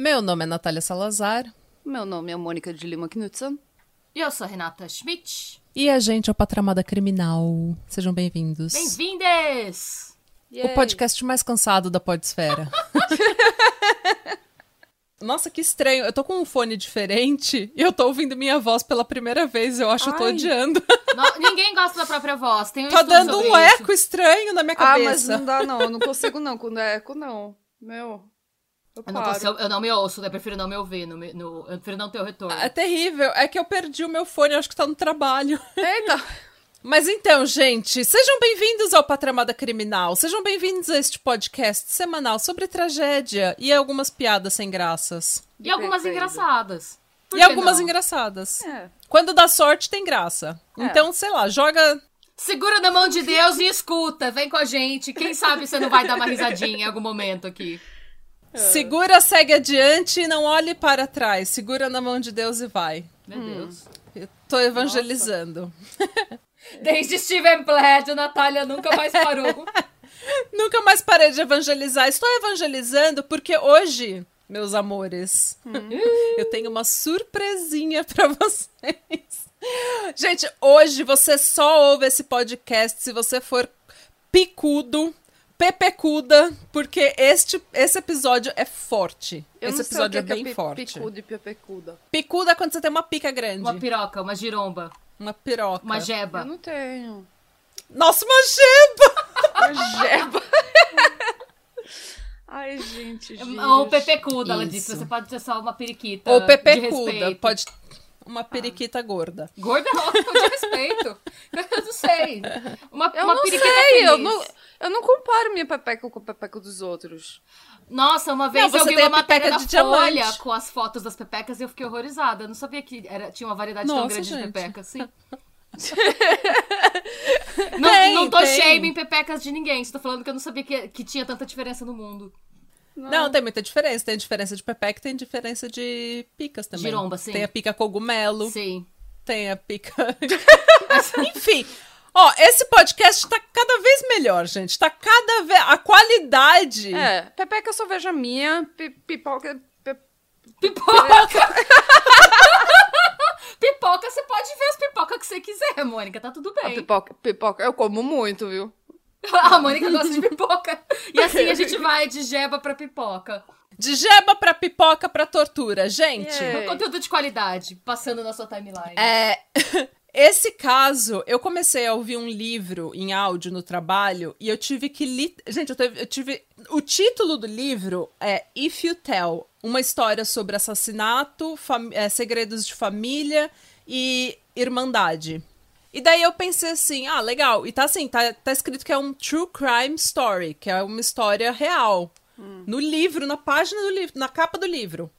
Meu nome é Natália Salazar. Meu nome é Mônica de Lima Knudsen. E eu sou a Renata Schmidt. E a gente é o Patramada Criminal. Sejam bem-vindos. Bem-vindes! O podcast mais cansado da podesfera. Nossa, que estranho. Eu tô com um fone diferente e eu tô ouvindo minha voz pela primeira vez. Eu acho que eu tô Ai. odiando. No- ninguém gosta da própria voz. Tem um tá estudo dando sobre um isso. eco estranho na minha Ah, mas cabeça. não dá não, eu não consigo não, quando é eco não. Meu, eu Eu não, consigo- eu não me ouço, eu prefiro não me ouvir. No, no- eu prefiro não ter o retorno. É terrível. É que eu perdi o meu fone, eu acho que tá no trabalho. Eita! Mas então, gente, sejam bem-vindos ao Patramada Criminal. Sejam bem-vindos a este podcast semanal sobre tragédia e algumas piadas sem graças. e algumas Perfeito. engraçadas. Por e algumas não? engraçadas. É. Quando dá sorte, tem graça. É. Então, sei lá, joga. Segura na mão de Deus e escuta. Vem com a gente. Quem sabe você não vai dar uma risadinha em algum momento aqui. Segura, segue adiante e não olhe para trás. Segura na mão de Deus e vai. Meu Deus. Eu tô evangelizando. Desde Steven Platt, a Natália nunca mais parou. Nunca mais parei de evangelizar. Estou evangelizando porque hoje, meus amores, eu tenho uma surpresinha pra vocês. Gente, hoje você só ouve esse podcast se você for picudo, pepecuda, porque este esse episódio é forte. Eu esse episódio que é bem pi- forte. Picuda e pepecuda. Picuda é quando você tem uma pica grande. Uma piroca, uma giromba, Uma piroca. uma jeba. Eu não tenho. Nossa, uma jeba! Uma jeba. Ai, gente, gente. Ou pepecuda, ela Isso. disse. Você pode ter só uma periquita. Ou pepecuda. Pode. Uma periquita gorda. Gorda é ótimo de respeito. Eu não sei. Uma, Eu uma não periquita sei, feliz. eu não, eu não comparo minha pepeca com a pepeca dos outros. Nossa, uma vez Não, eu vi uma matéria de da Folha diamante. com as fotos das pepecas e eu fiquei horrorizada. Eu não sabia que era, tinha uma variedade tão Nossa, grande gente. de pepecas. Sim. não, Tem, não tô tem. shaming pepecas de ninguém. Estou falando que eu não sabia que, que tinha tanta diferença no mundo. Não, tem muita diferença. Tem diferença de pepeca e tem diferença de picas também. Giromba, sim. Tem a pica cogumelo, Sim. tem a pica. Enfim. Ó, esse podcast tá cada vez melhor, gente. Tá cada vez. A qualidade. É, pepeca eu só vejo a minha, pi- pipoca... Pipoca! pipoca, você pode ver as pipocas que você quiser, Mônica. Tá tudo a bem. pipoca, pipoca, eu como muito, viu? A Mônica gosta de pipoca. E assim a gente vai de jeba pra pipoca. De jeba pra pipoca pra tortura. Gente. Yeah. Conteúdo de qualidade, passando na sua timeline. É. Esse caso, eu comecei a ouvir um livro em áudio no trabalho e eu tive que. Li... Gente, eu, teve- eu tive. O título do livro é If You Tell uma história sobre assassinato, fam- é, segredos de família e irmandade. E daí eu pensei assim, ah, legal. E tá assim, tá, tá escrito que é um true crime story, que é uma história real. No livro, na página do livro, na capa do livro.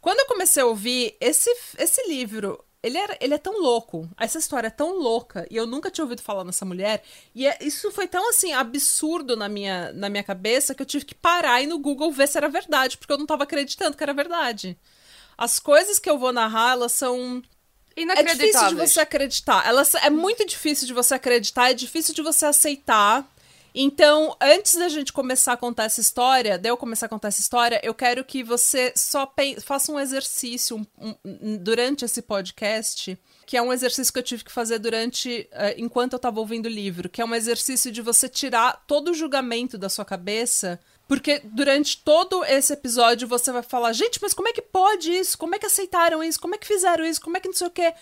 Quando eu comecei a ouvir esse, esse livro, ele, era, ele é tão louco, essa história é tão louca, e eu nunca tinha ouvido falar nessa mulher, e é- isso foi tão, assim, absurdo na minha, na minha cabeça que eu tive que parar e no Google ver se era verdade, porque eu não tava acreditando que era verdade. As coisas que eu vou narrar, elas são é difícil de você acreditar. Elas, é muito difícil de você acreditar, é difícil de você aceitar. Então, antes da gente começar a contar essa história, de eu começar a contar essa história, eu quero que você só faça um exercício um- um- durante esse podcast, que é um exercício que eu tive que fazer durante eh, enquanto eu tava ouvindo o livro, que é um exercício de você tirar todo o julgamento da sua cabeça, porque durante todo esse episódio você vai falar, gente, mas como é que pode isso? Como é que aceitaram isso? Como é que fizeram isso? Como é que não sei o quê?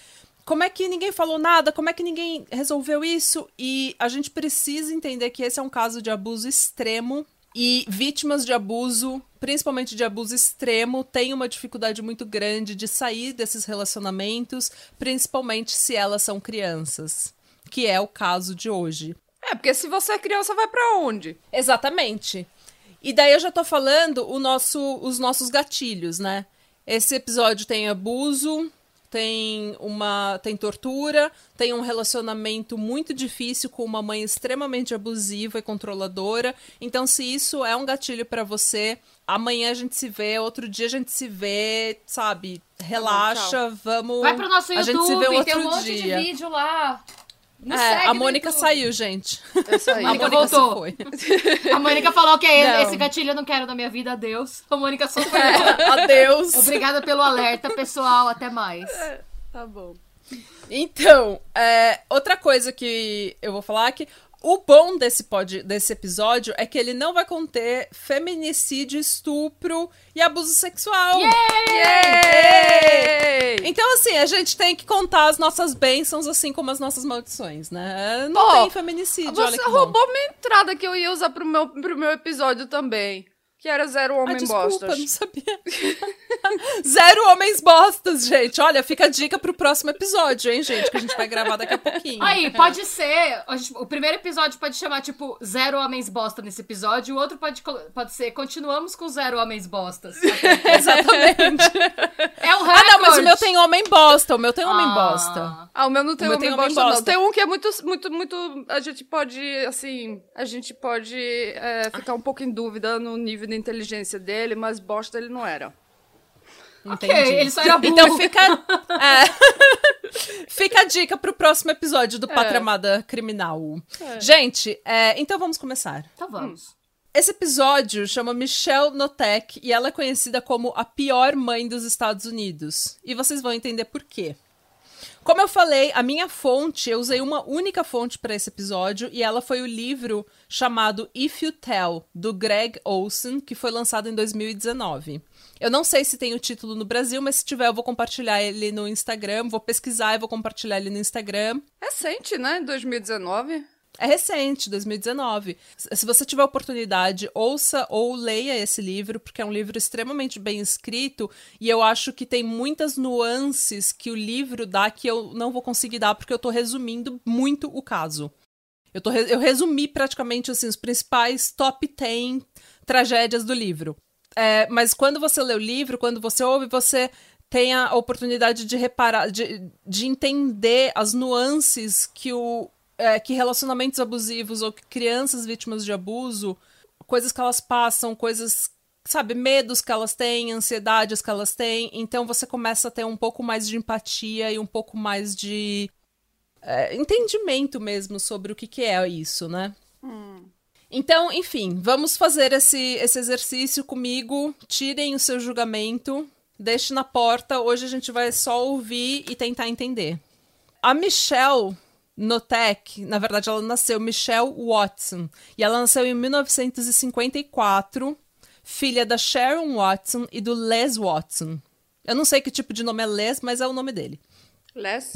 Como é que ninguém falou nada? Como é que ninguém resolveu isso? E a gente precisa entender que esse é um caso de abuso extremo e vítimas de abuso, principalmente de abuso extremo, têm uma dificuldade muito grande de sair desses relacionamentos, principalmente se elas são crianças, que é o caso de hoje. É, porque se você é criança, vai pra onde? Exatamente. E daí eu já tô falando o nosso, os nossos gatilhos, né? Esse episódio tem abuso, tem uma tem tortura, tem um relacionamento muito difícil com uma mãe extremamente abusiva e controladora. Então, se isso é um gatilho pra você, amanhã a gente se vê, outro dia a gente se vê, sabe? Relaxa, vamos. Vai pro nosso a gente se vê YouTube, outro tem um monte dia. de vídeo lá. Não É, segue a Mônica saiu, gente. É isso aí. A Mônica voltou. foi. A Mônica falou que Não. esse gatilho eu não quero na minha vida, adeus. A Mônica só foi. Adeus. Obrigada pelo alerta, pessoal. Até mais. Tá bom. Então, é, outra coisa que eu vou falar é que o bom desse, pod, desse episódio é que ele não vai conter feminicídio, estupro e abuso sexual. Yay! Então, assim, a gente tem que contar as nossas bênçãos, assim como as nossas maldições, né? Não tem feminicídio, Você que bom. roubou minha entrada que eu ia usar pro meu, pro meu episódio também. Que era zero Ah, homem desculpa, bostas. não sabia. Zero homens bostas, gente. Olha, fica a dica pro próximo episódio, hein, gente? Que a gente vai gravar daqui a pouquinho. Aí, pode ser. O primeiro episódio pode chamar, tipo, Zero Homens Bosta nesse episódio. O outro pode, pode ser Continuamos com Zero Homens Bostas. Exatamente. É um Ah, recorde. não, mas o meu tem homem bosta. O meu tem homem Ah. bosta. Ah, o meu não tem O meu homem tem homem bosta, não. bosta. Tem um que é muito, muito, muito... A gente pode, assim... A gente pode é, ficar um pouco em dúvida no nível de inteligência dele, mas bosta ele não era. Ok, Entendi. ele só era burro. Então fica. é. fica a dica pro próximo episódio do Pátria Amada Criminal. Gente, é, então vamos começar. Então vamos. Esse episódio chama Michelle Notek e ela é conhecida como a pior mãe dos Estados Unidos. E vocês vão entender por quê. Como eu falei, a minha fonte, eu usei uma única fonte para esse episódio e ela foi o livro chamado If You Tell, do Greg Olson, que foi lançado em 2019. Eu não sei se tem o título no Brasil, mas se tiver eu vou compartilhar ele no Instagram, vou pesquisar e vou compartilhar ele no Instagram. Recente, né? 2019. É recente, 2019. Se você tiver oportunidade, ouça ou leia esse livro, porque é um livro extremamente bem escrito e eu acho que tem muitas nuances que o livro dá que eu não vou conseguir dar porque eu tô resumindo muito o caso. Eu, tô, eu resumi praticamente assim, os principais top 10 tragédias do livro. É, mas quando você lê o livro, quando você ouve, você tem a oportunidade de reparar, de, de entender as nuances que o, é, que relacionamentos abusivos ou que crianças vítimas de abuso, coisas que elas passam, coisas, sabe, medos que elas têm, ansiedades que elas têm. Então você começa a ter um pouco mais de empatia e um pouco mais de é, entendimento mesmo sobre o que, que é isso, né? Então, enfim, vamos fazer esse, esse exercício comigo. Tirem o seu julgamento, deixe na porta. Hoje a gente vai só ouvir e tentar entender. A Michelle Notek, na verdade, ela nasceu Michelle Watson. E ela nasceu em 1954, filha da Sharon Watson e do Les Watson. Eu não sei que tipo de nome é Les, mas é o nome dele. Les?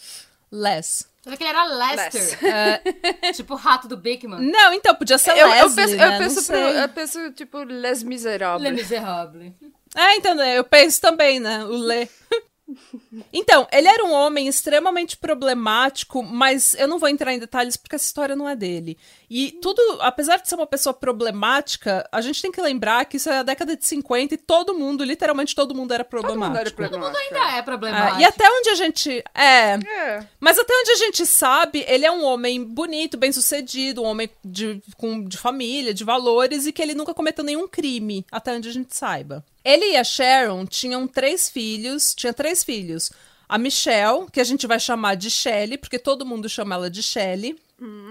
Les. Você vê que ele era Lester. tipo o rato do Bigman. Não, então, podia ser Eu, eu Leslie, penso, né? eu, penso pro- eu penso, tipo, Les Le Miserables. Miserable. É, então, eu penso também, né? O Lê. Então, ele era um homem extremamente problemático, mas eu não vou entrar em detalhes porque essa história não é dele. E tudo, apesar de ser uma pessoa problemática, a gente tem que lembrar que isso é a década de 50 e todo mundo, literalmente todo mundo era Todo mundo era problemático. problemático. Ainda é problemático. e até onde a gente. É. É. Mas até onde a gente sabe, ele é um homem bonito, bem sucedido, um homem de, com, de família, de valores, e que ele nunca cometeu nenhum crime, até onde a gente saiba. Ele e a Sharon tinham três filhos, tinha três filhos. A Michelle, que a gente vai chamar de Shelley, porque todo mundo chama ela de Shelley.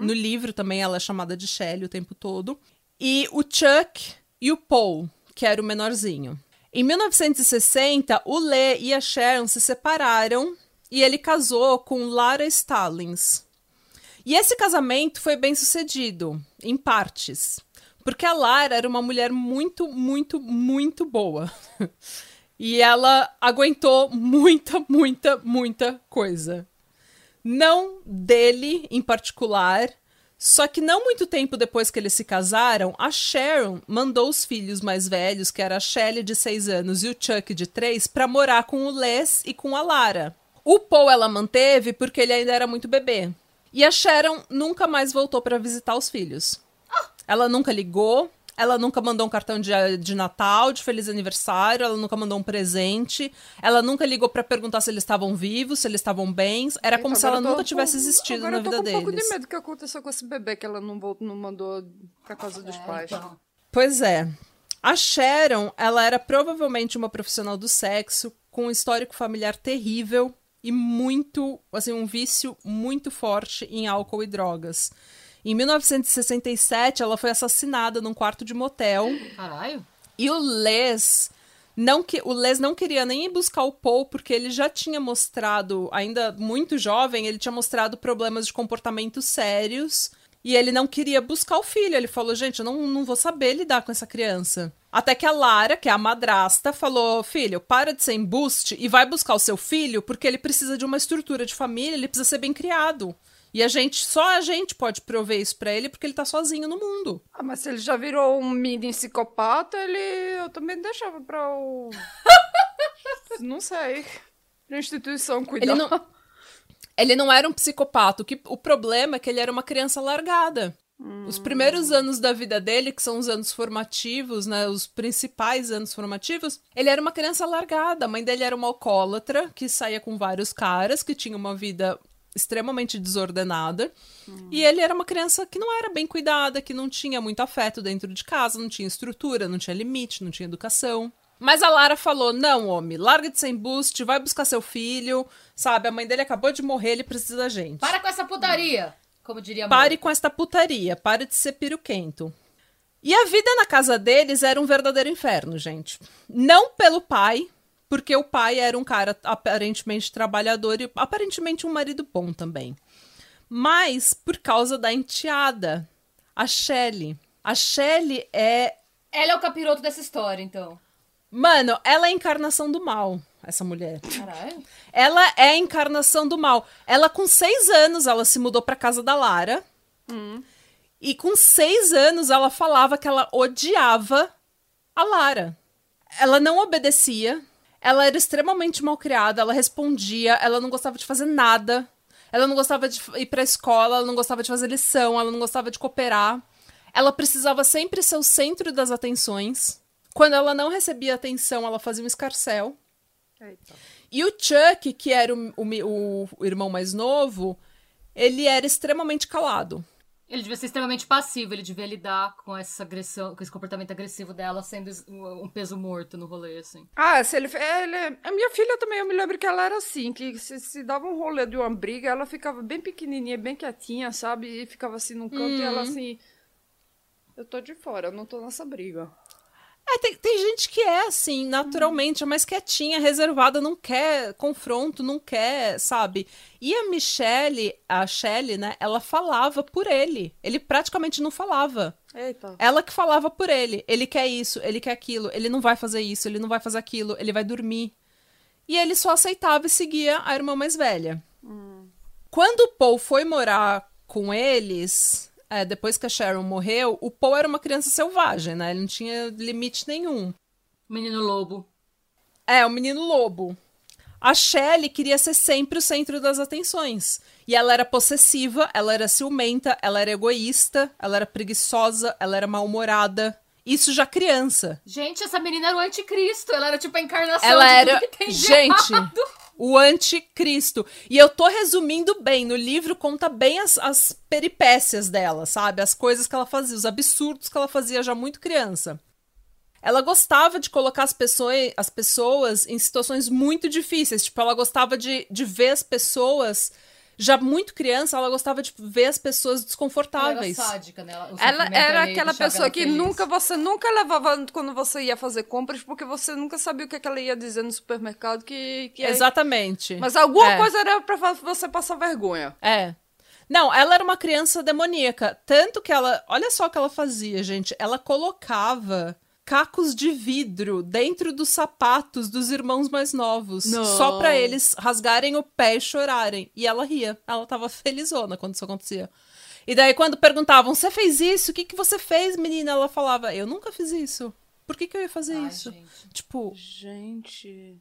No livro também ela é chamada de Shelley o tempo todo. E o Chuck e o Paul, que era o menorzinho. Em 1960, o Lee e a Sharon se separaram e ele casou com Lara Stallings. E esse casamento foi bem sucedido, em partes. Porque a Lara era uma mulher muito, muito, muito boa. E ela aguentou muita, muita, muita coisa. Não dele em particular, só que não muito tempo depois que eles se casaram, a Sharon mandou os filhos mais velhos, que era a Shelley de 6 anos e o Chuck de 3, para morar com o Les e com a Lara. O Paul ela manteve porque ele ainda era muito bebê. E a Sharon nunca mais voltou para visitar os filhos. Ela nunca ligou, ela nunca mandou um cartão de, de Natal, de feliz aniversário, ela nunca mandou um presente, ela nunca ligou pra perguntar se eles estavam vivos, se eles estavam bem. Era como Eita, se ela agora nunca tivesse com- existido agora na vida eu tô com um pouco deles. de medo que aconteceu com esse bebê que ela não, voltou, não mandou pra casa dos É, pais. então. Pois é. A Sharon, ela era provavelmente uma profissional do sexo com um histórico familiar terrível e muito, assim, um vício muito forte em álcool e drogas. Em 1967, ela foi assassinada num quarto de motel. Caralho. E o Les não que o Les não queria nem ir buscar o Paul porque ele já tinha mostrado, ainda muito jovem, ele tinha mostrado problemas de comportamento sérios e ele não queria buscar o filho. Ele falou: "Gente, eu não, não vou saber lidar com essa criança". Até que a Lara, que é a madrasta, falou: "Filho, para de ser embuste e vai buscar o seu filho porque ele precisa de uma estrutura de família, ele precisa ser bem criado". E a gente, só a gente pode prover isso pra ele porque ele tá sozinho no mundo. Ah, mas se ele já virou um mini psicopata, ele. Eu também deixava pra o. não sei. Pra instituição cuidar. Ele não, ele não era um psicopata. O, que, o problema é que ele era uma criança largada. Hum. Os primeiros anos da vida dele, que são os anos formativos, né? Os principais anos formativos, ele era uma criança largada. A mãe dele era uma alcoólatra que saía com vários caras, que tinha uma vida extremamente desordenada. Hum. E ele era uma criança que não era bem cuidada, que não tinha muito afeto dentro de casa, não tinha estrutura, não tinha limite, não tinha educação. Mas a Lara falou: não, homem, larga de ser embuste, vai buscar seu filho, sabe? A mãe dele acabou de morrer, ele precisa da gente. Para com essa putaria, como diria a Pare com esta putaria, pare de ser piruquento. E a vida na casa deles era um verdadeiro inferno, gente. Não pelo pai, porque o pai era um cara aparentemente trabalhador e aparentemente um marido bom também. Mas por causa da enteada, a Shelley. A Shelley é. Ela é o capiroto dessa história, então. Mano, ela é a encarnação do mal, essa mulher. Caralho. Ela é a encarnação do mal. Ela, com seis anos, ela se mudou pra casa da Lara. Hum. E com seis anos, ela falava que ela odiava a Lara. Ela não obedecia. Ela era extremamente mal criada, ela respondia, ela não gostava de fazer nada. Ela não gostava de ir pra escola, ela não gostava de fazer lição, ela não gostava de cooperar. Ela precisava sempre ser o centro das atenções. Quando ela não recebia atenção, ela fazia um escarcel. Eita. E o Chuck, que era o, o, o irmão mais novo, ele era extremamente calado. Ele devia ser extremamente passivo, ele devia lidar com essa agressão, com esse comportamento agressivo dela sendo um peso morto no rolê, assim. Ah, se ele, ele. A minha filha também, eu me lembro que ela era assim, que se, se dava um rolê de uma briga, ela ficava bem pequenininha, bem quietinha, sabe? E ficava assim num canto e ela assim. Eu tô de fora, eu não tô nessa briga. É, tem, tem gente que é assim, naturalmente, é mais quietinha, reservada, não quer confronto, não quer, sabe? E a Michelle, a Shelley, né, ela falava por ele. Ele praticamente não falava. Eita. Ela que falava por ele. Ele quer isso, ele quer aquilo, ele não vai fazer isso, ele não vai fazer aquilo, ele vai dormir. E ele só aceitava e seguia a irmã mais velha. Hum. Quando o Paul foi morar com eles, é, depois que a Sharon morreu, o Paul era uma criança selvagem, né? Ele não tinha limite nenhum. Menino lobo. É, o menino lobo. A Shelley queria ser sempre o centro das atenções. E ela era possessiva, ela era ciumenta, ela era egoísta, ela era preguiçosa, ela era mal-humorada. Isso já criança. Gente, essa menina era o anticristo. Ela era tipo a encarnação Ela de era. tudo que tem de Gente, errado. o anticristo. E eu tô resumindo bem. No livro conta bem as, as peripécias dela, sabe? As coisas que ela fazia, os absurdos que ela fazia já muito criança. Ela gostava de colocar as pessoas, as pessoas em situações muito difíceis. Tipo, ela gostava de, de ver as pessoas. Já muito criança, ela gostava de ver as pessoas Ela era desconfortáveis. sádica, né? O Ela era aquela pessoa que feliz. nunca você nunca levava quando você ia fazer compras, porque você nunca sabia o que, é que ela ia dizer no supermercado que, que Exatamente. Mas alguma É. coisa era pra fa- você passar vergonha. É. Não, ela era uma criança demoníaca. Tanto que ela. Olha só o que ela fazia, gente. Ela colocava cacos de vidro dentro dos sapatos dos irmãos mais novos. Não. Só pra eles rasgarem o pé e chorarem. E ela ria. Ela tava felizona quando isso acontecia. E daí, quando perguntavam, você fez isso? O que, que você fez, menina? Ela falava, eu nunca fiz isso. Por que, que eu ia fazer Ai, isso? gente. Tipo, Gente.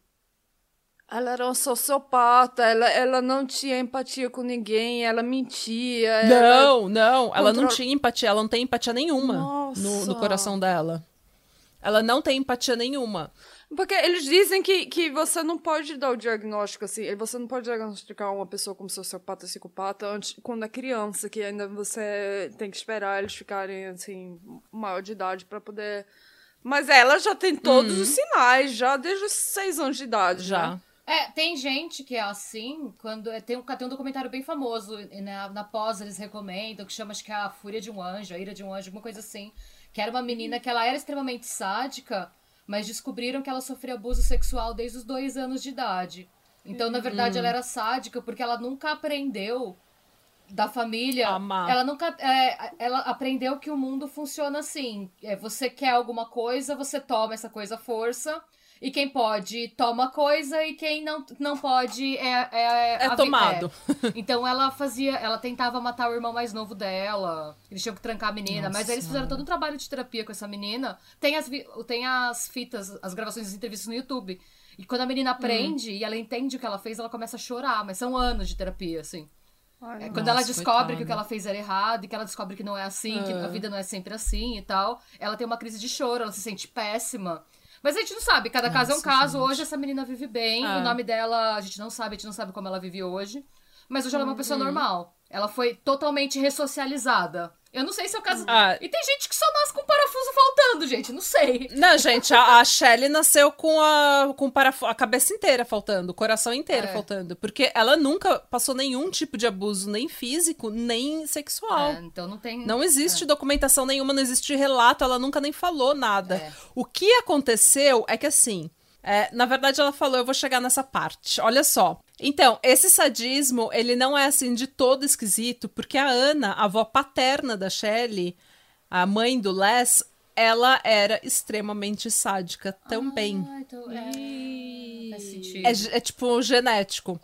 Ela era uma sociopata, ela, ela não tinha empatia com ninguém, ela mentia. ela- Não, não, ela não Control- tinha empatia, ela não tem empatia nenhuma no, no coração dela. Ela não tem empatia nenhuma. Porque eles dizem que, que você não pode dar o diagnóstico assim, você não pode diagnosticar uma pessoa como sociopata ou psicopata antes, quando é criança, que ainda você tem que esperar eles ficarem assim, maior de idade pra poder. Mas ela já tem todos os sinais, já desde os seis anos de idade. Já. né? É, tem gente que é assim, quando é, tem, um, tem um documentário bem famoso, na, na pós eles recomendam, que chama acho que é a Fúria de um Anjo, a Ira de um Anjo, alguma coisa assim. Que era uma menina que ela era extremamente sádica, mas descobriram que ela sofria abuso sexual desde os dois anos de idade. Então, na verdade, ela era sádica porque ela nunca aprendeu da família. Amar. Ela nunca. é, ela aprendeu que o mundo funciona assim. É, você quer alguma coisa, você toma essa coisa à força. E quem pode, toma coisa. E quem não, não pode, é. É, É tomado. é. Então ela fazia. Ela tentava matar o irmão mais novo dela. Eles tinham que trancar a menina. mas aí eles fizeram todo um trabalho de terapia com essa menina. Tem as, tem as fitas, as gravações das entrevistas no YouTube. E quando a menina aprende e ela entende o que ela fez, ela começa a chorar. Mas são anos de terapia, assim. Ai, É, quando ela Nossa, descobre coitada. que o que ela fez era errado e que ela descobre que não é assim, que a vida não é sempre assim e tal, ela tem uma crise de choro, ela se sente péssima. Mas a gente não sabe, cada caso é um Nossa, caso. gente. Hoje essa menina vive bem, Ah. o nome dela a gente não sabe, a gente não sabe como ela vive hoje. Mas hoje ela é uma Uhum. pessoa normal. Ela foi totalmente ressocializada. Eu não sei se é o caso. Ah. E tem gente que só nasce com parafuso faltando, gente. Não sei. Não, gente, a, a Shelly nasceu com a, com o paraf- a cabeça inteira faltando, o coração inteiro É. faltando. Porque ela nunca passou nenhum tipo de abuso, nem físico, nem sexual. É, então não tem. Não existe documentação nenhuma, não existe relato, ela nunca nem falou nada. É. O que aconteceu é que assim. É, na verdade, ela falou, eu vou chegar nessa parte. Olha só. Então, esse sadismo, ele não é assim de todo esquisito, porque a Ana, a avó paterna da Shelley, a mãe do Les, ela era extremamente sádica também. Ah, então, é... É, é tipo genético.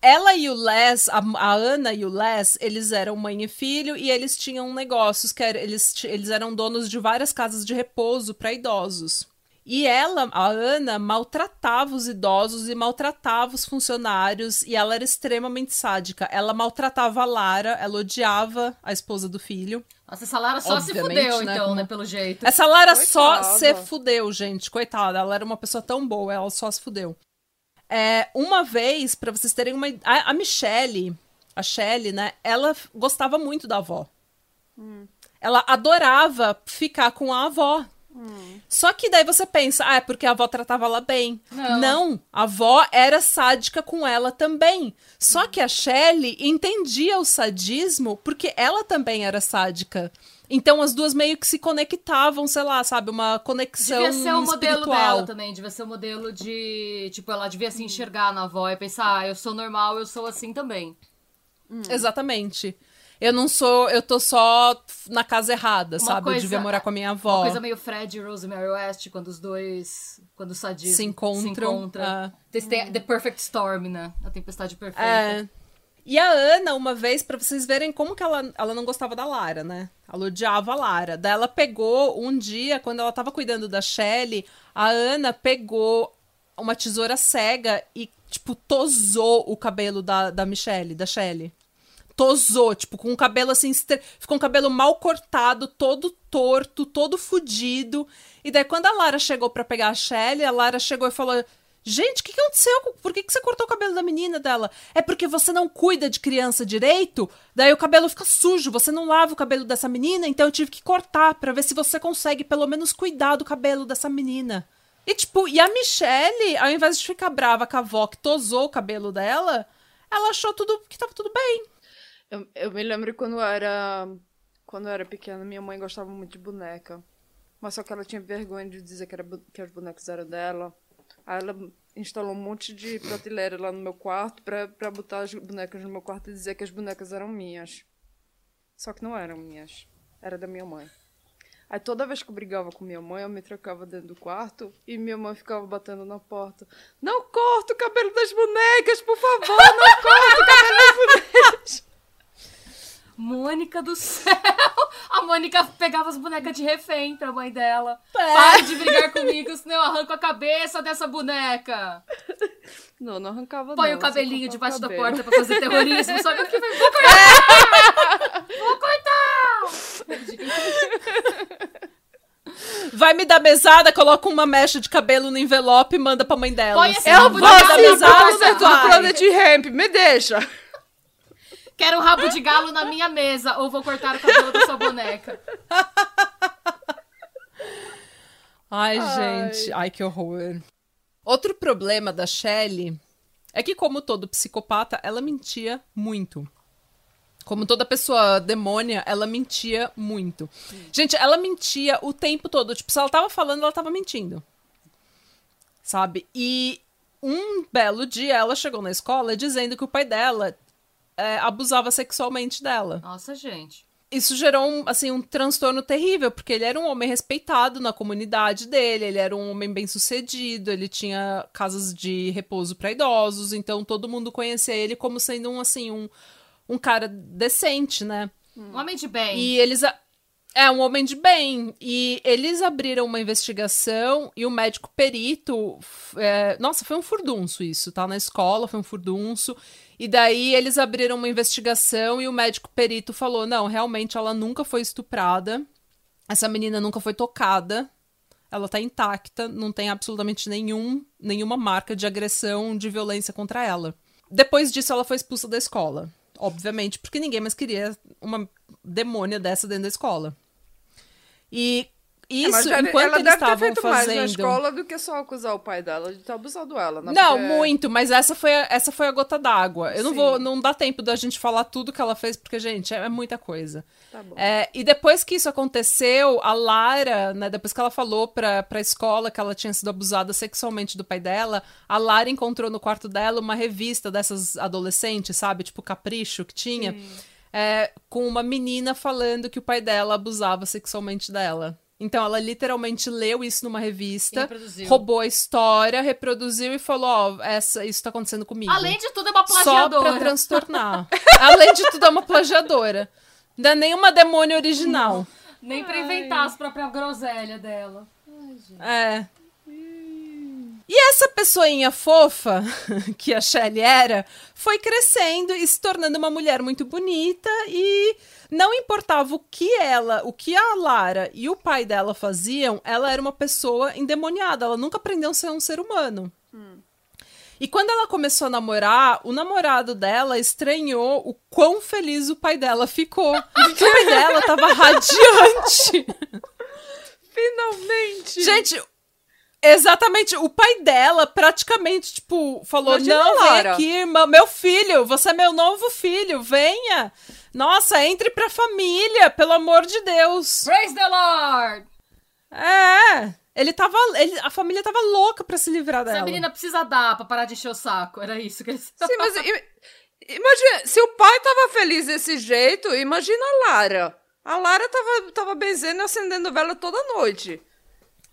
Ela e o Les, a, a Ana e o Les, eles eram mãe e filho e eles tinham negócios que era, eles, eles eram donos de várias casas de repouso para idosos. E ela, a Ana, maltratava os idosos e maltratava os funcionários e ela era extremamente sádica. Ela maltratava a Lara, ela odiava a esposa do filho. Nossa, essa Lara só se Obviamente, fudeu, né, então, né? Pelo jeito. Essa Lara só Coitada. se fudeu, gente. Coitada, ela era uma pessoa tão boa, ela só se fudeu. É, uma vez, pra vocês terem uma. A, a Michelle, a Shelley, né? Ela gostava muito da avó. Ela adorava ficar com a avó. Só que daí você pensa, ah, é porque a avó tratava ela bem. Não. a avó era sádica com ela também. Só que a Shelley entendia o sadismo porque ela também era sádica. Então as duas meio que se conectavam, sei lá, sabe? Uma conexão Devia ser o modelo espiritual. dela também, devia ser o modelo de. Tipo, ela devia se enxergar na avó e pensar, ah, eu sou normal, eu sou assim também. Exatamente. Eu não sou, eu tô só na casa errada, Uma sabe? coisa- eu devia morar com a minha avó. Uma coisa meio Fred e Rosemary West, quando os dois. Quando o sadismo Se encontram, encontra. Tem- tem The Perfect Storm, né? A tempestade perfeita. É. E a Ana, uma vez, pra vocês verem como que ela, ela não gostava da Lara, né? Ela odiava a Lara. Daí ela pegou, um dia, quando ela tava cuidando da Shelley, a Ana pegou uma tesoura cega e, tipo, tosou o cabelo da, da Michelle, da Shelley. Tosou, tipo, com o cabelo assim, ficou um cabelo mal cortado, todo torto, todo fudido. E daí, quando a Lara chegou pra pegar a Shelley, a Lara chegou e falou: Gente, o que, que aconteceu? Por que, que você cortou o cabelo da menina dela? É porque você não cuida de criança direito? Daí o cabelo fica sujo, você não lava o cabelo dessa menina, então eu tive que cortar pra ver se você consegue pelo menos cuidar do cabelo dessa menina. E tipo, e a Michelle, ao invés de ficar brava com a avó que tosou o cabelo dela, ela achou tudo que tava tudo bem. Eu, eu me lembro quando eu era. Quando eu era pequena, minha mãe gostava muito de boneca. Mas só que ela tinha vergonha de dizer que, era, que as bonecas eram dela. Aí ela instalou um monte de prateleira lá no meu quarto pra, pra botar as bonecas no meu quarto e dizer que as bonecas eram minhas. Só que não eram minhas. Era da minha mãe. Aí toda vez que eu brigava com minha mãe, eu me trancava dentro do quarto e minha mãe ficava batendo na porta. Não corta o cabelo das bonecas, por favor, não corta o cabelo das bonecas. Mônica do céu! A Mônica pegava as bonecas de refém pra mãe dela. Pare de brigar comigo, senão eu arranco a cabeça dessa boneca. Não, não arrancava Põe não, o cabelinho debaixo o da porta pra fazer terrorismo. Só que o que vai. Vou cortar! Vou cortar! Vai me dar mesada, coloca uma mecha de cabelo no envelope e manda pra mãe dela. Põe assim. Eu vou de Vai me dar mesada, do vai. Planet Ramp, me deixa. Quero um rabo de galo na minha mesa ou vou cortar o cabelo da sua boneca. Ai, Ai. gente. Ai, que horror. Outro problema da Shelley é que, como todo psicopata, ela mentia muito. Como toda pessoa demônia, ela mentia muito. Gente, ela mentia o tempo todo. Tipo, se ela tava falando, ela tava mentindo. Sabe? E um belo dia ela chegou na escola dizendo que o pai dela é, abusava sexualmente dela. Nossa, gente. Isso gerou um, assim, um transtorno terrível, porque ele era um homem respeitado na comunidade dele, ele era um homem bem sucedido, ele tinha casas de repouso para idosos, então todo mundo conhecia ele como sendo um assim um, um cara decente, né? Um homem de bem. E eles. É, um homem de bem. E eles abriram uma investigação e o médico perito. é, Nossa, foi um furdunço isso, tá? Na escola foi um furdunço. E daí eles abriram uma investigação e o médico perito falou: não, realmente ela nunca foi estuprada. Essa menina nunca foi tocada. Ela tá intacta, não tem absolutamente nenhum, nenhuma marca de agressão, de violência contra ela. Depois disso, ela foi expulsa da escola. Obviamente, porque ninguém mais queria uma demônia dessa dentro da escola. E É, isso, deve- enquanto ela eles deve ter feito mais fazendo. na escola do que só acusar o pai dela de ter abusado ela, né? Não, Porque- muito, mas essa foi a, essa foi a gota d'água. Eu não Sim. vou, não dá tempo da gente falar tudo que ela fez, porque, gente, é, é muita coisa. Tá. É, e depois que isso aconteceu, a Lara, né, depois que ela falou pra, pra escola que ela tinha sido abusada sexualmente do pai dela, a Lara encontrou no quarto dela uma revista dessas adolescentes, sabe? Tipo Capricho, que tinha. É, com uma menina falando que o pai dela abusava sexualmente dela. Então ela literalmente leu isso numa revista, roubou a história, reproduziu e falou: Ó, essa, isso tá acontecendo comigo. Além de tudo, é uma Só plagiadora. pra transtornar. Além de tudo, é uma plagiadora. Não é nenhuma demônio original. Nem pra inventar as próprias groselhas dela. Ai, gente. É. E essa pessoinha fofa, que a Shelley era, foi crescendo e se tornando uma mulher muito bonita e não importava o que ela, o que a Lara e o pai dela faziam, ela era uma pessoa endemoniada, ela nunca aprendeu a ser um ser humano. E quando ela começou a namorar, o namorado dela estranhou o quão feliz o pai dela ficou. o pai dela tava radiante. Finalmente! Gente, exatamente, o pai dela praticamente, tipo, falou: Imagina Não, vem Lara." aqui, irmã, meu filho, você é meu novo filho, venha. Nossa, entre pra família, pelo amor de Deus. Praise the Lord! É. Ele tava. Ele, a família tava louca pra se livrar dela. Essa menina precisa dar pra parar de encher o saco. Era isso que eles Sim, mas imagina, se o pai tava feliz desse jeito, imagina a Lara. A Lara tava, tava benzendo e acendendo vela toda noite.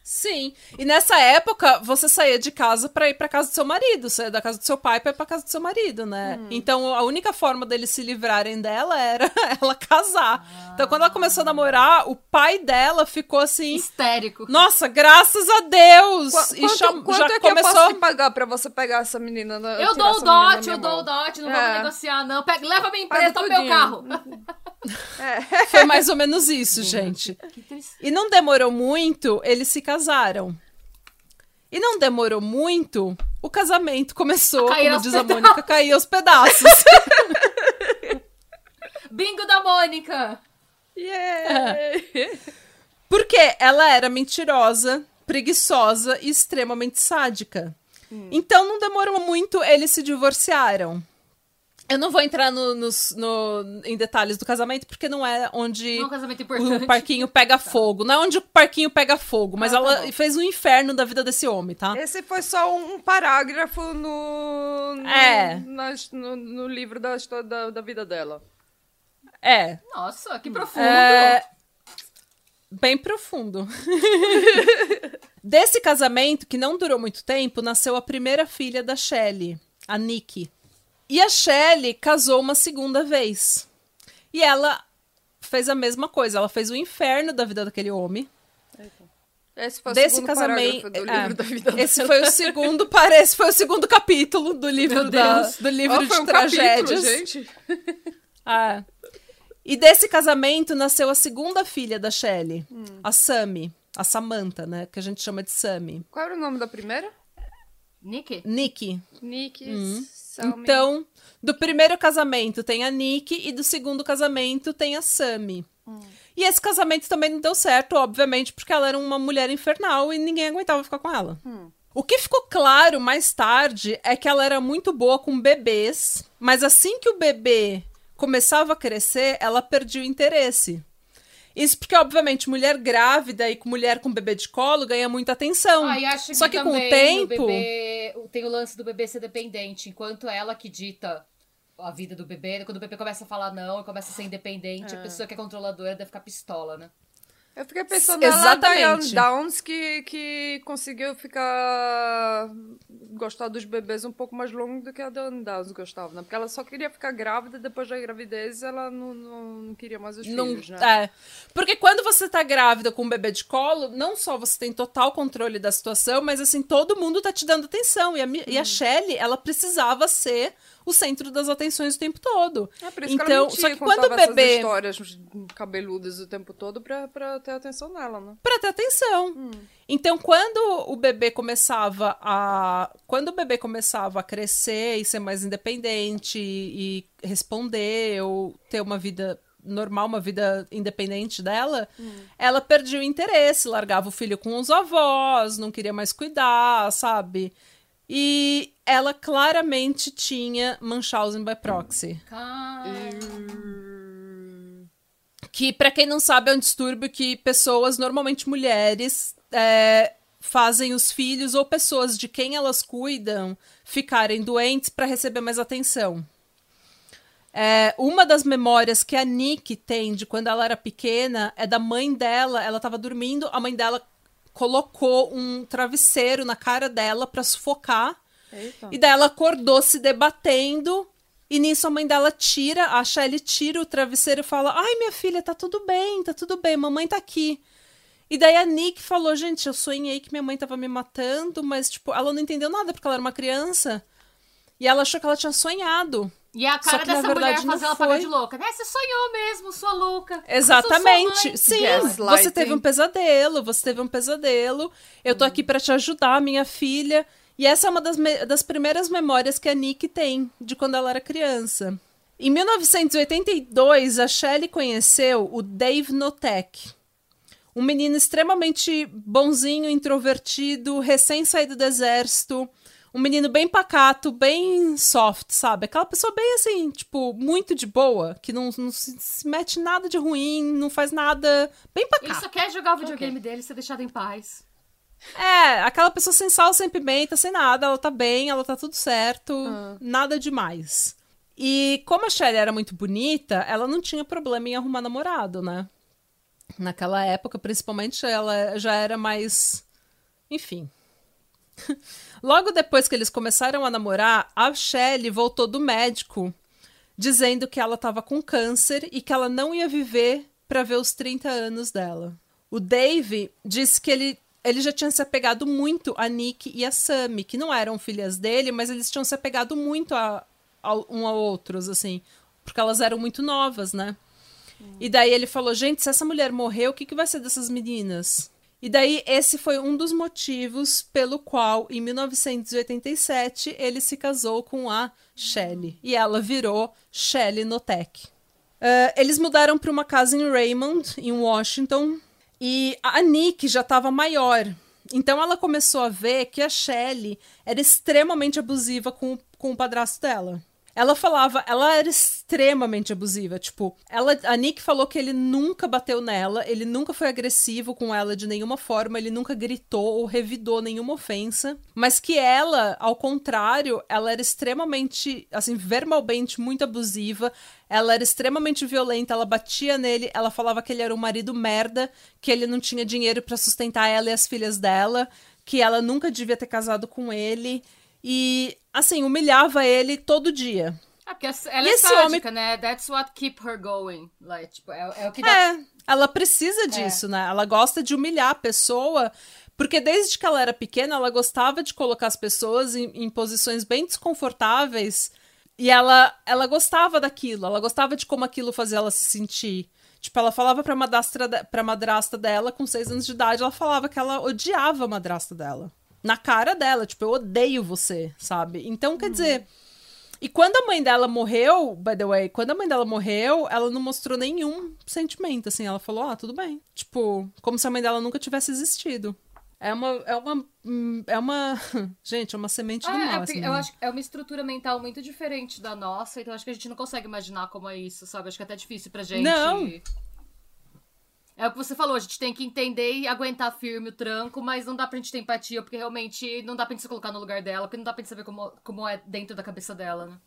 Sim. E nessa época, você saía de casa pra ir pra casa do seu marido, saía da casa do seu pai pra ir pra casa do seu marido, né? Hum. Então a única forma deles se livrarem dela era ela casar. Então quando ela começou a namorar, o pai dela ficou assim. Histérico. Nossa, graças a Deus! Qu- e quanto cham- quanto já é que eu começou. posso te pagar pra você pegar essa menina? na- Eu dou o dote, eu dou o dote, não É. vamos negociar, não. Pega, leva minha empresa, toma meu carro. Foi mais ou menos isso, gente. E não demorou muito, eles se casaram. E não demorou muito, o casamento começou, A cair como aos diz a Mônica, a cair aos pedaços. Bingo da Mônica! Yeah. Porque ela era mentirosa, preguiçosa e extremamente sádica. Então não demorou muito, eles se divorciaram. Eu não vou entrar no- nos- no- em detalhes do casamento, porque não é onde Não é um casamento importante. o parquinho pega fogo. Não é onde o parquinho pega fogo, mas Ah, tá ela bom. fez um inferno da vida desse homem, tá? Esse foi só um parágrafo no, no, É. no, no livro da, história da, da vida dela. É. Nossa, que profundo. É, Bem profundo. Desse casamento, que não durou muito tempo, nasceu a primeira filha da Shelley, a Nikki. E a Shelley casou uma segunda vez. E ela fez a mesma coisa. Ela fez o inferno da vida daquele homem. Esse foi o Desse segundo casamento. parágrafo do é, livro da vida esse dela. foi o segundo. Parece foi o segundo capítulo do livro, da, do livro Ó, de foi um tragédias. capítulo, gente. Ah. E desse casamento nasceu a segunda filha da Shelley, Hum. a Sammy, a Samantha, né? Que a gente chama de Sammy. Qual era o nome da primeira? Nick? Nick. Nick Uhum. Então, do primeiro casamento tem a Nick e do segundo casamento tem a Sammy. Hum. E esse casamento também não deu certo, obviamente, porque ela era uma mulher infernal e ninguém aguentava ficar com ela. Hum. O que ficou claro mais tarde é que ela era muito boa com bebês, mas assim que o bebê começava a crescer, ela perdia o interesse. Isso porque, obviamente, mulher grávida e mulher com bebê de colo ganha muita atenção. Ah, e acho Só que, que com o tempo. o bebê, tem o lance do bebê ser dependente, enquanto ela que dita a vida do bebê, quando o bebê começa a falar não e começa a ser independente, É. a pessoa que é controladora deve ficar pistola, né? Eu fiquei pensando nela Exatamente. Diane Downs que, que conseguiu ficar gostar dos bebês um pouco mais longo do que a Diane Downs gostava, né? Porque ela só queria ficar grávida depois da gravidez ela não, não, não queria mais os Não, filhos, né? é. Porque quando você tá grávida com um bebê de colo, não só você tem total controle da situação, mas assim, todo mundo tá te dando atenção. E a, Mi- e Hum. a Shelley, ela precisava ser o centro das atenções o tempo todo. É por isso que então, ela mentia, só que quando o bebê. essas histórias cabeludas o tempo todo pra, pra ter atenção nela, né? Pra ter atenção. Então, quando o bebê começava a. Quando o bebê começava a crescer e ser mais independente e, responder ou ter uma vida normal, uma vida independente dela, ela perdia o interesse, largava o filho com os avós, não queria mais cuidar, sabe? E ela claramente tinha Munchausen by proxy. Que, pra quem não sabe, é um distúrbio que pessoas, normalmente mulheres, é, fazem os filhos ou pessoas de quem elas cuidam ficarem doentes pra receber mais atenção. É, uma das memórias que a Nick tem de quando ela era pequena é da mãe dela. Ela tava dormindo, a mãe dela colocou um travesseiro na cara dela pra sufocar. Eita. E daí ela acordou se debatendo. E nisso a mãe dela tira, a Shelly tira o travesseiro e fala: Ai, minha filha, tá tudo bem, tá tudo bem, mamãe tá aqui. E daí a Nick falou: Gente, eu sonhei que minha mãe tava me matando, mas, tipo, ela não entendeu nada porque ela era uma criança. E ela achou que ela tinha sonhado. E a Só cara que, na dessa verdade, mulher não faz ela pagar foi. de louca. Né? Você sonhou mesmo, sua louca. Exatamente. Sim, você teve um pesadelo, você teve um pesadelo. Eu tô aqui pra te ajudar, minha filha. E essa é uma das, me- das primeiras memórias que a Nick tem de quando ela era criança. Em 1982, a Shelley conheceu o Dave Notek. Um menino extremamente bonzinho, introvertido, recém-saído do exército. Um menino bem pacato, bem soft, sabe? Aquela pessoa bem assim, tipo, muito de boa, que não, não se, se mete nada de ruim, não faz nada. Bem Ele pacato. só quer jogar o videogame dele e ser deixado em paz. É, aquela pessoa sem sal, sem pimenta, sem nada, ela tá bem, ela tá tudo certo, nada demais. E como a Shelly era muito bonita, ela não tinha problema em arrumar namorado, né? Naquela época, principalmente, ela já era mais. Enfim. Logo depois que eles começaram a namorar, a Shelley voltou do médico dizendo que ela estava com câncer e que ela não ia viver para ver os 30 anos dela. O Dave disse que ele, ele já tinha se apegado muito a Nick e a Sammy, que não eram filhas dele, mas eles tinham se apegado muito a, a um a outros, assim, porque elas eram muito novas, né? E daí ele falou: gente, se essa mulher morrer, o que, que vai ser dessas meninas? E daí esse foi um dos motivos pelo qual, em 1987, ele se casou com a Shelley. E ela virou Shelley Notek. Ah, eles mudaram para uma casa em Raymond, em Washington. E a Nick já estava maior. Então ela começou a ver que a Shelley era extremamente abusiva com, com o padrasto dela. Ela falava, ela era extremamente abusiva. Tipo, ela, a Nick falou que ele nunca bateu nela, ele nunca foi agressivo com ela de nenhuma forma, ele nunca gritou ou revidou nenhuma ofensa. Mas que ela, ao contrário, ela era extremamente, assim, verbalmente muito abusiva. Ela era extremamente violenta, ela batia nele, ela falava que ele era um marido merda, que ele não tinha dinheiro pra sustentar ela e as filhas dela, que ela nunca devia ter casado com ele. E, assim, humilhava ele todo dia. Ah, porque ela E é sádica, homem- né? That's what keep her going. Like, tipo, é, é o que dá... É, ela precisa disso, né? Ela gosta de humilhar a pessoa, porque desde que ela era pequena, ela gostava de colocar as pessoas em, em posições bem desconfortáveis. E ela, ela gostava daquilo, ela gostava de como aquilo fazia ela se sentir. Tipo, ela falava pra madrasta, pra madrasta dela, com seis anos de idade, ela falava que ela odiava a madrasta dela. Na cara dela, tipo, eu odeio você, sabe? Então, quer dizer. E quando a mãe dela morreu, by the way, quando a mãe dela morreu, ela não mostrou nenhum sentimento, assim. Ela falou, ah, tudo bem. Tipo, como se a mãe dela nunca tivesse existido. É uma. É uma. É uma. Gente, é uma semente do Ah, é, mal. porque assim, eu né? acho que é uma estrutura mental muito diferente da nossa, então acho que a gente não consegue imaginar como é isso, sabe? Acho que é até difícil pra gente. Não. É o que você falou, a gente tem que entender e aguentar firme o tranco, mas não dá pra gente ter empatia, porque realmente não dá pra gente se colocar no lugar dela, porque não dá pra gente saber como, como é dentro da cabeça dela, né?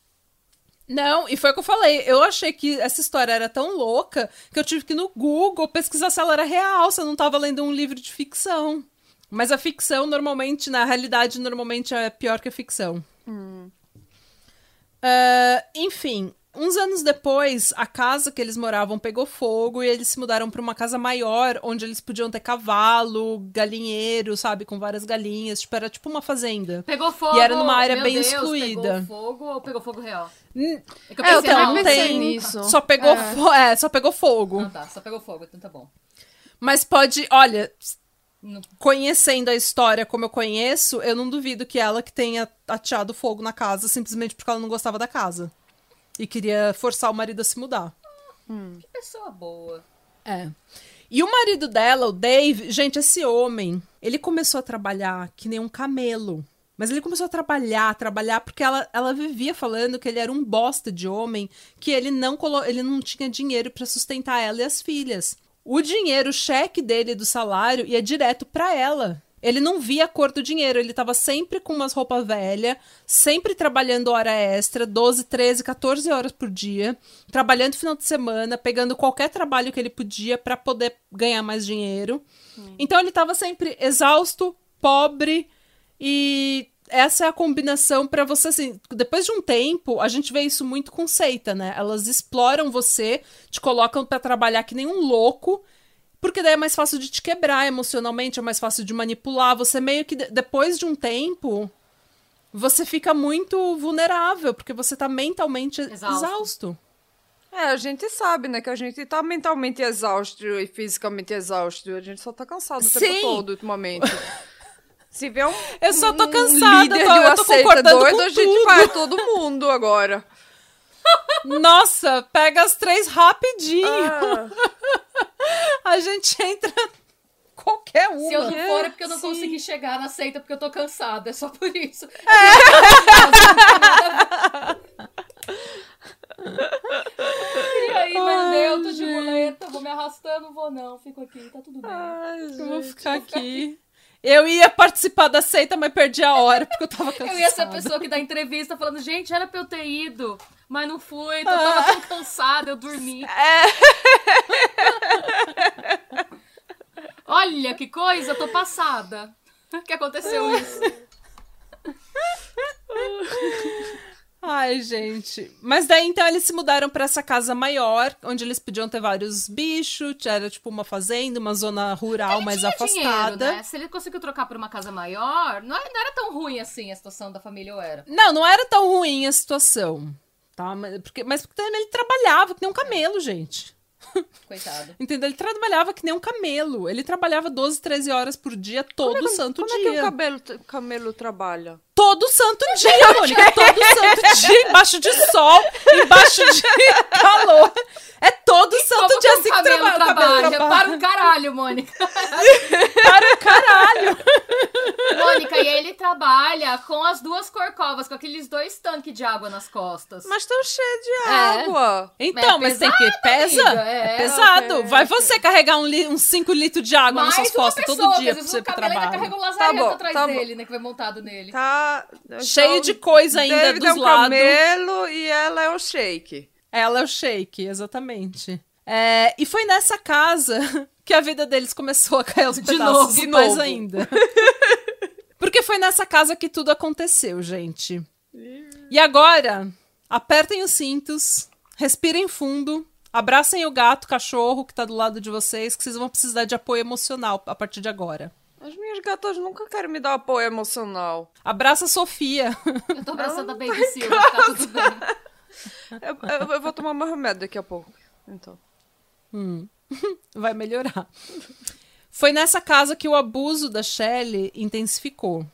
Não, e foi o que eu falei. Eu achei que essa história era tão louca que eu tive que ir no Google pesquisar se ela era real, se eu não tava lendo um livro de ficção. Mas a ficção, normalmente, na realidade, normalmente é pior que a ficção. Ah, enfim, uns anos depois, a casa que eles moravam pegou fogo e eles se mudaram para uma casa maior, onde eles podiam ter cavalo, galinheiro, sabe, com várias galinhas. Tipo, era tipo uma fazenda. Pegou fogo. E era numa área bem Deus, excluída. Pegou fogo ou pegou fogo real? É que eu É, eu pensei também não pensei tem. nisso. Só pegou, É. fo- é, só pegou fogo. Ah, tá, só pegou fogo, então tá bom. Mas pode, olha, Não- conhecendo a história como eu conheço, eu não duvido que ela que tenha ateado fogo na casa simplesmente porque ela não gostava da casa. E queria forçar o marido a se mudar. Que pessoa boa. É. E o marido dela, o Dave, gente, esse homem, ele começou a trabalhar que nem um camelo. Mas ele começou a trabalhar, trabalhar, porque ela, ela vivia falando que ele era um bosta de homem, que ele não, colo ele não tinha dinheiro pra sustentar ela e as filhas. O dinheiro, o cheque dele do salário ia direto pra ela. Ele não via a cor do dinheiro, ele tava sempre com umas roupas velhas, sempre trabalhando hora extra, 12, 13, 14 horas por dia, trabalhando final de semana, pegando qualquer trabalho que ele podia pra poder ganhar mais dinheiro. Então ele tava sempre exausto, pobre e essa é a combinação pra você assim, depois de um tempo, a gente vê isso muito com seita, né? Elas exploram você, te colocam pra trabalhar que nem um louco. Porque daí é mais fácil de te quebrar emocionalmente, é mais fácil de manipular. Você meio que, de- depois de um tempo, você fica muito vulnerável, porque você tá mentalmente Exausto. exausto. É, a gente sabe, né, que a gente tá mentalmente exausto e fisicamente exausto. A gente só tá cansado o Sim. tempo todo, ultimamente. Se vê um, Eu só tô um cansada, líder eu tô- de uma eu tô seita concordando doido, com a gente tudo. vai todo mundo agora. Nossa, pega as três rapidinho. Ah, A gente entra qualquer uma. Se eu não É, for é porque eu não sim. consegui chegar na seita porque eu tô cansada. É só por isso. e aí, mas Ai, eu tô de muleta, vou me arrastando, vou não, fico aqui, tá tudo bem. ai, Eu vou ficar aqui. Eu ia participar da seita, mas perdi a hora, porque eu tava cansada. Eu ia ser a pessoa que dá entrevista falando, gente, era pra eu ter ido, mas não fui, eu tava tão cansada, eu dormi. Olha que coisa, eu tô passada. que aconteceu isso? Ai, gente. Mas daí então eles se mudaram pra essa casa maior, onde eles podiam ter vários bichos, era tipo uma fazenda, uma zona rural mais Tinha afastada. dinheiro, né? Se ele conseguiu trocar por uma casa maior, não era, não era tão ruim assim a situação da família, ou era? Não, não era tão ruim a situação. Tá? Mas porque, mas porque também ele trabalhava que nem um camelo, gente. Coitado. Entendeu? Ele trabalhava que nem um camelo. Ele trabalhava 12, 13 horas por dia, todo santo Como é dia. que o cabelo, camelo trabalha? Todo santo dia, Mônica. Todo santo dia, embaixo de sol, embaixo de calor. É todo santo Como dia assim que trabalha. Cabelo trabalha? trabalha. Para o caralho, Mônica. Para o caralho. Mônica, e ele trabalha com as duas corcovas, com aqueles dois tanques de água nas costas. Mas tão cheio de É. água. Então, É mas tem que pesa. é, É, pesado. Vai você carregar um li- uns 5 litros de água nas suas costas pessoa, todo dia pra você ir o pro trabalho. lazareto bom, atrás tá bom. dele, né? Que vai montado nele. Tá. Cheio de coisa ainda David dos é um lados. camelo e ela é o shake. Ela é o shake, exatamente. É, e foi nessa casa que a vida deles começou a cair aos De pedaços novo, de mais novo. ainda. Porque foi nessa casa que tudo aconteceu, gente. E agora, apertem os cintos, respirem fundo, abracem o gato, cachorro que tá do lado de vocês, que vocês vão precisar de apoio emocional a partir de agora. As minhas gatas nunca querem me dar apoio emocional. Abraça a Sofia. Eu tô abraçando a Baby Silva, tá tudo bem. Eu, eu- eu vou tomar meu remédio daqui a pouco. Então. Vai melhorar. Foi nessa casa que o abuso da Shelley intensificou.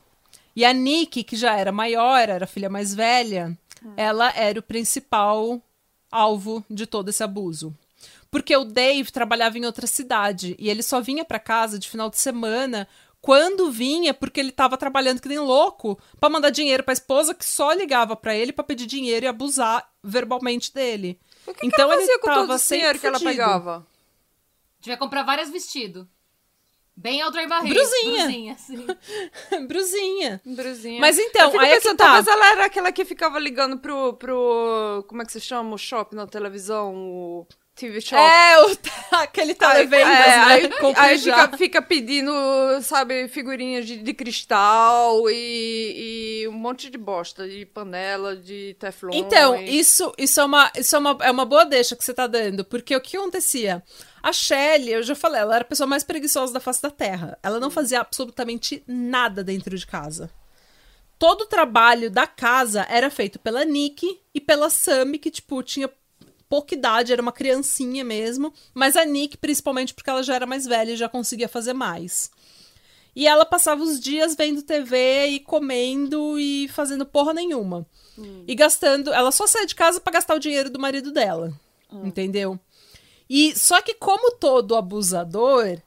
E a Nick, que já era maior, era a filha mais velha, ela era o principal alvo de todo esse abuso. Porque o Dave trabalhava em outra cidade e ele só vinha pra casa de final de semana Quando vinha, porque ele tava trabalhando que nem louco pra mandar dinheiro pra esposa que só ligava pra ele pra pedir dinheiro e abusar verbalmente dele. O que então que ela ele fazia com tava todo esse dinheiro que ela fudido. pegava? Devia comprar vários vestidos. Bem Audrey Barreto. Brusinha. Brusinha, sim. Bruzinha. Brusinha. Mas então, aí é que tá. Talvez ela era aquela que ficava ligando pro, pro. Como é que se chama? O shopping na televisão? O TV Shop. É, o, aquele televendas, é, né? aí, aí fica, fica pedindo, sabe, figurinhas de, de cristal e, e um monte de bosta, de panela, de teflon. Então, e... isso, isso, é, uma, isso é, uma, é uma boa deixa que você tá dando, porque o que acontecia? A Shelley, eu já falei, ela era a pessoa mais preguiçosa da face da Terra. Ela não fazia absolutamente nada dentro de casa. Todo o trabalho da casa era feito pela Nick e pela Sammy, que, tipo, tinha pouca idade, era uma criancinha mesmo. Mas a Nick, principalmente porque ela já era mais velha e já conseguia fazer mais. E ela passava os dias vendo TV e comendo e fazendo porra nenhuma. E gastando. Ela só saía de casa pra gastar o dinheiro do marido dela. Entendeu? E só que, como todo abusador,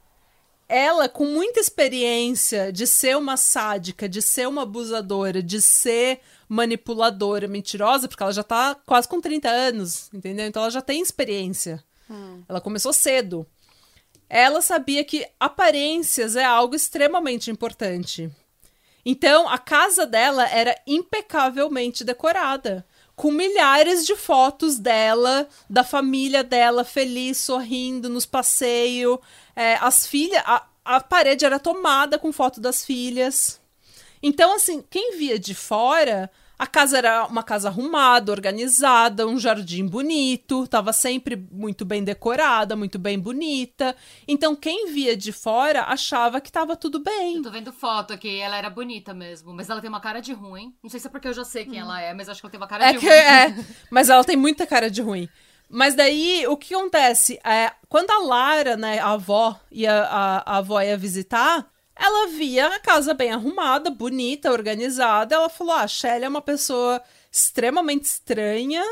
ela, com muita experiência de ser uma sádica, de ser uma abusadora, de ser manipuladora, mentirosa, porque ela já tá quase com 30 anos, entendeu? Então ela já tem experiência. Ela começou cedo. Ela sabia que aparências é algo extremamente importante. Então, a casa dela era impecavelmente decorada, com milhares de fotos dela, da família dela, feliz, sorrindo nos passeios. É, as filhas. A, a parede era tomada com foto das filhas. Então, assim, quem via de fora, a casa era uma casa arrumada, organizada, um jardim bonito, tava sempre muito bem decorada, muito bem bonita. Então, quem via de fora achava que tava tudo bem. Eu tô vendo foto aqui, ela era bonita mesmo, mas ela tem uma cara de ruim. Não sei se é porque eu já sei quem ela é, mas acho que ela tem uma cara É de que ruim. é, mas ela tem muita cara de ruim. Mas daí, o que acontece? É, quando a Lara, né, a avó, ia, a, a avó ia visitar, ela via a casa bem arrumada, bonita, organizada. Ela falou: ah, a Shelly é uma pessoa extremamente estranha,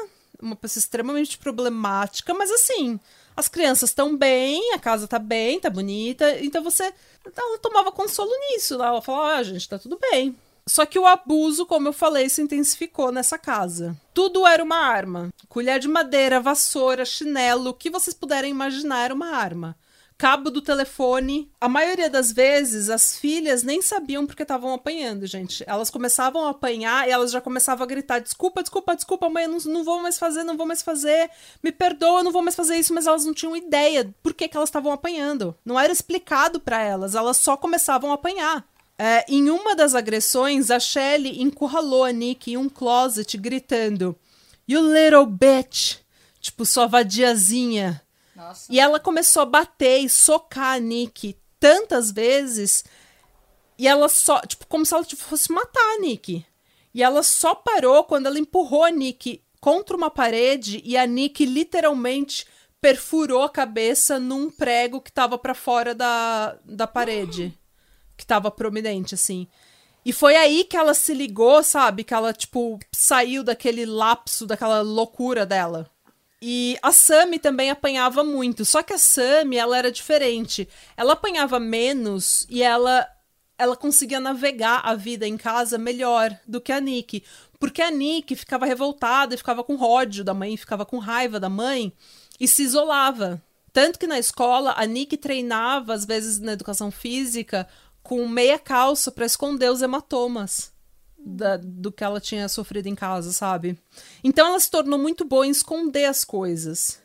uma pessoa extremamente problemática, mas assim, as crianças estão bem, a casa tá bem, tá bonita. Então você. Ela tomava consolo nisso. né? Ela falava: ah, gente, tá tudo bem. Só que o abuso, como eu falei, se intensificou nessa casa. Tudo era uma arma. Colher de madeira, vassoura, chinelo, o que vocês puderem imaginar era uma arma. Cabo do telefone. A maioria das vezes, as filhas nem sabiam porque estavam apanhando, gente. Elas começavam a apanhar e elas já começavam a gritar: desculpa, desculpa, desculpa, mãe, não, não vou mais fazer, não vou mais fazer. Me perdoa, não vou mais fazer isso. Mas elas não tinham ideia por que, que elas estavam apanhando. Não era explicado para elas, elas só começavam a apanhar. É, em uma das agressões, a Shelley encurralou a Nick em um closet, gritando: You little bitch! Tipo, sua vadiazinha. Nossa. E ela começou a bater e socar a Nick tantas vezes. E ela só. Tipo, como se ela tipo, fosse matar a Nick. E ela só parou quando ela empurrou a Nick contra uma parede e a Nick literalmente perfurou a cabeça num prego que tava pra fora da, da parede. Que tava prominente, assim. E foi aí que ela se ligou, sabe? Que ela, tipo, saiu daquele lapso, daquela loucura dela. E a Sammy também apanhava muito. Só que a Sammy, ela era diferente. Ela apanhava menos e ela ela conseguia navegar a vida em casa melhor do que a Nick. Porque a Nick ficava revoltada e ficava com ódio da mãe, ficava com raiva da mãe e se isolava. Tanto que na escola a Nick treinava, às vezes na educação física, com meia calça para esconder os hematomas da- do que ela tinha sofrido em casa, sabe? Então ela se tornou muito boa em esconder as coisas.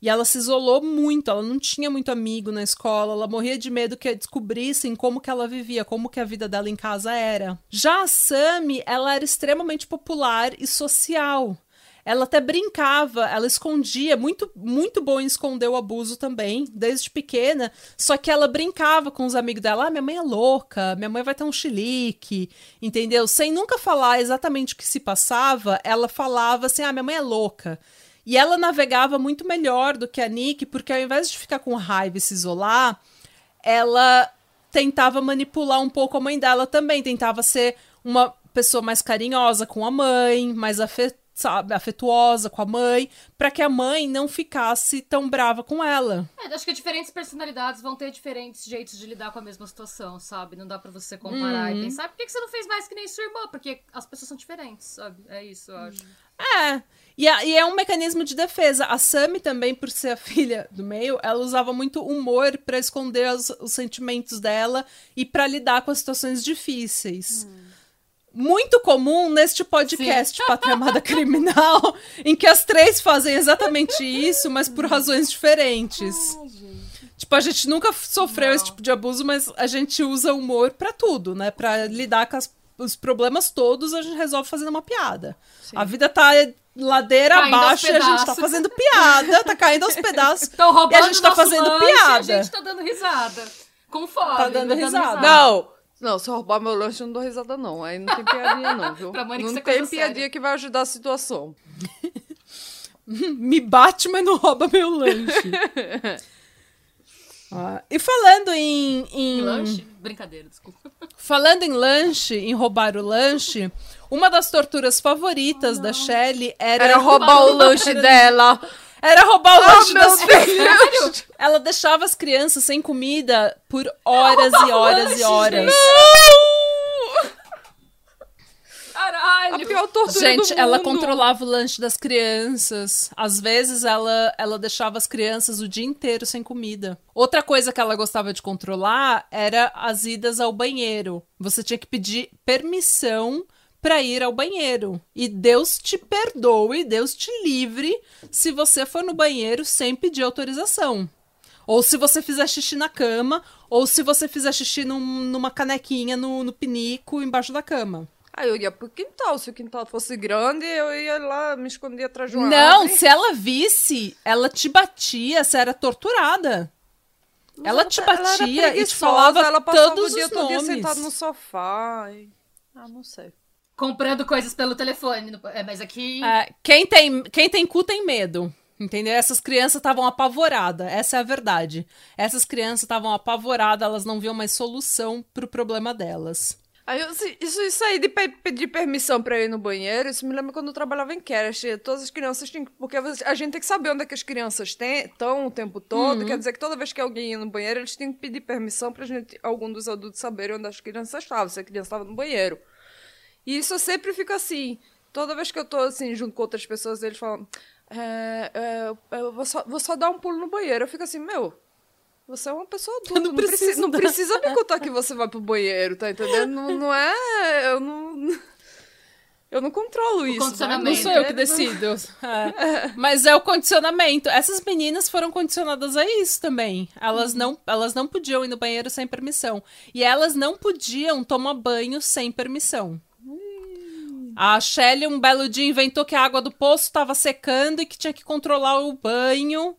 E ela se isolou muito, ela não tinha muito amigo na escola, ela morria de medo que descobrissem como que ela vivia, como que a vida dela em casa era. Já a Sammy, ela era extremamente popular e social. Ela até brincava, ela escondia, muito muito bom em esconder o abuso também, desde pequena. Só que ela brincava com os amigos dela, ah, minha mãe é louca, minha mãe vai ter um chilique, entendeu? Sem nunca falar exatamente o que se passava, ela falava assim, ah, minha mãe é louca. E ela navegava muito melhor do que a Nick, porque ao invés de ficar com raiva e se isolar, ela tentava manipular um pouco a mãe dela também, tentava ser uma pessoa mais carinhosa com a mãe, mais afe- sabe, afetuosa com a mãe, para que a mãe não ficasse tão brava com ela. É, acho que diferentes personalidades vão ter diferentes jeitos de lidar com a mesma situação, sabe? Não dá para você comparar Uhum. e pensar, por que você não fez mais que nem sua irmã? Porque as pessoas são diferentes, sabe? É isso, eu acho. É. E, a- e é um mecanismo de defesa. A Sammy também, por ser a filha do meio, ela usava muito humor pra esconder os, os sentimentos dela e pra lidar com as situações difíceis. Muito comum neste podcast Pátria Amada Criminal, em que as três fazem exatamente isso, mas por razões diferentes. Tipo, a gente nunca sofreu Não. esse tipo de abuso, mas a gente usa humor pra tudo, né? Pra lidar com as- os problemas todos, a gente resolve fazendo uma piada. A vida tá ladeira Caindo abaixo e a gente tá fazendo piada, tá caindo aos pedaços. Estão roubando e a gente tá fazendo lanche, piada. A gente tá dando risada. Com fome. Tá dando risada. Não! Não, se eu roubar meu lanche, eu não dou risada, não. Aí não tem piadinha, não, viu? Pra Mônica, não é tem piadinha séria. que vai ajudar a situação. Me bate, mas não rouba meu lanche. Ah, e falando em, em Lanche? Brincadeira, desculpa. Falando em lanche, em roubar o lanche, uma das torturas favoritas da Shelley era, Era roubar o lanche dela. Era roubar o lanche meu das crianças. Ela deixava as crianças sem comida por horas e horas e horas. A Caralho! pior tortura Gente, do ela mundo. controlava o lanche das crianças. Às vezes ela, ela deixava as crianças o dia inteiro sem comida. Outra coisa que ela gostava de controlar era as idas ao banheiro. Você tinha que pedir permissão pra ir ao banheiro. E Deus te perdoe, Deus te livre se você for no banheiro sem pedir autorização. Ou se você fizer xixi na cama, ou se você fizer xixi num- numa canequinha no, no pinico embaixo da cama. Aí eu ia pro quintal. Se o quintal fosse grande, eu ia lá me esconder atrás de uma Não, árvore. se ela visse, ela te batia, você era torturada. ela te Ela era batia e te falava ela todos o dia os todo dia sentada no sofá. e- Ah, não sei. Comprando coisas pelo telefone. no- É, mas aqui. É, quem, tem, quem tem cu tem medo. Entendeu? Essas crianças estavam apavoradas. Essa é a verdade. Essas crianças estavam apavoradas, elas não viam mais solução pro problema delas. Aí, eu- se- isso, isso aí de pe- pedir permissão pra ir no banheiro, isso me lembra quando eu trabalhava em creche. Todas as crianças tinham. que- Porque a gente tem que saber onde é que as crianças estão o tempo todo. Quer dizer que toda vez que alguém ia no banheiro, eles tinham que pedir permissão pra gente, algum dos adultos saberem onde as crianças estavam, se a criança estava no banheiro. E isso eu sempre fica assim. Toda vez que eu tô assim, junto com outras pessoas, eles falam. É, é, eu vou só, vou só dar um pulo no banheiro. Eu fico assim, meu. Você é uma pessoa adulta. Não Não, precisa, precisa não precisa me contar que você vai pro banheiro, tá entendendo? Não, não é. Eu não. Eu não controlo isso. condicionamento. Não sou eu que decido. É. Mas é o condicionamento. Essas meninas foram condicionadas a isso também. Elas não, elas não podiam ir no banheiro sem permissão. E elas não podiam tomar banho sem permissão. A Shelly, um belo dia, inventou que a água do poço estava secando e que tinha que controlar o banho.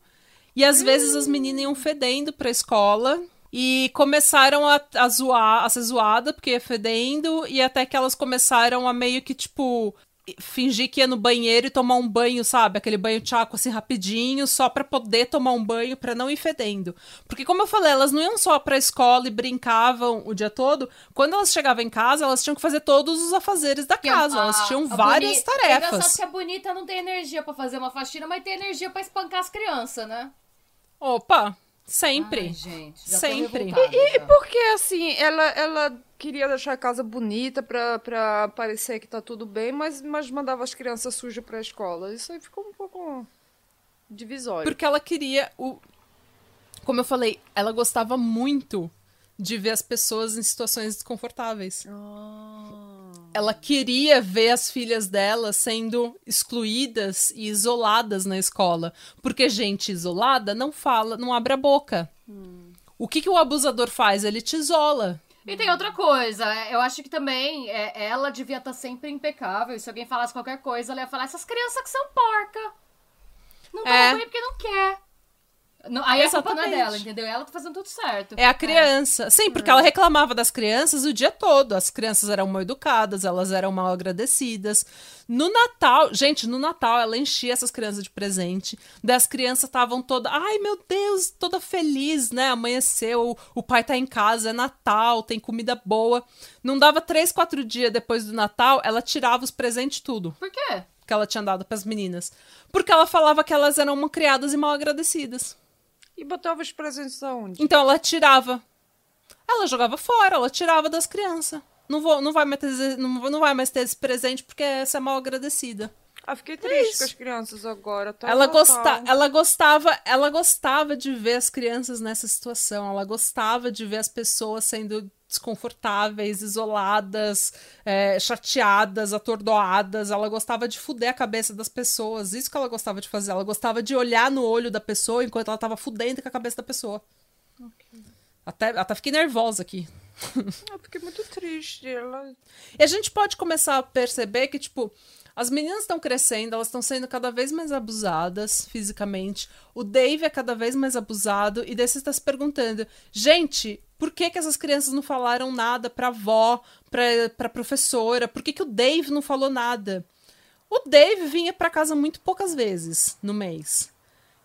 E às vezes as meninas iam fedendo pra escola. E começaram a, a zoar, a ser zoada, porque ia fedendo. E até que elas começaram a meio que, tipo, fingir que ia no banheiro e tomar um banho, sabe? Aquele banho tchaco assim rapidinho, só pra poder tomar um banho pra não ir fedendo. Porque como eu falei, elas não iam só pra escola e brincavam o dia todo. Quando elas chegavam em casa, elas tinham que fazer todos os afazeres da que a- casa. Elas tinham a várias boni- É engraçado tarefas. que a bonita não tem energia pra fazer uma faxina, mas tem energia pra espancar as crianças, né? Opa, sempre. Ai, gente, já Sempre. Tô revoltada, já. Porque assim, ela, ela queria deixar a casa bonita pra, pra parecer que tá tudo bem, mas, mas mandava as crianças sujas pra escola. Isso aí ficou um pouco divisório. Porque ela queria o. Como eu falei, ela gostava muito de ver as pessoas em situações desconfortáveis. Ela queria ver as filhas dela sendo excluídas e isoladas na escola. Porque gente isolada não fala, não abre a boca. O que, que o abusador faz? Ele te isola. E tem outra coisa, eu acho que também é, ela devia estar sempre impecável. E se alguém falasse qualquer coisa, ela ia falar: essas crianças que são porca. Não toma É. banho porque não quer. Não, aí a culpa não é Exatamente. dela, entendeu? Ela tá fazendo tudo certo. É a criança. Sim, porque ela reclamava das crianças o dia todo. As crianças eram mal educadas, elas eram mal agradecidas. No Natal, gente, no Natal ela enchia essas crianças de presente. Das crianças estavam todas, ai meu Deus, toda feliz, né? Amanheceu, o pai tá em casa, é Natal, tem comida boa. Não dava três, quatro dias depois do Natal, ela tirava os presentes tudo. Por quê? que ela tinha dado pras meninas. Porque ela falava que elas eram mal criadas e mal agradecidas. E botava os presentes aonde? Então ela tirava. Ela jogava fora, ela tirava das crianças. Não, vou, não, vai mais ter, não, não vai mais ter esse presente porque essa é mal agradecida. Ah, fiquei triste com as crianças agora. Tá Ela, gosta, ela gostava, ela gostava de ver as crianças nessa situação. Ela gostava de ver as pessoas sendo desconfortáveis, isoladas, é, chateadas, atordoadas. Ela gostava de fuder a cabeça das pessoas. Isso que ela gostava de fazer. Ela gostava de olhar no olho da pessoa enquanto ela tava fudendo com a cabeça da pessoa. Até, até fiquei nervosa aqui. Eu fiquei muito triste. Ela... E a gente pode começar a perceber que, tipo, as meninas estão crescendo, elas estão sendo cada vez mais abusadas fisicamente. O Dave é cada vez mais abusado. E daí você está se perguntando, gente, por que, que essas crianças não falaram nada pra avó, pra, pra professora? Por que, que o Dave não falou nada? O Dave vinha pra casa muito poucas vezes no mês.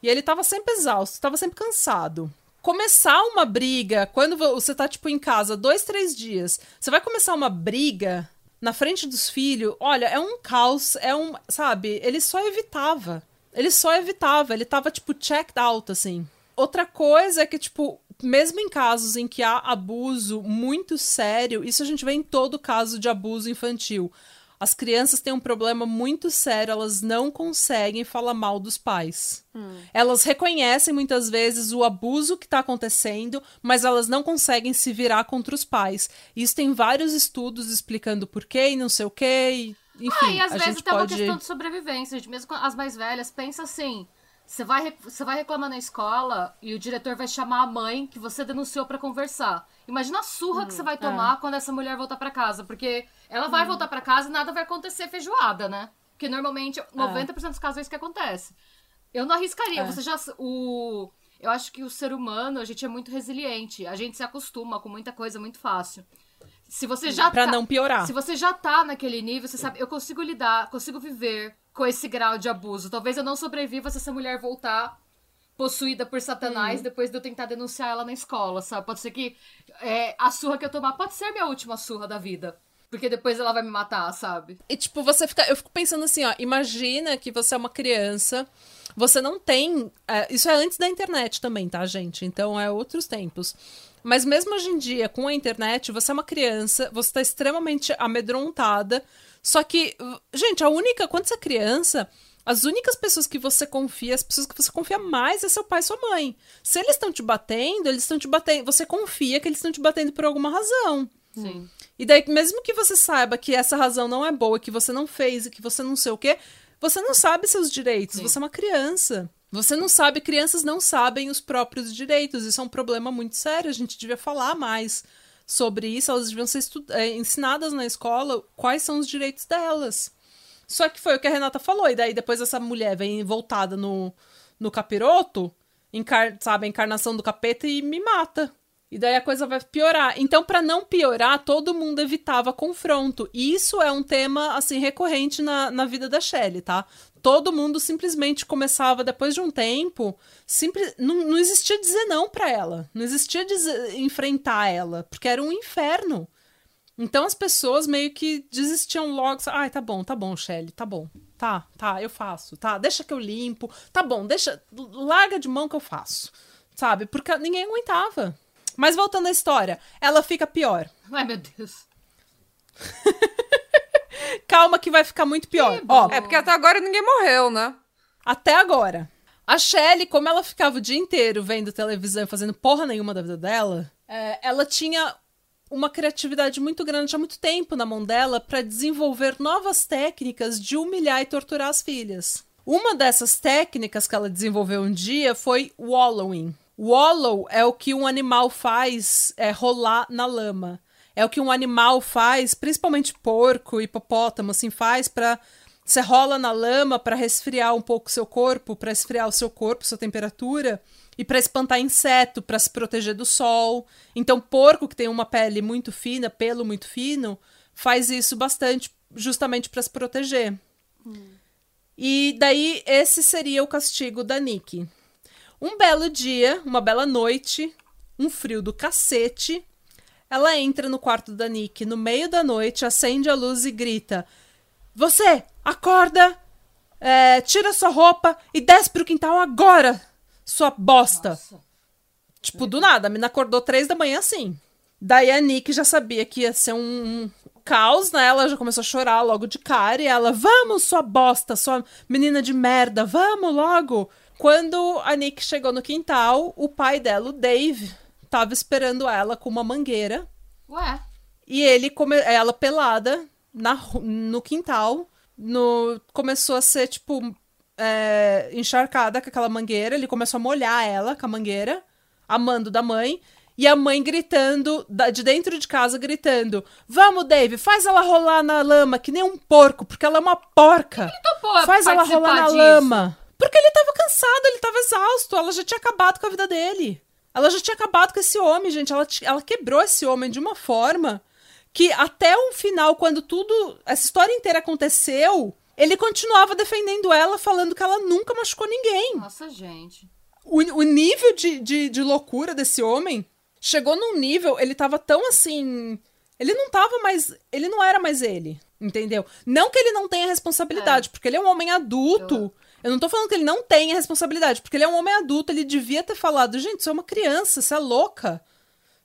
E ele tava sempre exausto, tava sempre cansado. Começar uma briga, quando você tá, tipo, em casa dois, três dias, você vai começar uma briga na frente dos filhos, olha, é um caos, é um. Sabe? Ele só evitava. Ele só evitava, ele tava, tipo, checked out, assim. Outra coisa é que, tipo, mesmo em casos em que há abuso muito sério, isso a gente vê em todo caso de abuso infantil. As crianças têm um problema muito sério, elas não conseguem falar mal dos pais. Hum. Elas reconhecem muitas vezes o abuso que está acontecendo, mas elas não conseguem se virar contra os pais. Isso tem vários estudos explicando por quê e não sei o quê. E, enfim, ah, e às a vezes tem pode... uma questão de sobrevivência, gente. Mesmo as mais velhas, pensa assim. Você vai, você vai reclamar na escola e o diretor vai chamar a mãe que você denunciou pra conversar. Imagina a surra que você vai tomar quando essa mulher voltar pra casa. Porque ela vai voltar pra casa e nada vai acontecer feijoada, né? Porque normalmente 90% dos casos é isso que acontece. Eu não arriscaria. É. Você já. O, eu acho que o ser humano, a gente é muito resiliente. A gente se acostuma com muita coisa muito fácil. Se você já Pra tá- não piorar. se você já tá naquele nível, você sabe, eu consigo lidar, consigo viver com esse grau de abuso. Talvez eu não sobreviva se essa mulher voltar possuída por Hum. Satanás depois de eu tentar denunciar ela na escola, sabe? Pode ser que é, a surra que eu tomar pode ser a minha última surra da vida. Porque depois ela vai me matar, sabe? E, tipo, você fica. Eu fico pensando assim, ó. Imagina que você é uma criança. Você não tem. é, isso é antes da internet também, tá, gente? Então é outros tempos. Mas mesmo hoje em dia, com a internet, você é uma criança, você tá extremamente amedrontada. Só que, gente, a única. Quando você é criança. As únicas pessoas que você confia, as pessoas que você confia mais é seu pai e sua mãe. Se eles estão te batendo, eles estão te batendo. Você confia que eles estão te batendo por alguma razão. Sim. E daí, mesmo que você saiba que essa razão não é boa, que você não fez e que você não sei o quê, você não sabe seus direitos. Sim. Você é uma criança. Você não sabe, crianças não sabem os próprios direitos. Isso é um problema muito sério. A gente devia falar mais sobre isso. Elas deviam ser eh, ensinadas na escola quais são os direitos delas. Só que foi o que a Renata falou. E daí, depois essa mulher vem voltada no, no capiroto, encar sabe, a encarnação do capeta e me mata. E daí a coisa vai piorar. Então, pra não piorar, todo mundo evitava confronto. E isso é um tema, assim, recorrente na, na vida da Shelley, tá? Todo mundo simplesmente começava, depois de um tempo, simples, não, não existia dizer não pra ela. Não existia dizer, enfrentar ela, porque era um inferno. Então as pessoas meio que desistiam logo. Ai, tá bom, tá bom, Shelly, tá bom. Tá, tá, eu faço. Tá, deixa que eu limpo. Tá bom, deixa. Larga de mão que eu faço. Sabe? Porque ninguém aguentava. Mas voltando à história, ela fica pior. Ai, meu Deus. Calma que vai ficar muito pior. Ó. É porque até agora ninguém morreu, né? até agora. A Shelley, como ela ficava o dia inteiro vendo televisão e fazendo porra nenhuma da vida dela, é, ela tinha uma criatividade muito grande há muito tempo na mão dela para desenvolver novas técnicas de humilhar e torturar as filhas. Uma dessas técnicas que ela desenvolveu um dia foi wallowing. Wallow é o que um animal faz é, rolar na lama. É o que um animal faz, principalmente porco, hipopótamo, assim, faz para você rola na lama para resfriar um pouco o seu corpo, para esfriar o seu corpo, sua temperatura, e para espantar inseto, para se proteger do sol. Então, porco que tem uma pele muito fina, pelo muito fino, faz isso bastante, justamente para se proteger. E daí esse seria o castigo da Nick. Um belo dia, uma bela noite, um frio do cacete, ela entra no quarto da Nick no meio da noite, acende a luz e grita: Você, acorda! É, tira sua roupa e desce pro quintal agora, sua bosta. Nossa. Tipo, do nada, a mina acordou três da manhã assim. Daí a Nick já sabia que ia ser um, um caos, né? Ela já começou a chorar logo de cara e ela, vamos, sua bosta, sua menina de merda, vamos logo. Quando a Nick chegou no quintal, o pai dela, o Dave, tava esperando ela com uma mangueira. Ué. E ele, come... ela pelada na... no quintal, no... começou a ser, tipo, é, encharcada com aquela mangueira. Ele começou a molhar ela com a mangueira, amando da mãe. E a mãe gritando, de dentro de casa, gritando: Vamos, Dave, faz ela rolar na lama, que nem um porco, porque ela é uma porca. topou Faz ela rolar na disso? lama. Porque ele tava cansado, ele tava exausto, ela já tinha acabado com a vida dele. Ela já tinha acabado com esse homem, gente. Ela, ela quebrou esse homem de uma forma que até o final, quando tudo. Essa história inteira aconteceu, ele continuava defendendo ela, falando que ela nunca machucou ninguém. Nossa, gente. O, o nível de, de, de loucura desse homem chegou num nível, ele tava tão assim. Ele não tava mais. Ele não era mais ele. Entendeu? Não que ele não tenha responsabilidade, porque ele é um homem adulto. Eu não tô falando que ele não tenha responsabilidade, porque ele é um homem adulto, ele devia ter falado, gente, você é uma criança, você é louca.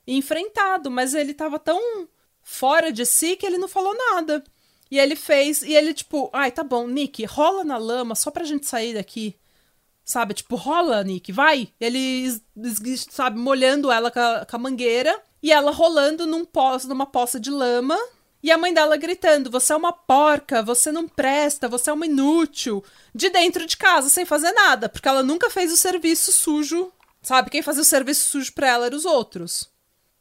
E enfrentado, mas ele tava tão fora de si que ele não falou nada. E ele fez, e ele tipo, ai, tá bom, Nick, rola na lama só pra gente sair daqui. Sabe, tipo, rola, Nick, vai. Ele, sabe, molhando ela com a, com a mangueira e ela rolando num poço, numa poça de lama. E a mãe dela gritando: Você é uma porca, você não presta, você é uma inútil. De dentro de casa, sem fazer nada, porque ela nunca fez o serviço sujo. Sabe, quem fazia o serviço sujo pra ela eram os outros.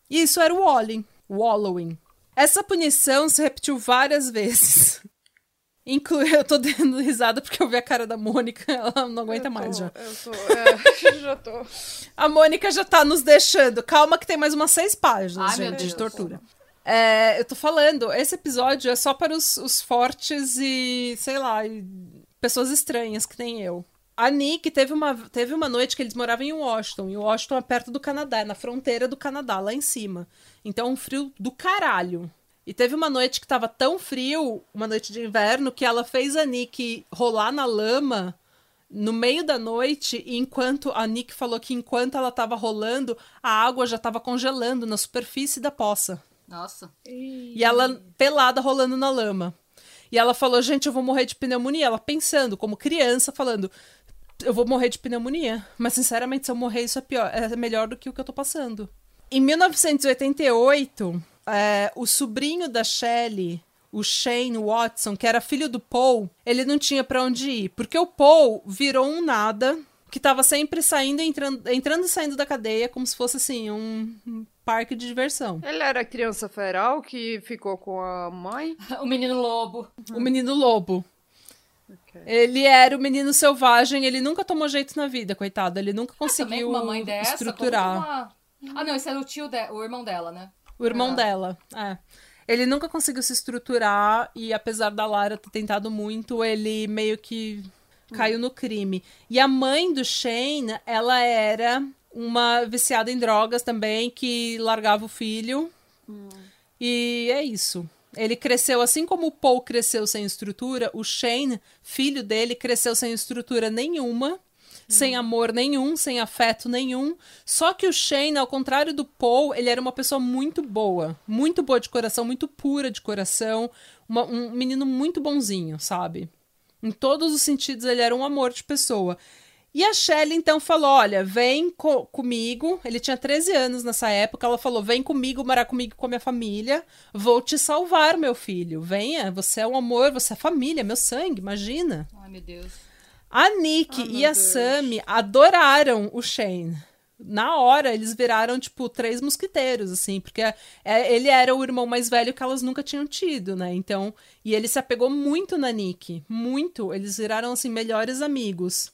E isso era o Walling, o Wallowing. Essa punição se repetiu várias vezes. Inclui, eu tô dando risada porque eu vi a cara da Mônica, ela não aguenta Eu tô- mais já. Eu tô, é, já tô. A Mônica já tá nos deixando. Calma que tem mais umas seis páginas, Ai, gente, de tortura. É, eu tô falando, esse episódio é só para os, os fortes e, sei lá, e pessoas estranhas que nem eu. A Nick teve uma, teve uma noite que eles moravam em Washington, e Washington é perto do Canadá, é na fronteira do Canadá, lá em cima. Então, um frio do caralho. E teve uma noite que tava tão frio, uma noite de inverno, que ela fez a Nick rolar na lama no meio da noite, enquanto a Nick falou que enquanto ela tava rolando, a água já tava congelando na superfície da poça. Nossa. E ela pelada rolando na lama. E ela falou: "Gente, eu vou morrer de pneumonia". Ela pensando como criança, falando: "Eu vou morrer de pneumonia". Mas sinceramente, se eu morrer, isso é pior, é melhor do que o que eu tô passando. Em 1988, é, o sobrinho da Shelley, o Shane Watson, que era filho do Paul, ele não tinha pra onde ir, porque o Paul virou um nada que tava sempre saindo e entrando, entrando e saindo da cadeia como se fosse assim um parque de diversão. Ele era criança feral que ficou com a mãe. O menino lobo. O menino lobo. Ok. Ele era o menino selvagem, ele nunca tomou jeito na vida, coitado. Ele nunca Também conseguiu uma mãe dessa. estruturar. uma- Ah, não, esse era o tio, de... o irmão dela, né? O irmão Ah. dela, é. Ele nunca conseguiu se estruturar e apesar da Lara ter tentado muito, ele meio que caiu no crime. E a mãe do Shane, ela era uma viciada em drogas também, que largava o filho. E é isso. Ele cresceu assim como o Paul cresceu sem estrutura, o Shane, filho dele, cresceu sem estrutura nenhuma, sem amor nenhum, sem afeto nenhum. Só que o Shane, ao contrário do Paul, ele era uma pessoa muito boa, muito boa de coração, muito pura de coração, uma- um menino muito bonzinho, sabe? Em todos os sentidos, ele era um amor de pessoa. E a Shelley então falou: Olha, vem co- comigo. Ele tinha 13 anos nessa época. Ela falou: Vem comigo, morar comigo com a minha família. Vou te salvar, meu filho. Venha, você é um amor, você é família, meu sangue, imagina. Ai, meu Deus. A Nick Ai, e a Deus. Sammy adoraram o Shane. Na hora, eles viraram, tipo, três mosquiteiros, assim, porque é, ele era o irmão mais velho que elas nunca tinham tido, né? Então, e ele se apegou muito na Nick, muito. Eles viraram, assim, melhores amigos.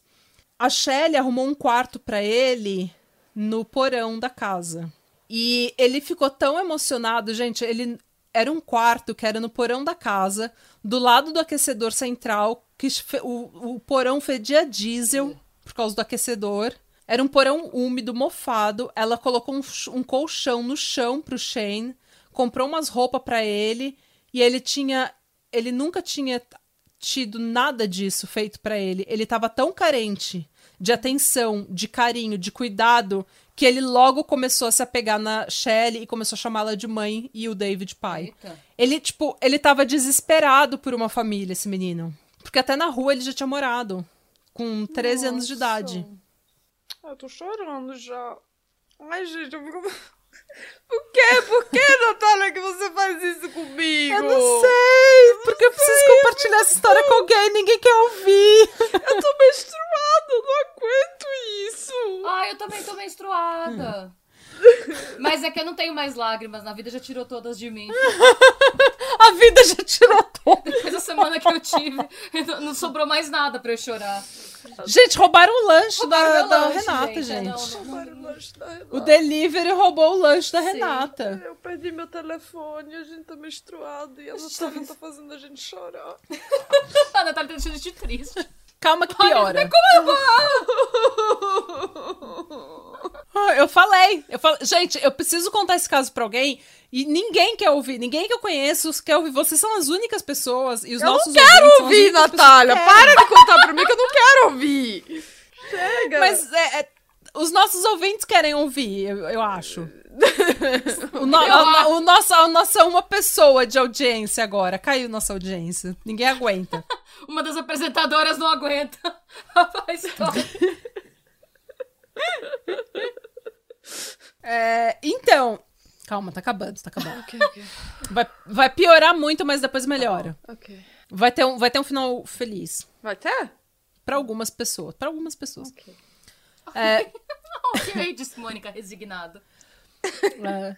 A Shelley arrumou um quarto pra ele no porão da casa. E ele ficou tão emocionado, gente, ele era um quarto que era no porão da casa, do lado do aquecedor central, que o, o porão fedia diesel por causa do aquecedor. Era um porão úmido, mofado. Ela colocou um, um colchão no chão pro Shane, comprou umas roupas pra ele e ele tinha, ele nunca tinha tido nada disso feito pra ele. Ele tava tão carente de atenção, de carinho, de cuidado, que ele logo começou a se apegar na Shelley e começou a chamá-la de mãe e o David de pai. Eita. Ele, tipo, ele tava desesperado por uma família, esse menino. Porque até na rua ele já tinha morado. Com 13 anos de Nossa. idade. Eu tô chorando já. Ai, gente, eu fico. Por quê? Por que, Natália, que você faz isso comigo? Eu não sei, porque eu preciso compartilhar essa história com alguém, ninguém quer ouvir. Eu tô menstruada, eu não aguento isso. Ah, eu também tô menstruada. Mas é que eu não tenho mais lágrimas, na vida já tirou todas de mim. A vida já tirou todo. Depois da semana que eu tive, não- não sobrou mais nada pra eu chorar. Gente, roubaram o lanche da, Roubaram meu da lanche, Renata, gente. gente. É, não, não- Roubaram o lanche da Renata. O delivery roubou o lanche da Sim. Renata. Eu perdi meu telefone, a gente tá menstruado e a Natália tá fazendo a gente chorar. A Natália tá deixando a gente triste. Calma que piora. Ah, Eu falei, eu falei, gente, eu preciso contar esse caso pra alguém e ninguém quer ouvir, ninguém que eu conheço quer ouvir. Vocês são as únicas pessoas e os Eu não nossos quero são as ouvir, Natália! que Para de contar pra mim que eu não quero ouvir! Chega! Mas é, é, os nossos ouvintes querem ouvir, eu, eu acho. O, no, a, o nosso, a nossa uma pessoa de audiência agora. Caiu nossa audiência. Ninguém aguenta. Uma das apresentadoras não aguenta a história. É, então. Calma, tá acabando, tá acabando. Ok, ok. Vai, vai piorar muito, mas depois melhora. Ok. Vai ter um, vai ter um final feliz. Vai ter? Pra algumas pessoas. Pra algumas pessoas. Ok. É, ok, disse Mônica, resignado. é,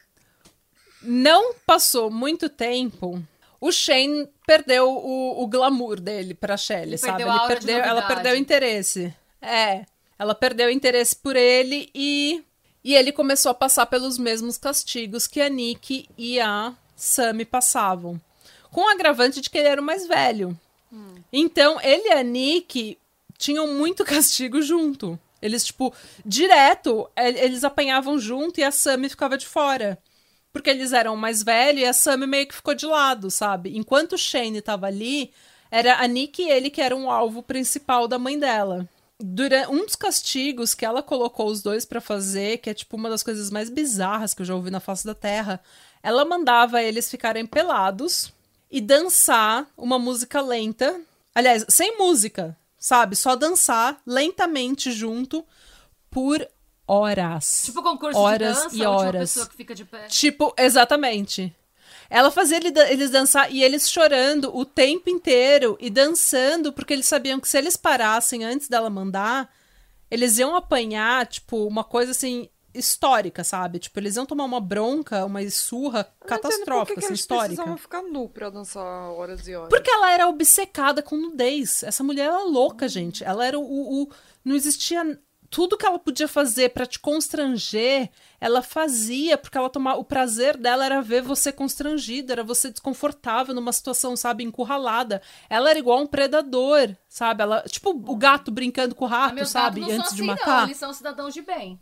não passou muito tempo. O Shane perdeu o, o glamour dele pra Shelley, Ele sabe? perdeu aura de ela perdeu o interesse. É. Ela perdeu o interesse por ele e, e ele começou a passar pelos mesmos castigos que a Nick e a Sammy passavam. Com o agravante de que ele era o mais velho. Então, ele e a Nick tinham muito castigo junto. Eles, tipo, direto, e- eles apanhavam junto e a Sammy ficava de fora. Porque eles eram mais velhos e a Sammy meio que ficou de lado, sabe? Enquanto o Shane tava ali, era a Nick e ele que eram o alvo principal da mãe dela. Durante um dos castigos que ela colocou os dois pra fazer, que é tipo uma das coisas mais bizarras que eu já ouvi na face da Terra, ela mandava eles ficarem pelados e dançar uma música lenta. Aliás, sem música, sabe? Só dançar lentamente junto por horas. Tipo concurso horas de dança, e horas. pessoa que fica de pé. Tipo, exatamente. Ela fazia ele- eles dançar e eles chorando o tempo inteiro e dançando, porque eles sabiam que se eles parassem antes dela mandar, eles iam apanhar, tipo, uma coisa assim histórica, sabe? Tipo, eles iam tomar uma bronca, uma surra catastrófica, que, que assim, eles histórica. precisavam ficar nu pra dançar horas e horas? Porque ela era obcecada com nudez. Essa mulher era louca, gente. Ela era o. o- o- não existia. Tudo que ela podia fazer pra te constranger, ela fazia, porque ela tomava. O prazer dela era ver você constrangido, era você desconfortável numa situação, sabe, encurralada. Ela era igual um predador, sabe? Ela, tipo o gato brincando com o Ah, rato, meus sabe? Antes são de assim, matar. não. Eles são cidadãos de bem.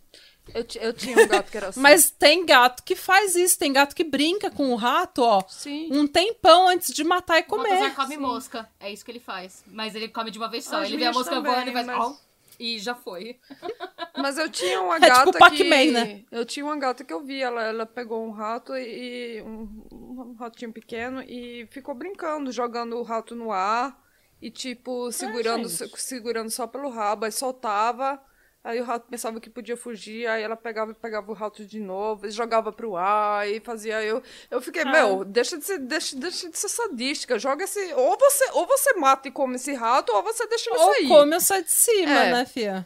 Eu, eu tinha um gato que era assim. Mas tem gato que faz isso, tem gato que brinca com o rato, ó, Sim. um tempão antes de matar e O comer. Baltazar come mosca. É isso que ele faz. Mas ele come de uma vez só. As ele vê a mosca também, voando e faz. mas- E já foi. Mas eu tinha uma É tipo gata Pac-Man, que... né? Eu tinha uma gata que eu vi, ela, ela pegou um rato e... Um, um ratinho pequeno e ficou brincando, jogando o rato no ar e, tipo, segurando, segurando só pelo rabo, aí soltava... Aí o rato pensava que podia fugir, aí ela pegava e pegava o rato de novo, e jogava pro ar, e fazia eu. Eu fiquei, meu, deixa de ser, deixa, deixa de ser sadística, joga esse. Ou você, ou você mata e come esse rato, ou você deixa ele Ou sair. come ou sai de cima, É. né, fia?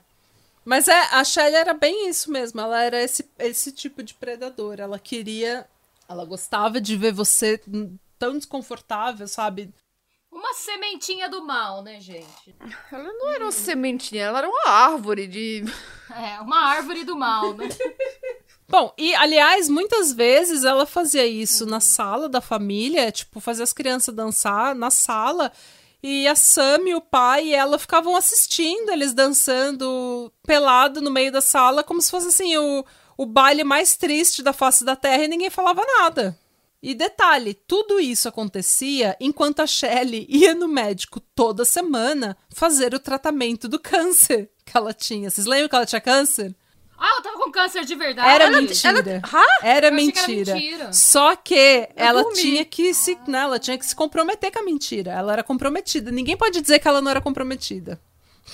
Mas é, a Shelly era bem isso mesmo. Ela era esse, esse tipo de predador. Ela queria. Ela gostava de ver você tão desconfortável, sabe? Uma sementinha do mal, né, gente? Ela não era uma sementinha, ela era uma árvore de. É, uma árvore do mal, né? Bom, e aliás, muitas vezes ela fazia isso na sala da família, tipo, fazia as crianças dançar na sala. E a Sam e o pai e ela ficavam assistindo eles dançando pelado no meio da sala, como se fosse assim o, o baile mais triste da face da terra e ninguém falava nada. E detalhe, tudo isso acontecia enquanto a Shelley ia no médico toda semana fazer o tratamento do câncer que ela tinha. Vocês lembram que ela tinha câncer? Ah, ela tava com câncer de verdade? Era Ela- mentira. Hã? Era Eu que era mentira. mentira. Só que ela dormi. tinha que se, né, ela tinha que se comprometer com a mentira. Ela era comprometida. Ninguém pode dizer que ela não era comprometida.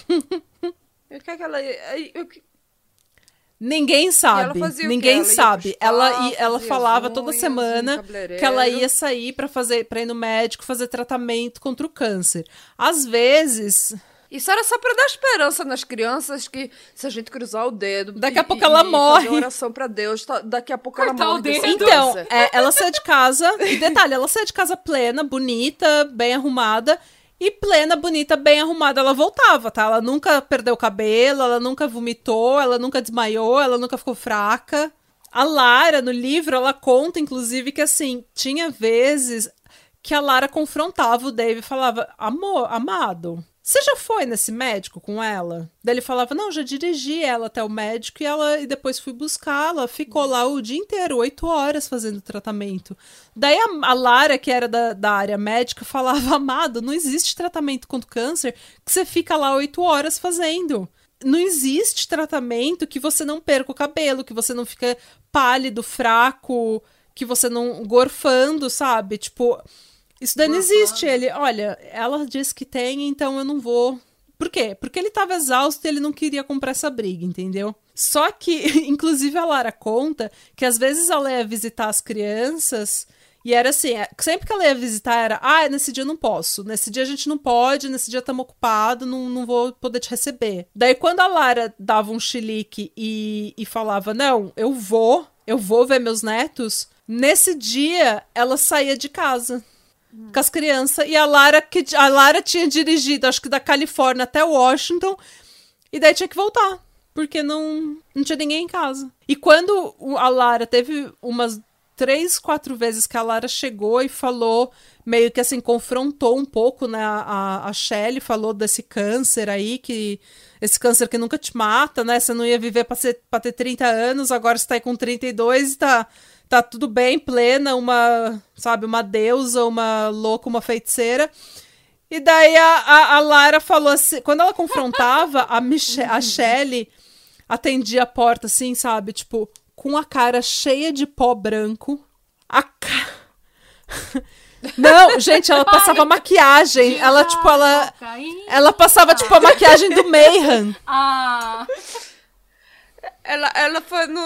E o que é que ela. e que- Ninguém sabe. o? Ninguém Ela sabe. Ela, spa, ia- ela falava as toda unhas, semana que ela ia sair pra fazer, para ir no médico fazer tratamento contra o câncer. Às vezes, Isso era só pra dar esperança nas crianças que se a gente cruzar o dedo. Daqui e- a pouco e- ela e morre. Fazer oração pra Deus, tá- daqui a pouco ela Cortar o morre. desse dedo. Então, é, ela saiu de casa, e detalhe, ela saiu de casa plena, bonita, bem arrumada, e plena, bonita, bem arrumada, ela voltava, tá? Ela nunca perdeu o cabelo, ela nunca vomitou, ela nunca desmaiou, ela nunca ficou fraca. A Lara, no livro, ela conta, inclusive, que assim, tinha vezes que a Lara confrontava o Dave e falava: Amor, amado, você já foi nesse médico com ela? Daí ele falava: Não, já dirigi ela até o médico e ela e depois fui buscá-la. Ficou lá o dia inteiro, oito horas fazendo tratamento. Daí a, a Lara, que era da, da área médica, falava: Amado, não existe tratamento contra o câncer que você fica lá oito horas fazendo. Não existe tratamento que você não perca o cabelo, que você não fica pálido, fraco, que você não gorfando, sabe? Tipo, isso daí não existe. Ele, olha, ela disse que tem, então eu não vou. Por quê? Porque ele tava exausto e ele não queria comprar essa briga, entendeu? Só que, inclusive, a Lara conta que às vezes ela ia visitar as crianças e era assim, é, sempre que ela ia visitar era, ah, nesse dia eu não posso, nesse dia a gente não pode, nesse dia estamos ocupados, não, não vou poder te receber. Daí quando a Lara dava um chilique e, e falava, não, eu vou, eu vou ver meus netos, nesse dia ela saía de casa com as crianças. E a Lara, que, a Lara tinha dirigido, acho que da Califórnia até Washington, e daí tinha que voltar, porque não, não tinha ninguém em casa. E quando a Lara teve umas três, quatro vezes que a Lara chegou e falou, meio que assim, confrontou um pouco, né, a, a Shelley, falou desse câncer aí, que esse câncer que nunca te mata, né, você não ia viver pra, ser, pra ter 30 anos, agora você tá aí com 32 e tá, tá tudo bem, plena, uma, sabe, uma deusa, uma louca, uma feiticeira. E daí a, a, a Lara falou assim, quando ela confrontava, a, Miche a Shelley atendia a porta assim, sabe, tipo, com a cara cheia de pó branco, a ca... Não, gente, ela passava maquiagem, ela, tipo, ela... Ela passava, tipo, a maquiagem do Mayhem. Ah, Ela, ela foi no.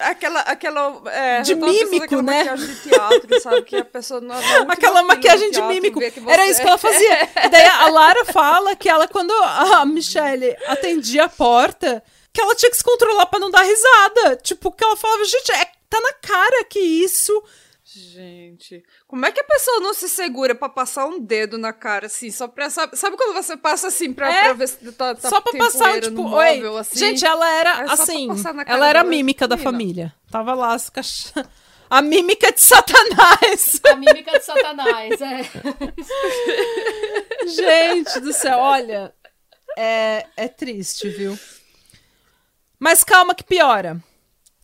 Aquela. aquela é, De mímico, né? maquiagem de teatro, sabe? Que a pessoa na, na última Aquela maquiagem de teatro mímico. vê que Era você- isso que ela fazia. E daí a Lara fala que ela, quando a Michelle atendia a porta, que ela tinha que se controlar pra não dar risada. Tipo, que ela falava, gente, é, tá na cara que isso. Gente, como é que a pessoa não se segura pra passar um dedo na cara, assim, só pra... Sabe, sabe quando você passa assim pra, É, pra ver se tá, tá Só pra tem passar, tipo, no oi. móvel, assim? Gente, ela era É assim. Ela era a mímica da Menina. família. Tava lá as cach... A mímica de Satanás. a mímica de Satanás, é. Gente do céu, olha. É, é triste, viu? Mas calma que piora.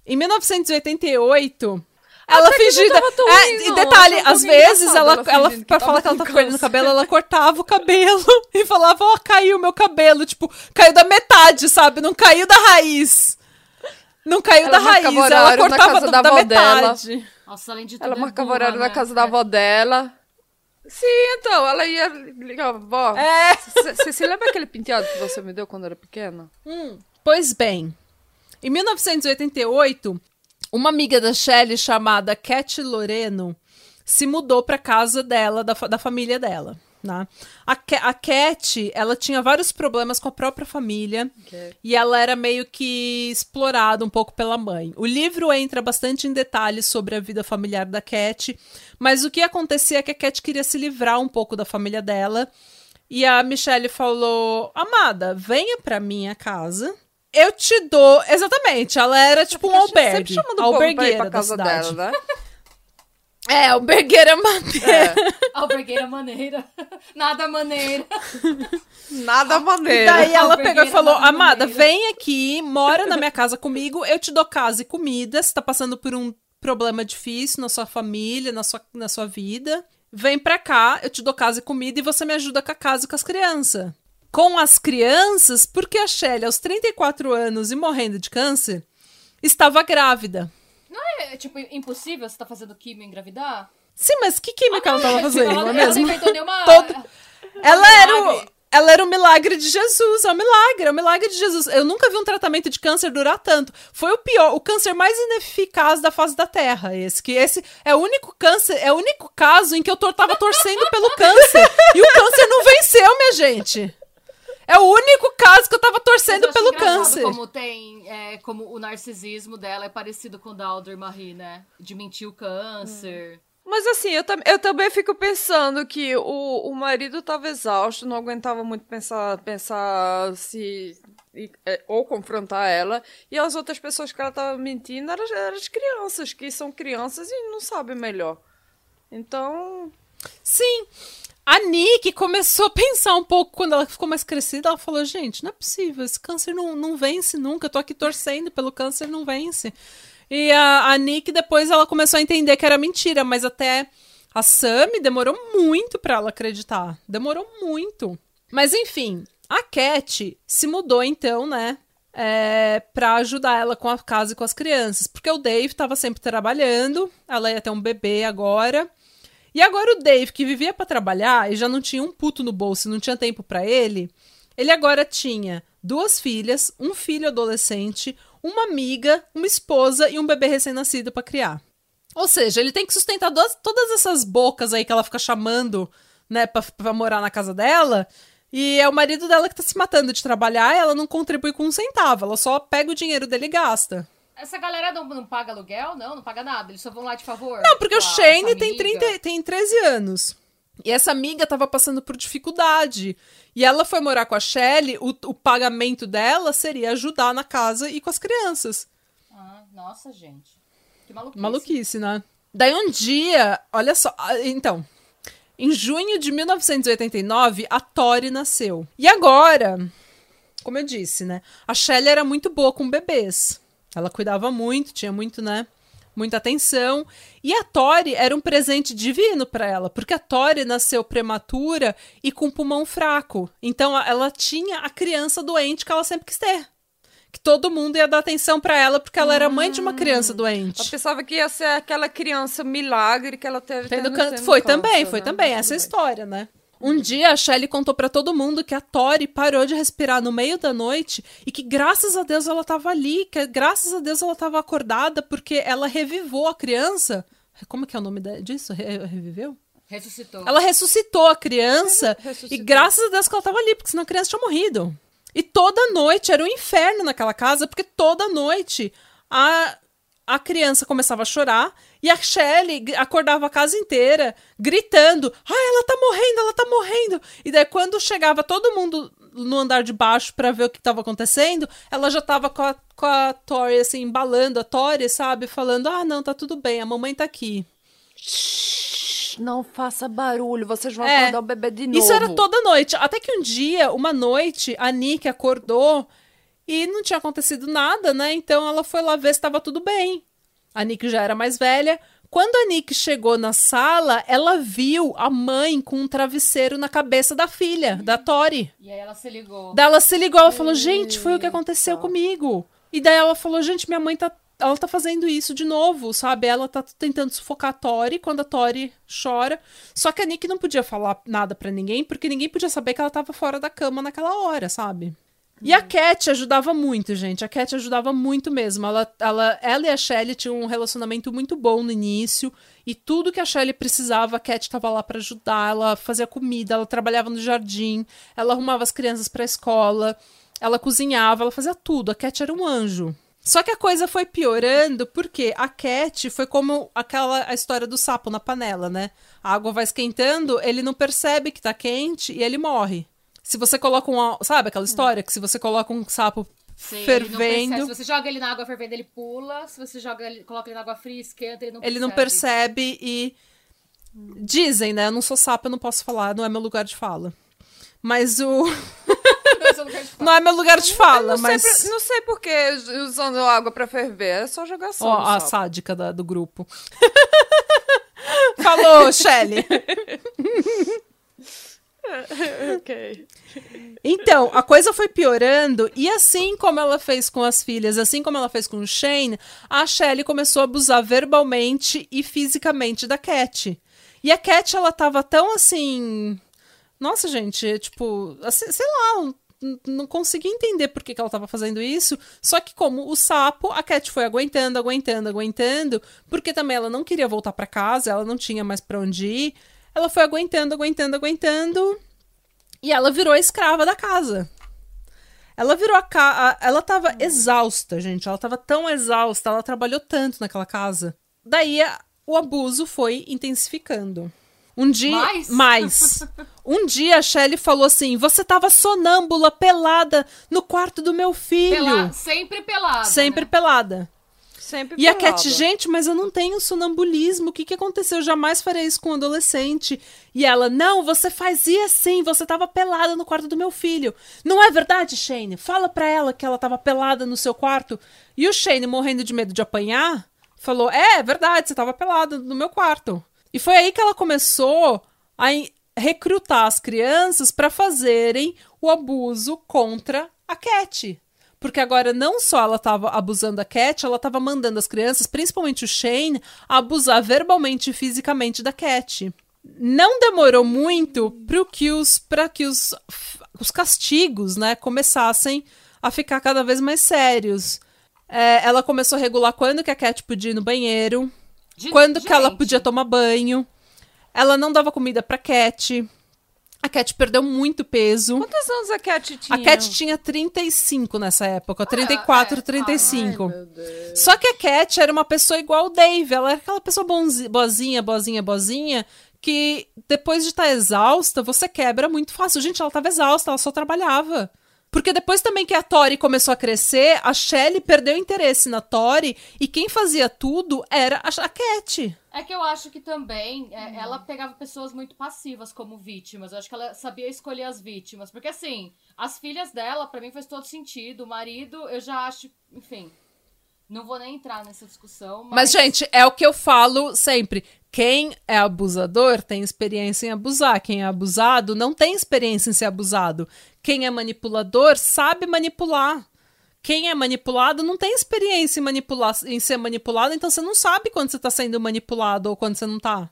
Em 1988, ela Até fingida. É, ruim, e detalhe, às vezes ela, ela ela, pra falar que ela tá perdendo o cabelo, ela cortava o cabelo e falava, ó, caiu meu cabelo. Tipo, caiu da metade, sabe? Não caiu da raiz. Não caiu Ela da raiz, marcava ela horário na cortava casa da, da da avó dela. metade. Nossa, além de tudo. Ela é marcava burra, horário na né? casa da avó dela. Sim, então, ela ia ligar, vó. É. Você se lembra aquele penteado que você me deu quando era pequena? Pois bem, em 1988, uma amiga da Shelley chamada Cat Loreno se mudou para casa dela, da, da família dela. Né? A, a Cat, ela tinha vários problemas com a própria família Ok. e ela era meio que explorada um pouco pela mãe. O livro entra bastante em detalhes sobre a vida familiar da Cat, mas o que acontecia é que a Cat queria se livrar um pouco da família dela e a Michelle falou: Amada, venha pra minha casa. Eu te dou. Exatamente, ela era tipo um Fica Sempre albergue. chamando albergueira pra da casa cidade. dela, né? É, albergueira maneira. É. Albergueira maneira. Nada maneira. Nada E maneiro. daí ela pegou e falou: Amada, maneira." vem aqui, mora na minha casa comigo, eu te dou casa e comida. Você tá passando por um problema difícil na sua família, na sua, na sua vida. Vem pra cá, eu te dou casa e comida e você me ajuda com a casa e com as crianças. Com as crianças, porque a Shelly, aos 34 anos e morrendo de câncer, estava grávida. Não é, tipo, impossível você tá fazendo químio e engravidar? Sim, mas que química ela tava fazendo, ela, é ela mesmo? inventou nenhuma... Todo- Ela era o, milagre. ela era o milagre de Jesus, é o milagre, é o milagre de Jesus. Eu nunca vi um tratamento de câncer durar tanto. Foi o pior, o câncer mais ineficaz da face da Terra, esse. Que esse é o único câncer, é o único caso em que eu tor- tava torcendo pelo câncer e o câncer não venceu, minha gente. É o único caso que eu tava torcendo eu pelo câncer. Como tem, é, como o narcisismo dela é parecido com o da Alder Marie, né? De mentir o câncer. Mas assim, eu, tam eu também fico pensando que o, o marido tava exausto, não aguentava muito pensar, pensar se. e- é, ou confrontar ela. E as outras pessoas que ela tava mentindo eram, eram as crianças, que são crianças e não sabem melhor. Então. Sim. A Nick começou a pensar um pouco quando ela ficou mais crescida. Ela falou: gente, não é possível, esse câncer não, não vence nunca. Eu tô aqui torcendo pelo câncer, não vence. E a, a Nick depois ela começou a entender que era mentira, mas até a Sammy demorou muito pra ela acreditar. Demorou muito. Mas enfim, a Cat se mudou então, né? É, pra ajudar ela com a casa e com as crianças. Porque o Dave tava sempre trabalhando, ela ia ter um bebê agora. E agora o Dave, que vivia pra trabalhar e já não tinha um puto no bolso, não tinha tempo pra ele, ele agora tinha duas filhas, um filho adolescente, uma amiga, uma esposa e um bebê recém-nascido pra criar. Ou seja, ele tem que sustentar duas- todas essas bocas aí que ela fica chamando, né, pra, pra morar na casa dela. E é o marido dela que tá se matando de trabalhar ela não contribui com um centavo, ela só pega o dinheiro dele e gasta. Essa galera não, não paga aluguel? Não, não paga nada. Eles só vão lá de favor. Não, porque o com a- Shane tem, amiga. 30, tem 13 anos. E essa amiga tava passando por dificuldade. E ela foi morar com a Shelly, o, o pagamento dela seria ajudar na casa e com as crianças. Ah, nossa, gente. Que maluquice. Maluquice, né? Daí um dia, olha só, ah, então, em junho de 1989, a Tori nasceu. E agora, como eu disse, né? A Shelley era muito boa com bebês. Ela cuidava muito, tinha muito, né? Muita atenção. E a Tori era um presente divino pra ela, porque a Tori nasceu prematura e com pulmão fraco. Então ela tinha a criança doente que ela sempre quis ter. Que todo mundo ia dar atenção pra ela, porque ela era mãe de uma criança doente. Eu pensava que ia ser aquela criança milagre que ela teve. Tendo tendo- can- Foi câncer, também, foi né? também essa bem. história, né? Um dia a Shelley contou pra todo mundo que a Tori parou de respirar no meio da noite e que graças a Deus ela tava ali, que graças a Deus ela tava acordada porque ela revivou a criança. Como que é o nome disso? Re- reviveu? Ressuscitou. Ela ressuscitou a criança Ressuscitou. e graças a Deus que ela tava ali, porque senão a criança tinha morrido. E toda noite era um inferno naquela casa, porque toda noite a, a criança começava a chorar e a Shelley acordava a casa inteira gritando: Ai, ela tá morrendo, ela tá morrendo. E daí, quando chegava todo mundo no andar de baixo pra ver o que tava acontecendo, ela já tava com a, com a Tori, assim, embalando a Tori, sabe? Falando: Ah, não, tá tudo bem, a mamãe tá aqui. Não faça barulho, vocês vão É. acordar o bebê de novo. Isso era toda noite. Até que um dia, uma noite, a Nick acordou e não tinha acontecido nada, né? Então ela foi lá ver se estava tudo bem. A Nick já era mais velha. Quando a Nick chegou na sala, ela viu a mãe com um travesseiro na cabeça da filha, da Tori. E aí ela se ligou. Daí ela se ligou, ela falou: Gente, foi o que aconteceu comigo. E daí ela falou: Gente, minha mãe tá. Ela tá fazendo isso de novo, sabe? Ela tá tentando sufocar a Tori quando a Tori chora. Só que a Nick não podia falar nada pra ninguém, porque ninguém podia saber que ela tava fora da cama naquela hora, sabe? E a Cat ajudava muito, gente. A Cat ajudava muito mesmo. Ela, ela, ela e a Shelly tinham um relacionamento muito bom no início. E tudo que a Shelly precisava, a Cat tava lá pra ajudar. Ela fazia comida, ela trabalhava no jardim, ela arrumava as crianças pra escola, ela cozinhava, ela fazia tudo. A Cat era um anjo. Só que a coisa foi piorando porque a Cat foi como aquela a história do sapo na panela, né? A água vai esquentando, ele não percebe que tá quente e ele morre. Se você coloca um. Sabe aquela história? Que se você coloca um sapo Sim, ele fervendo, Se você joga ele na água fervendo, ele pula. Se você joga ele, coloca ele na água fria, esquenta, ele não ele percebe. não percebe e. Dizem, né? Eu não sou sapo, eu não posso falar, não é meu lugar de fala. Mas o. Não é seu seu lugar de fala. Não é meu lugar de fala, não mas. Sei, não sei por que usando água pra ferver. É só jogar sal. Ó, a sapo. sádica da- do grupo. Falou, Shelly. ok. Então, a coisa foi piorando, e assim como ela fez com as filhas, assim como ela fez com o Shane, a Shelley começou a abusar verbalmente e fisicamente da Cat. E a Cat, ela tava tão assim. Nossa, gente, tipo, assim, sei lá, não consegui entender por que, que ela tava fazendo isso. Só que, como o sapo, a Cat foi aguentando, aguentando, aguentando, porque também ela não queria voltar pra casa, ela não tinha mais pra onde ir. Ela foi aguentando, aguentando, aguentando. E ela virou a escrava da casa. Ela virou a casa. Ela tava exausta, gente. Ela tava tão exausta. Ela trabalhou tanto naquela casa. Daí a- o abuso foi intensificando. Um dia. Mais? Mais. Um dia a Shelley falou assim: Você tava sonâmbula, pelada, no quarto do meu filho. Pela- sempre pelado. Sempre né? pelada. Sempre E a. Cat, gente, mas eu não tenho sonambulismo. O que, que aconteceu? Eu jamais farei isso com um adolescente. E ela, não, você fazia sim, você tava pelada no quarto do meu filho. Não é verdade, Shane? Fala pra ela que ela tava pelada no seu quarto. E o Shane, morrendo de medo de apanhar, falou: É, é verdade, você tava pelada no meu quarto. E foi aí que ela começou a recrutar as crianças pra fazerem o abuso contra a Cat. Porque agora não só ela tava abusando da Cat, ela tava mandando as crianças, principalmente o Shane, a abusar verbalmente e fisicamente da Cat. Não demorou muito para que os para que os, os castigos, né, começassem a ficar cada vez mais sérios. É, ela começou a regular quando que a Cat podia ir no banheiro, De- quando que ela podia tomar banho. Ela não dava comida pra Cat. A Cat perdeu muito peso. Quantos anos a Cat tinha? A Cat tinha 35 nessa época, 34, é. 35. Ai. Só que a Cat era uma pessoa igual o Dave, ela era aquela pessoa bonzi- boazinha, boazinha, boazinha, que depois de estar exausta, você quebra muito fácil. Gente, ela estava exausta, ela só trabalhava. Porque depois também que a Tori começou a crescer, a Shelley perdeu interesse na Tori e quem fazia tudo era a a Cat. É que eu acho que também é, ela pegava pessoas muito passivas como vítimas. Eu acho que ela sabia escolher as vítimas. Porque, assim, as filhas dela, pra mim, faz todo sentido. O marido, eu já acho. Enfim. Não vou nem entrar nessa discussão. Mas, Mas, gente, é o que eu falo sempre. Quem é abusador tem experiência em abusar. Quem é abusado não tem experiência em ser abusado. Quem é manipulador sabe manipular. Quem é manipulado não tem experiência em manipular, em ser manipulado, então você não sabe quando você tá sendo manipulado ou quando você não tá.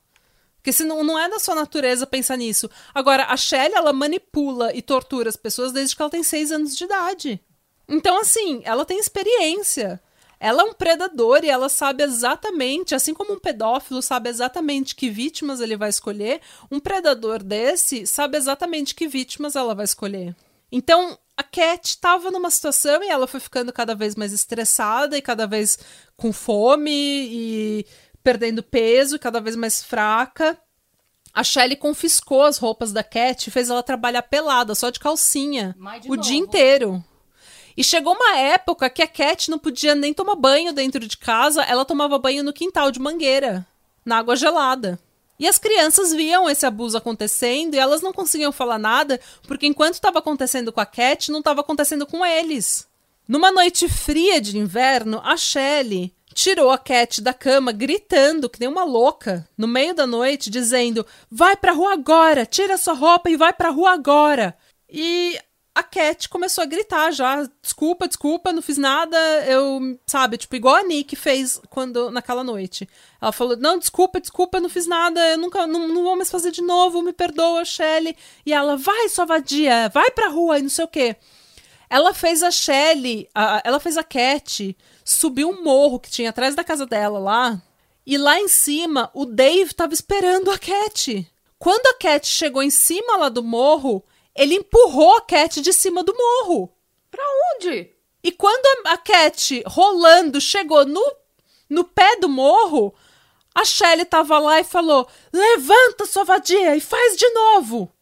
Porque se não, não é da sua natureza pensar nisso. Agora, a Shelly, ela manipula e tortura as pessoas desde que ela tem seis anos de idade. Então, assim, ela tem experiência. Ela é um predador e ela sabe exatamente, assim como um pedófilo sabe exatamente que vítimas ele vai escolher, um predador desse sabe exatamente que vítimas ela vai escolher. Então, a Cat estava numa situação e ela foi ficando cada vez mais estressada e cada vez com fome e perdendo peso, e cada vez mais fraca. A Shelley confiscou as roupas da Cat e fez ela trabalhar pelada, só de calcinha, de o novo. dia inteiro. E chegou uma época que a Cat não podia nem tomar banho dentro de casa, ela tomava banho no quintal de mangueira, na água gelada. E as crianças viam esse abuso acontecendo e elas não conseguiam falar nada, porque enquanto estava acontecendo com a Cat, não estava acontecendo com eles. Numa noite fria de inverno, a Shelley tirou a Cat da cama gritando que nem uma louca no meio da noite, dizendo: "Vai pra rua agora, tira sua roupa e vai pra rua agora". E a Cat começou a gritar já, desculpa, desculpa, não fiz nada, eu, sabe, tipo, igual a Nick fez quando naquela noite. Ela falou: "Não, desculpa, desculpa, não fiz nada, eu nunca não, não vou mais fazer de novo, me perdoa, Shelley". E ela: "Vai, sua vadia, vai pra rua e não sei o quê". Ela fez a Shelley, a- ela fez a Cat subir um morro que tinha atrás da casa dela lá. E lá em cima, o Dave tava esperando a Cat. Quando a Cat chegou em cima lá do morro, ele empurrou a Cat de cima do morro. Pra onde? E quando a Cat, rolando, chegou no, no pé do morro, a Shelley tava lá e falou: Levanta, sua vadia, e faz de novo.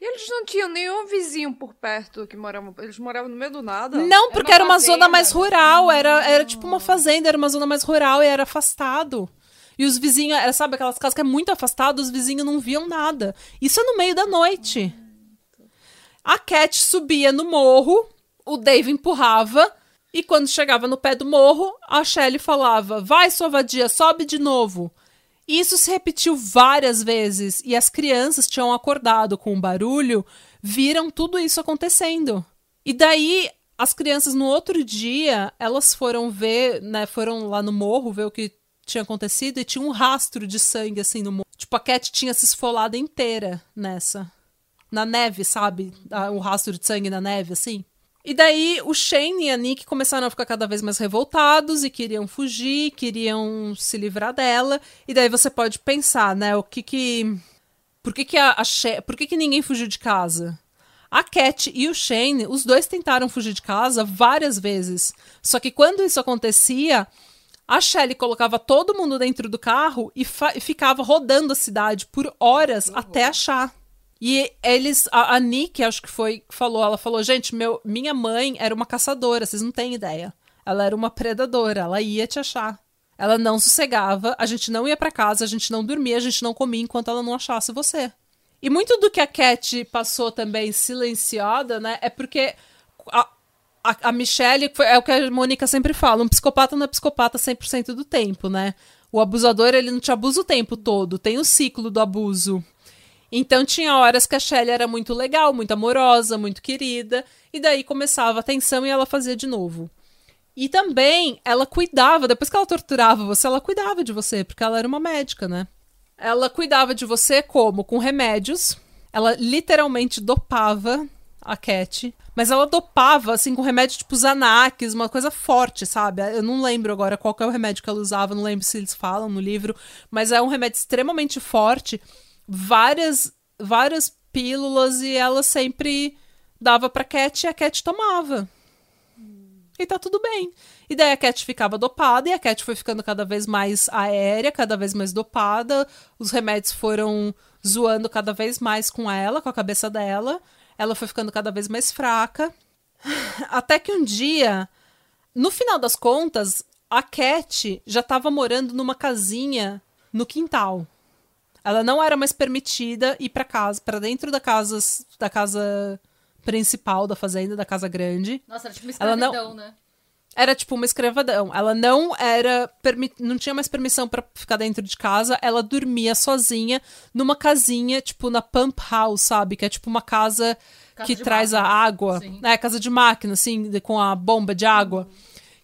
E eles não tinham nenhum vizinho por perto que morava. Eles moravam no meio do nada. Não, porque uma era uma zona mais rural, era, era tipo uma fazenda, era uma zona mais rural e era afastado. E os vizinhos, era, sabe aquelas casas que é muito afastado, os vizinhos não viam nada. Isso é no meio da noite. A Cat subia no morro, o Dave empurrava, e quando chegava no pé do morro, a Shelley falava: Vai, sua vadia, sobe de novo. E isso se repetiu várias vezes, e as crianças tinham acordado com o barulho, viram tudo isso acontecendo. E daí, as crianças no outro dia, elas foram ver, né, foram lá no morro ver o que tinha acontecido e tinha um rastro de sangue assim no. Tipo, a Cat tinha se esfolado inteira nessa. Na neve, sabe? O rastro de sangue na neve, assim. E daí o Shane e a Nick começaram a ficar cada vez mais revoltados e queriam fugir, queriam se livrar dela. E daí você pode pensar, né, o que que por que que a, a She... por que que ninguém fugiu de casa? A Cat e o Shane, os dois tentaram fugir de casa várias vezes. Só que quando isso acontecia, a Shelley colocava todo mundo dentro do carro e, e ficava rodando a cidade por horas uhum. até achar. E eles, a, a Nick, acho que foi, falou, ela falou, gente, meu, minha mãe era uma caçadora, vocês não têm ideia. Ela era uma predadora, ela ia te achar. Ela não sossegava, a gente não ia para casa, a gente não dormia, a gente não comia enquanto ela não achasse você. E muito do que a Cat passou também silenciada, né, é porque a, a, a Michelle, é o que a Mônica sempre fala, um psicopata não é psicopata 100% do tempo, né? O abusador, ele não te abusa o tempo todo, tem o ciclo do abuso. Então tinha horas que a Shelley era muito legal, muito amorosa, muito querida, e daí começava a tensão e ela fazia de novo. E também ela cuidava, depois que ela torturava você, ela cuidava de você, porque ela era uma médica, né? Ela cuidava de você como? Com remédios. Ela literalmente dopava a Cat. Mas ela dopava, assim, com remédio tipo Xanax, uma coisa forte, sabe? Eu não lembro agora qual é o remédio que ela usava, não lembro se eles falam no livro. Mas é um remédio extremamente forte várias, várias pílulas e ela sempre dava pra Cat e a Cat tomava. E tá tudo bem. E daí a Cat ficava dopada e a Cat foi ficando cada vez mais aérea, cada vez mais dopada. Os remédios foram zoando cada vez mais com ela, com a cabeça dela. Ela foi ficando cada vez mais fraca. Até que um dia, no final das contas, a Cat já estava morando numa casinha no quintal. Ela não era mais permitida ir para casa, para dentro da casa, da casa principal da fazenda, da casa grande. Nossa, era tipo uma escravidão, não... né? Era tipo uma escravidão. Ela não era não tinha mais permissão para ficar dentro de casa. Ela dormia sozinha numa casinha, tipo na pump house, sabe? Que é tipo uma casa, casa que traz máquina. a água. Sim. É, casa de máquina, assim, com a bomba de água. Uhum.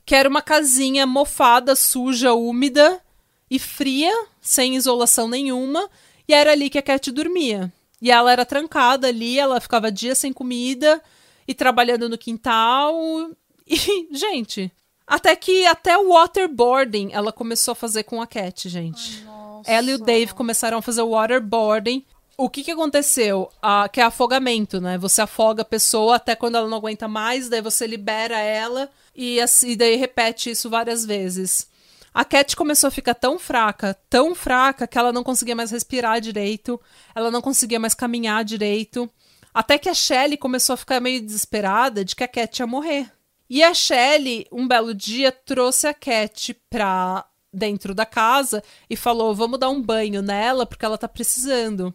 Que era uma casinha mofada, suja, úmida e fria, sem isolação nenhuma, e era ali que a Cat dormia. E ela era trancada ali, ela ficava dias sem comida e trabalhando no quintal. E, gente, até que até o waterboarding ela começou a fazer com a Cat, gente. Ai, ela e o Dave começaram a fazer o waterboarding. O que que aconteceu? Ah, que é afogamento, né? Você afoga a pessoa até quando ela não aguenta mais, daí você libera ela e assim, daí repete isso várias vezes. A Cat começou a ficar tão fraca, tão fraca, que ela não conseguia mais respirar direito, ela não conseguia mais caminhar direito. Até que a Shelley começou a ficar meio desesperada de que a Cat ia morrer. E a Shelley, um belo dia, trouxe a Cat pra dentro da casa e falou: vamos dar um banho nela porque ela tá precisando.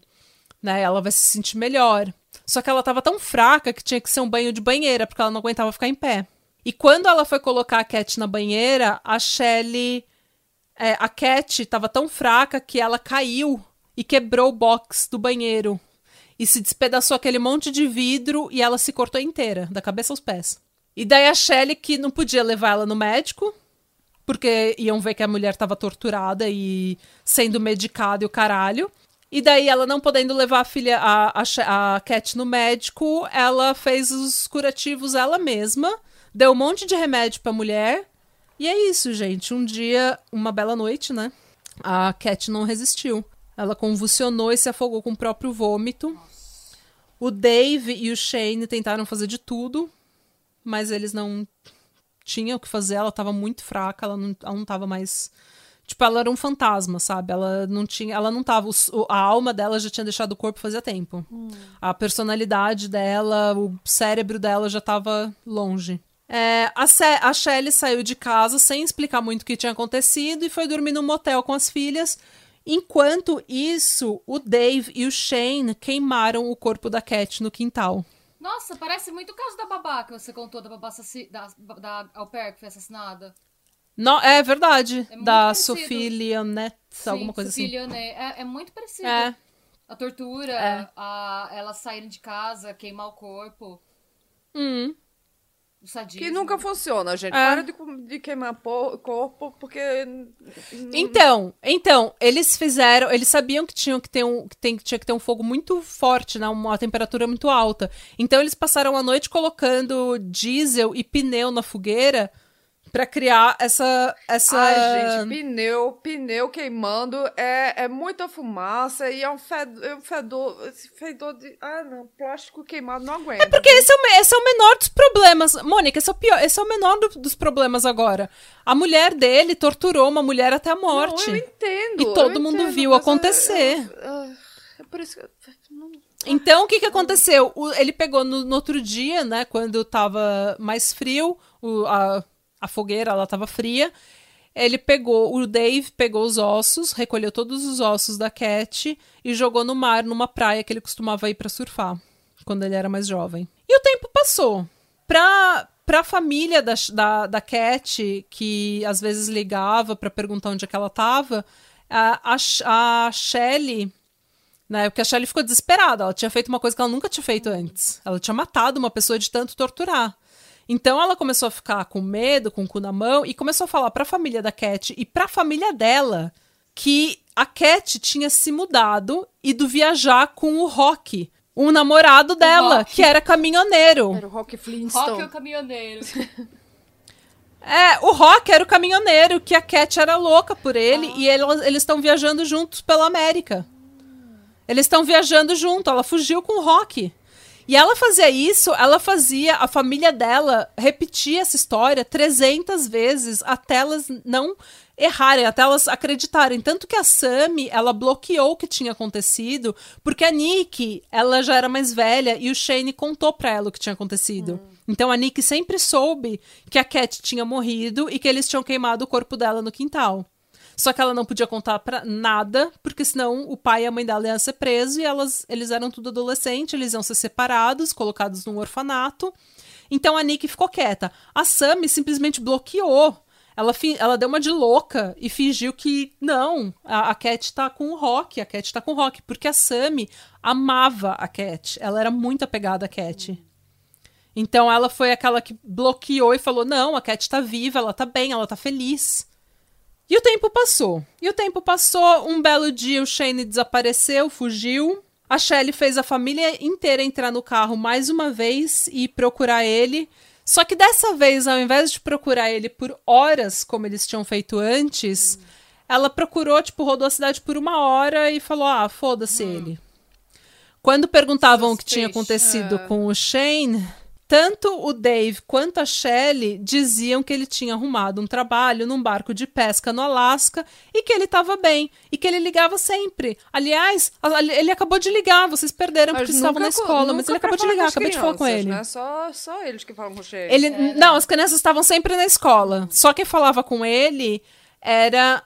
Né? Ela vai se sentir melhor. Só que ela tava tão fraca que tinha que ser um banho de banheira, porque ela não aguentava ficar em pé. E quando ela foi colocar a Cat na banheira, a Shelley é, a Cat estava tão fraca que ela caiu e quebrou o box do banheiro. E se despedaçou aquele monte de vidro e ela se cortou inteira, da cabeça aos pés. E daí a Shelley, que não podia levar ela no médico, porque iam ver que a mulher estava torturada e sendo medicada e o caralho. E daí, ela não podendo levar a filha, a, a, a Cat no médico, ela fez os curativos ela mesma, deu um monte de remédio pra mulher e é isso, gente. Um dia, uma bela noite, né? A Cat não resistiu. Ela convulsionou e se afogou com o próprio vômito. O Dave e o Shane tentaram fazer de tudo, mas eles não tinham o que fazer. Ela tava muito fraca, ela não, ela não tava mais. Tipo, ela era um fantasma, sabe? Ela não tinha. Ela não tava. a alma dela já tinha deixado o corpo fazia tempo. Hum. A personalidade dela, o cérebro dela já tava longe. É, a, a Shelley saiu de casa sem explicar muito o que tinha acontecido e foi dormir num motel com as filhas. Enquanto isso, o Dave e o Shane queimaram o corpo da Cat no quintal. Nossa, parece muito o caso da babá que você contou, da babá da, da au pair que foi assassinada. Não, é verdade. É da parecido. Sophie Leonette, Sim, alguma coisa Sophie assim. Leonet. É, é muito parecido. É. A tortura, É. a, elas saírem de casa, queimar o corpo, Hum. Sadismo. Que nunca funciona, gente. É. Para de, de queimar po- corpo, porque. Então, então, eles fizeram, eles sabiam que tinham que ter um, que tem, tinha que ter um fogo muito forte, né, uma temperatura muito alta. Então eles passaram a noite colocando diesel e pneu na fogueira pra criar essa essa Ai, gente, pneu, pneu queimando é, é muita fumaça e é um fedor, é um fedor, esse fedor de. Ah, não, plástico queimado não aguenta. Porque esse é, o, esse é o menor dos problemas. Mônica, esse é o pior, esse é o menor do- dos problemas agora. A mulher dele torturou uma mulher até a morte. Não, eu entendo. E todo mundo entendo, viu mas é- acontecer. É, é por isso que. eu- não- Então, o que que aconteceu? O- ele pegou no, no outro dia, né, quando tava mais frio, o- a, a fogueira, ela tava fria, ele pegou, o Dave pegou os ossos, recolheu todos os ossos da Cat e jogou no mar, numa praia que ele costumava ir pra surfar, quando ele era mais jovem. E o tempo passou. Pra, pra família da, da, da Cat, que às vezes ligava pra perguntar onde é que ela tava, a, a, a Shelley né? Porque a Shelley ficou desesperada. Ela tinha feito uma coisa que ela nunca tinha feito antes. Ela tinha matado uma pessoa de tanto torturar. Então ela começou a ficar com medo, com o cu na mão, e começou a falar pra família da Cat e pra família dela que a Cat tinha se mudado e ido viajar com o Rock, um namorado dela, Rock. que era caminhoneiro. Era o Rock Flintstone. Rock é o caminhoneiro. É, o Rock era o caminhoneiro, que a Cat era louca por ele, e elas- eles estão viajando juntos pela América. Eles estão viajando junto, ela fugiu com o Rock. E ela fazia isso, ela fazia, a família dela repetia essa história 300 vezes até elas não errarem, até elas acreditarem. Tanto que a Sammy, ela bloqueou o que tinha acontecido, porque a Nick, ela já era mais velha e o Shane contou pra ela o que tinha acontecido. Então a Nick sempre soube que a Cat tinha morrido e que eles tinham queimado o corpo dela no quintal. Só que ela não podia contar pra nada, porque senão o pai e a mãe dela iam ser presos e elas, eles eram tudo adolescente, eles iam ser separados, colocados num orfanato. Então a Nick ficou quieta. A Sammy simplesmente bloqueou. Ela, ela deu uma de louca e fingiu que não, a, a Cat tá com o Rock, a Cat tá com o Rock, porque a Sammy amava a Cat. Ela era muito apegada à Cat. Então ela foi aquela que bloqueou e falou: não, a Cat tá viva, ela tá bem, ela tá feliz. E o tempo passou. E o tempo passou. Um belo dia o Shane desapareceu, fugiu. A Shelley fez a família inteira entrar no carro mais uma vez e procurar ele. Só que dessa vez, ao invés de procurar ele por horas, como eles tinham feito antes, ela procurou, tipo, rodou a cidade por uma hora e falou: ah, foda-se ele. Quando perguntavam o que tinha Suspeição. acontecido com o Shane, tanto o Dave quanto a Shelley diziam que ele tinha arrumado um trabalho num barco de pesca no Alasca e que ele estava bem e que ele ligava sempre. Aliás, ele acabou de ligar, vocês perderam porque estavam na escola, mas ele acabou de ligar, acabei de falar com crianças, ele. Né? Só, só eles que falam com o. Ele, não, as crianças estavam sempre na escola. Só quem falava com ele era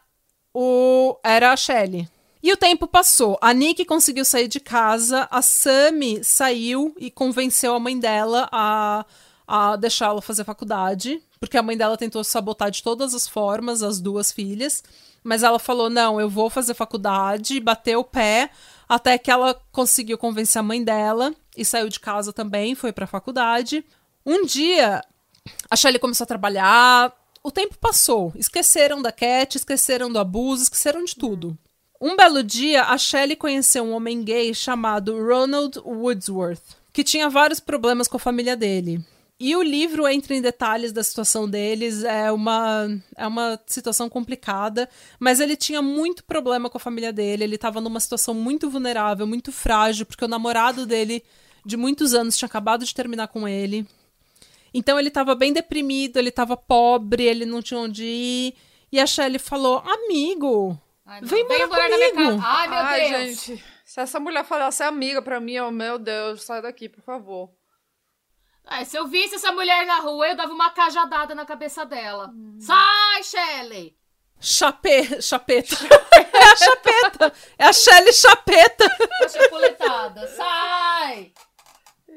o era a Shelley. E o tempo passou. A Nick conseguiu sair de casa, a Sammy saiu e convenceu a mãe dela a, a deixá-la fazer faculdade, porque a mãe dela tentou sabotar de todas as formas as duas filhas, mas ela falou: "Não, eu vou fazer faculdade", bateu o pé até que ela conseguiu convencer a mãe dela e saiu de casa também, foi pra faculdade. Um dia, a Shelley começou a trabalhar, o tempo passou. Esqueceram da Cat, esqueceram do abuso, esqueceram de tudo. Um belo dia, a Shelley conheceu um homem gay chamado Ronald Woodsworth, que tinha vários problemas com a família dele. E o livro entra em detalhes da situação deles, é uma, é uma situação complicada, mas ele tinha muito problema com a família dele, ele estava numa situação muito vulnerável, muito frágil, porque o namorado dele de muitos anos tinha acabado de terminar com ele. Então ele tava bem deprimido, ele tava pobre, ele não tinha onde ir. E a Shelley falou: Amigo, Ai, não. Vem morar na minha comigo. casa. Ai, meu Ai, Deus. gente. Se essa mulher falasse amiga pra mim, oh, meu Deus, sai daqui, por favor. Ai, se eu visse essa mulher na rua, eu dava uma cajadada na cabeça dela. Sai, Shelley! chape... chapeta. é a chapeta. É a Shelley chapeta. A chapuletada. Sai!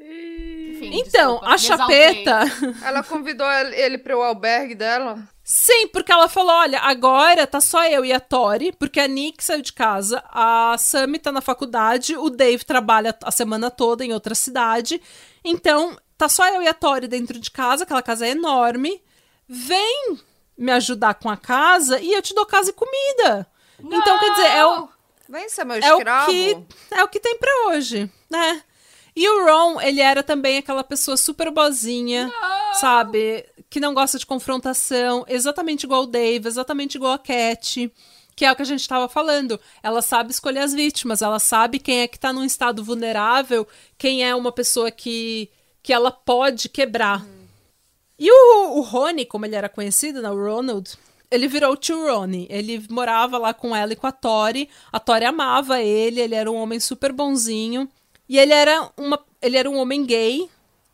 Enfim. Então, desculpa, a chapeta. Ela convidou ele pro albergue dela. Sim, porque ela falou: olha, agora tá só eu e a Tori, porque a Nick saiu de casa, a Sammy tá na faculdade, o Dave trabalha a semana toda em outra cidade. Então, tá só eu e a Tori dentro de casa, aquela casa é enorme. Vem me ajudar com a casa e eu te dou casa e comida. Então, quer dizer, é o, Vem ser meu é o escravo. que é o que tem pra hoje, né? E o Ron, ele era também aquela pessoa super boazinha, sabe? Que não gosta de confrontação, exatamente igual o Dave, exatamente igual a Cat, que é o que a gente tava falando. Ela sabe escolher as vítimas, ela sabe quem é que tá num estado vulnerável, quem é uma pessoa que, que ela pode quebrar. E o, o Rony, como ele era conhecido, né, o Ronald, ele virou o tio Ronnie. Ele morava lá com ela e com a Tori. A Tori amava ele, ele era um homem super bonzinho. E ele era, uma, ele era um homem gay.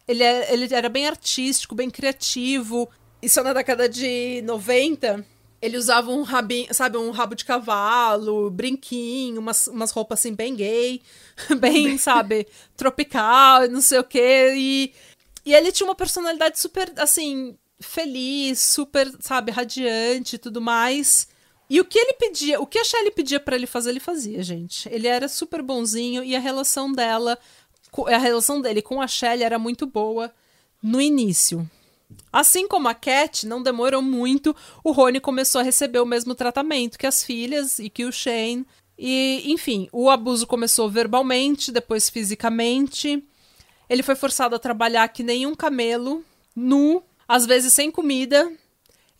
Ele era, ele era bem artístico, bem criativo. Isso na década de 90. Ele usava um rabinho, sabe, um rabo de cavalo, brinquinho, umas, umas roupas assim bem gay, bem, sabe, tropical, não sei o quê. E, e ele tinha uma personalidade super, assim, feliz, super, sabe, radiante e tudo mais. E o que ele pedia, o que a Shelley pedia pra ele fazer, ele fazia, gente. Ele era super bonzinho e a relação dela, a relação dele com a Shelley era muito boa no início. Assim como a Cat, não demorou muito, o Rony começou a receber o mesmo tratamento que as filhas e que o Shane. E, enfim, o abuso começou verbalmente, depois fisicamente. Ele foi forçado a trabalhar que nem um camelo, nu, às vezes sem comida.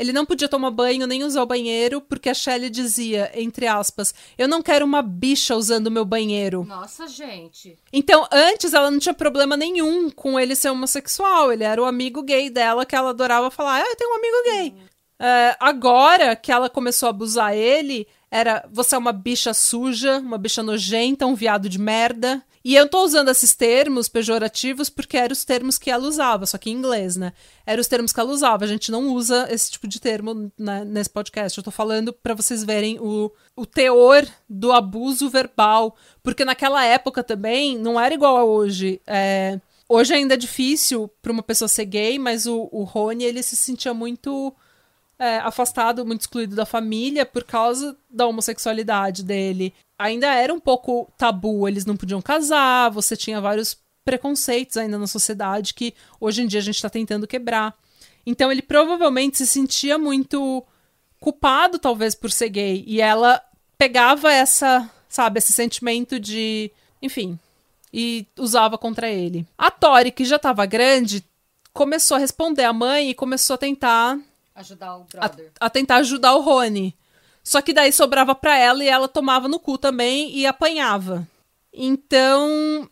Ele não podia tomar banho nem usar o banheiro, porque a Shelley dizia, entre aspas, eu não quero uma bicha usando o meu banheiro. Nossa, gente. Então, antes ela não tinha problema nenhum com ele ser homossexual. Ele era o amigo gay dela que ela adorava falar: Ah, eu tenho um amigo gay. É, agora que ela começou a abusar ele, era você é uma bicha suja, uma bicha nojenta, um viado de merda. E eu tô usando esses termos pejorativos porque eram os termos que ela usava, só que em inglês, né? Eram os termos que ela usava. A gente não usa esse tipo de termo né, nesse podcast. Eu tô falando pra vocês verem o, o teor do abuso verbal. Porque naquela época também não era igual a hoje. É, hoje ainda é difícil pra uma pessoa ser gay, mas o, o Rony, ele se sentia muito é, afastado, muito excluído da família por causa da homossexualidade dele. Ainda era um pouco tabu, eles não podiam casar, você tinha vários preconceitos ainda na sociedade que hoje em dia a gente está tentando quebrar. Então ele provavelmente se sentia muito culpado, talvez, por ser gay. E ela pegava essa, sabe, esse sentimento de. Enfim. E usava contra ele. A Tori, que já estava grande, começou a responder à mãe e começou a tentar Ajudar o a, brother. a tentar ajudar o Rony. Só que daí sobrava pra ela e ela tomava no cu também e apanhava. Então,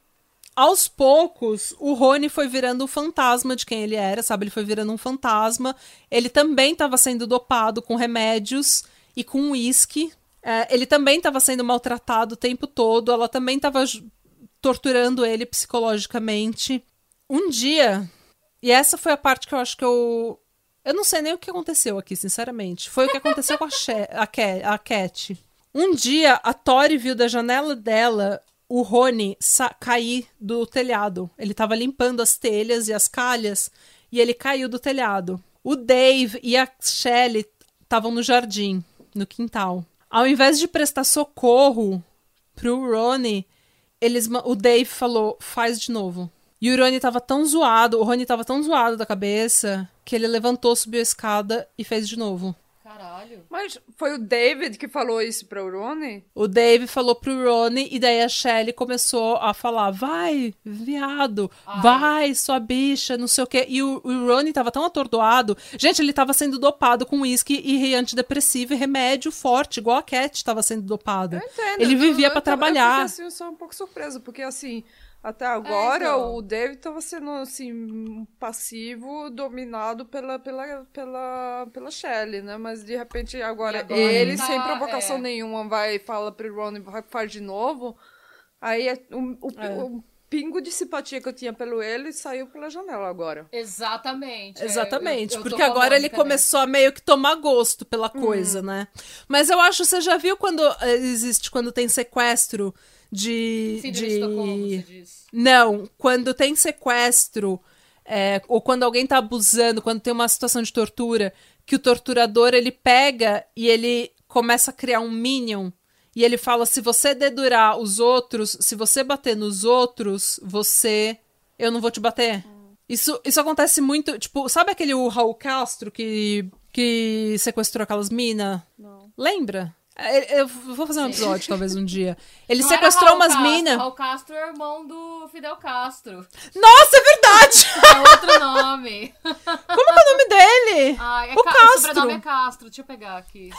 aos poucos, o Rony foi virando um fantasma de quem ele era, sabe? Ele foi virando um fantasma. Ele também estava sendo dopado com remédios e com uísque. É, ele também estava sendo maltratado o tempo todo. Ela também estava torturando ele psicologicamente. Um dia, e essa foi a parte que eu acho que eu. Eu não sei nem o que aconteceu aqui, sinceramente. Foi o que aconteceu com a, a, Ca- a Cat. Um dia, a Tori viu da janela dela o Rony cair do telhado. Ele tava limpando as telhas e as calhas e ele caiu do telhado. O Dave e a Shelley estavam no jardim, no quintal. Ao invés de prestar socorro pro Ronnie, eles, o Dave falou, faz de novo. E o Rony tava tão zoado, o Rony tava tão zoado da cabeça, que ele levantou, subiu a escada e fez de novo. Caralho. Mas foi o David que falou isso pra Rony? O Dave falou pro Ronnie e daí a Shelley começou a falar: vai, viado, Ai. vai, sua bicha, não sei o quê. E o, o Ronnie tava tão atordoado. Gente, ele tava sendo dopado com uísque e antidepressivo e remédio forte, igual a Cat tava sendo dopada. Eu entendo. Ele vivia eu, pra eu trabalhar. Eu fiquei assim, só um pouco surpresa, porque assim, até agora então. o David tava sendo assim, um passivo, dominado pela, pela, pela, pela Shelley, né? Mas de repente agora, agora ele, tá- sem provocação é. nenhuma, vai e fala pro Ron vai faz de novo. Aí é- o, o, É. o pingo de simpatia que eu tinha pelo ele saiu pela janela agora. Exatamente. é, Exatamente, eu- eu porque a agora ele nessa. começou a meio que tomar gosto pela Uhum. coisa, né? Mas eu acho, você já viu quando eh, existe, quando tem sequestro de. Síndrome de... de Estocolmo, você diz. Não, quando tem sequestro é, ou quando alguém tá abusando, quando tem uma situação de tortura, que o torturador ele pega e ele começa a criar um minion e ele fala: se você dedurar os outros, se você bater nos outros, você. Eu não vou te bater. Isso, isso acontece muito. Tipo, sabe aquele o Raul Castro que, que sequestrou aquelas minas? Lembra? É, Eu vou fazer um episódio, talvez, um dia. Ele Não sequestrou Raul umas Castro, minas. Raul Castro é irmão do Fidel Castro. Nossa, é verdade! É outro nome. Como é o nome dele? Ai, é O Ca- Castro. O sobrenome é Castro. Deixa eu pegar aqui.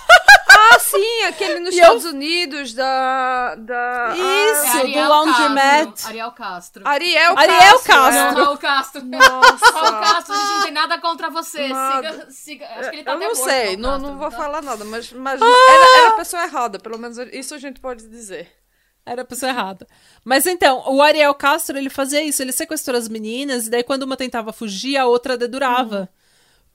Ah, sim, aquele nos E eu- Estados Unidos da. da Isso. É do Ariel Laundromat. Castro. Ariel Castro. ah, Ariel Ariel Castro. Castro. Não, é. Raul Castro. Nossa. Raul Castro, a gente não tem nada contra você. Siga, siga. Acho que ele tá Eu até não morto, sei, não, Castro, não vou tá? falar nada, mas, mas Ah! era, era pessoa errada, pelo menos isso a gente pode dizer. Era a pessoa errada. Mas então, o Ariel Castro, ele fazia isso. Ele sequestrou as meninas, e daí quando uma tentava fugir, a outra dedurava.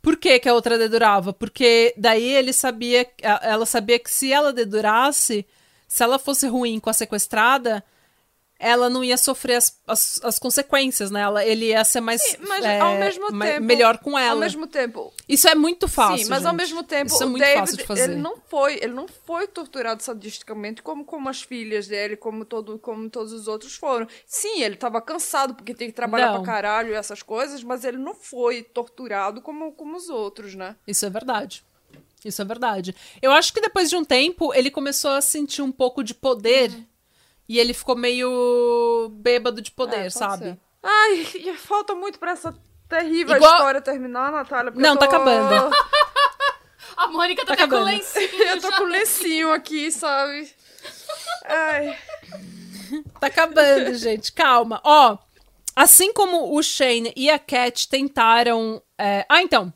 Por que, que a outra dedurava? Porque daí ele sabia, ela sabia que se ela dedurasse, se ela fosse ruim com a sequestrada, ela não ia sofrer as, as, as consequências, né? Ela, ele ia ser mais, Mas é, ao mesmo ma- tempo. melhor com ela. Ao mesmo tempo. Isso é muito fácil. sim, mas ao gente. mesmo tempo, Isso é muito David, fácil de fazer. ele não foi, ele não foi torturado sadisticamente como, como as filhas dele, como, todo, como todos os outros foram. Sim, ele tava cansado porque tem que trabalhar Não. pra caralho e essas coisas, mas ele não foi torturado como, como os outros, né? Isso é verdade. Isso é verdade. Eu acho que depois de um tempo ele começou a sentir um pouco de poder e ele ficou meio bêbado de poder, É, pode sabe? ser. Ai, e falta muito pra essa terrível Igual- história terminar, Natália. Não, tá tô- acabando. A Mônica tá, Tá até com acabando. lencinho. Eu tô já. com lencinho aqui, sabe? Ai. Tá acabando, gente. Calma. Ó, assim como o Shane e a Cat tentaram. é, Ah, então.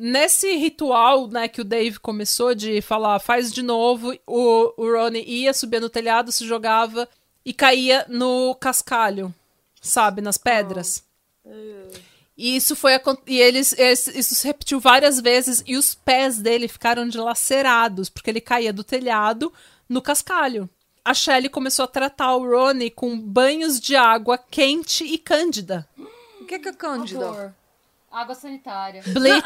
Nesse ritual, né, que o Dave começou de falar, faz de novo, o, o Ronnie ia, subia no telhado, se jogava e caía no cascalho, sabe, nas pedras. E isso foi e eles isso se repetiu várias vezes e os pés dele ficaram dilacerados porque ele caía do telhado no cascalho. A Shelley começou a tratar o Ronnie com banhos de água quente e cândida. O que que é Cândida? Água sanitária. Bleach.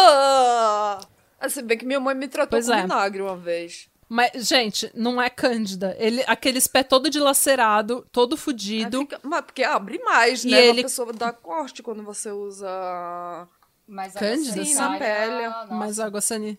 Ah! Assim, bem que minha mãe me tratou Pois com é. vinagre uma vez. Mas, gente, não é cândida. Ele, aqueles pés todo dilacerado, todo fudido. fica- Mas porque abre mais, E né? ele- A pessoa dá corte quando você usa. Mas Cândida? Sim, na pele. Nossa, Mas água sani...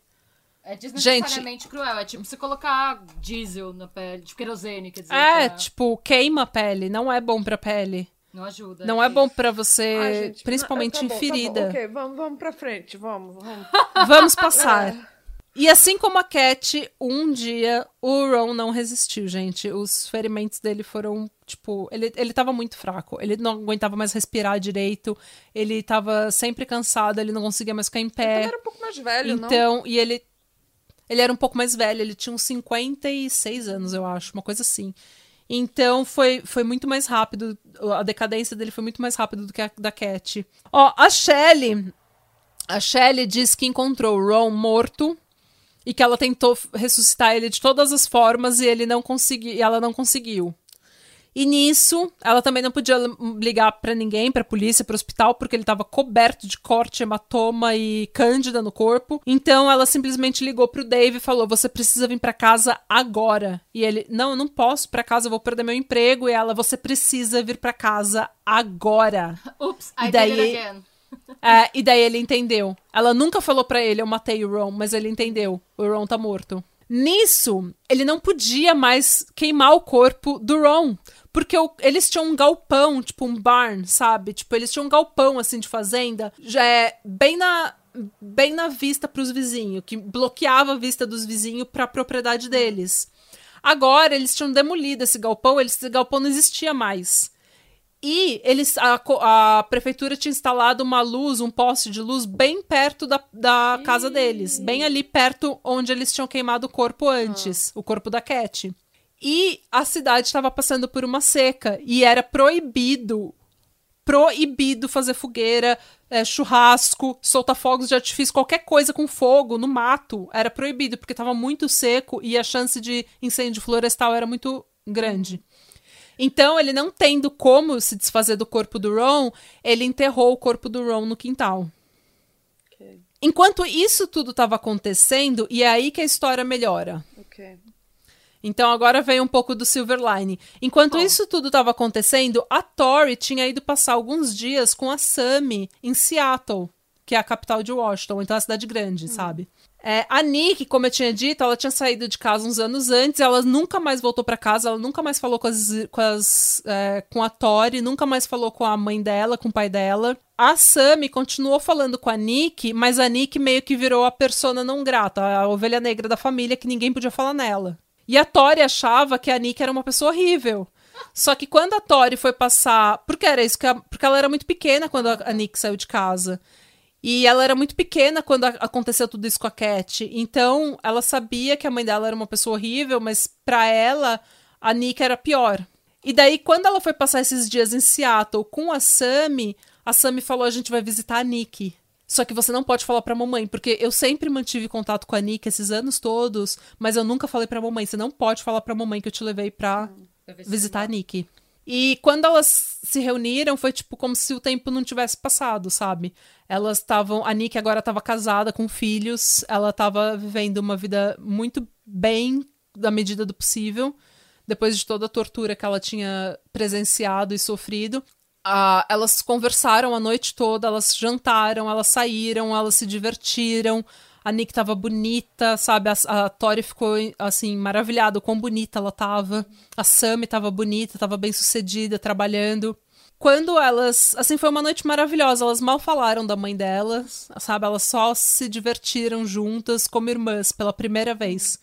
É desnecessariamente cruel. É tipo você colocar diesel na pele, tipo querosene, quer dizer. É, pra- tipo, queima a pele. Não é bom pra pele. Não ajuda. Não é gente. bom pra você, Ai, gente, principalmente tá bom, em tá ferida. Ok, vamos, vamos pra frente, vamos, vamos. Vamos passar. E assim como a Cat, um dia o Ron não resistiu, gente. Os ferimentos dele foram, tipo, ele, ele tava muito fraco. Ele não aguentava mais respirar direito. Ele tava sempre cansado, ele não conseguia mais ficar em Ele pé. era um pouco mais velho, não? Então, e ele ele era um pouco mais velho, ele tinha uns 56 anos, eu acho, uma coisa assim. Então foi, foi muito mais rápido, a decadência dele foi muito mais rápido do que a da Cat. Ó, a Shelley, a Shelley diz que encontrou o Ron morto e que ela tentou ressuscitar ele de todas as formas e ele não conseguiu, e ela não conseguiu. E nisso, ela também não podia ligar pra ninguém, pra polícia, pro hospital, porque ele tava coberto de corte, hematoma e cândida no corpo. Então ela simplesmente ligou pro Dave e falou: "Você precisa vir pra casa agora". E ele: "Não, eu não posso ir pra casa, eu vou perder meu emprego". E ela: "Você precisa vir pra casa agora". E I daí- did it again. É, e daí ele entendeu. Ela nunca falou pra ele, eu matei o Ron, mas ele entendeu. O Ron tá morto. Nisso, ele não podia mais queimar o corpo do Ron. Porque eles tinham um galpão, tipo um barn, sabe? Tipo, eles tinham um galpão, assim, de fazenda. Já é bem na, bem na vista pros vizinhos. Que bloqueava a vista dos vizinhos pra propriedade deles. Agora, eles tinham demolido esse galpão. Esse galpão não existia mais. E eles, a, a prefeitura tinha instalado uma luz, um poste de luz bem perto da, da casa deles. Bem ali perto onde eles tinham queimado o corpo antes, o corpo da Cat. E a cidade estava passando por uma seca e era proibido proibido fazer fogueira, é, churrasco, soltar fogos de artifício, qualquer coisa com fogo no mato era proibido, porque estava muito seco e a chance de incêndio florestal era muito grande. Então, ele não tendo como se desfazer do corpo do Ron, ele enterrou o corpo do Ron no quintal. Ok. Enquanto isso tudo estava acontecendo, e é aí que a história melhora. Ok. Então agora vem um pouco do Silverline. Enquanto isso tudo estava acontecendo, a Tori tinha ido passar alguns dias com a Sammy em Seattle, que é a capital de Washington, então é a cidade grande, sabe? É, a Nick, como eu tinha dito, ela tinha saído de casa uns anos antes, ela nunca mais voltou para casa, ela nunca mais falou com, as, com, as, é, com a Tori, nunca mais falou com a mãe dela, com o pai dela. A Sammy continuou falando com a Nick, mas a Nick meio que virou a persona não grata, a ovelha negra da família que ninguém podia falar nela. E a Tori achava que a Nick era uma pessoa horrível. Só que quando a Tori foi passar. Porque era isso que a- porque ela era muito pequena quando a, a Nick saiu de casa. E ela era muito pequena quando aconteceu tudo isso com a Cat. Então, ela sabia que a mãe dela era uma pessoa horrível, mas pra ela, a Nick era pior. E daí, quando ela foi passar esses dias em Seattle com a Sammy, a Sammy falou: a gente vai visitar a Nick. Só que você não pode falar pra mamãe, porque eu sempre mantive contato com a Nick esses anos todos, mas eu nunca falei pra mamãe. Você não pode falar pra mamãe que eu te levei pra visitar a Nick. E quando elas se reuniram, foi tipo como se o tempo não tivesse passado, sabe? Elas estavam. A Nick agora estava casada com filhos, ela estava vivendo uma vida muito bem, da medida do possível, depois de toda a tortura que ela tinha presenciado e sofrido. Ah, elas conversaram a noite toda, elas jantaram, elas saíram, elas se divertiram. A Nick tava bonita, sabe? A, a Tori ficou, assim, maravilhada, quão bonita ela tava. A Sammy tava bonita, tava bem sucedida, trabalhando. Quando elas. Assim, foi uma noite maravilhosa. Elas mal falaram da mãe delas, sabe? Elas só se divertiram juntas como irmãs pela primeira vez.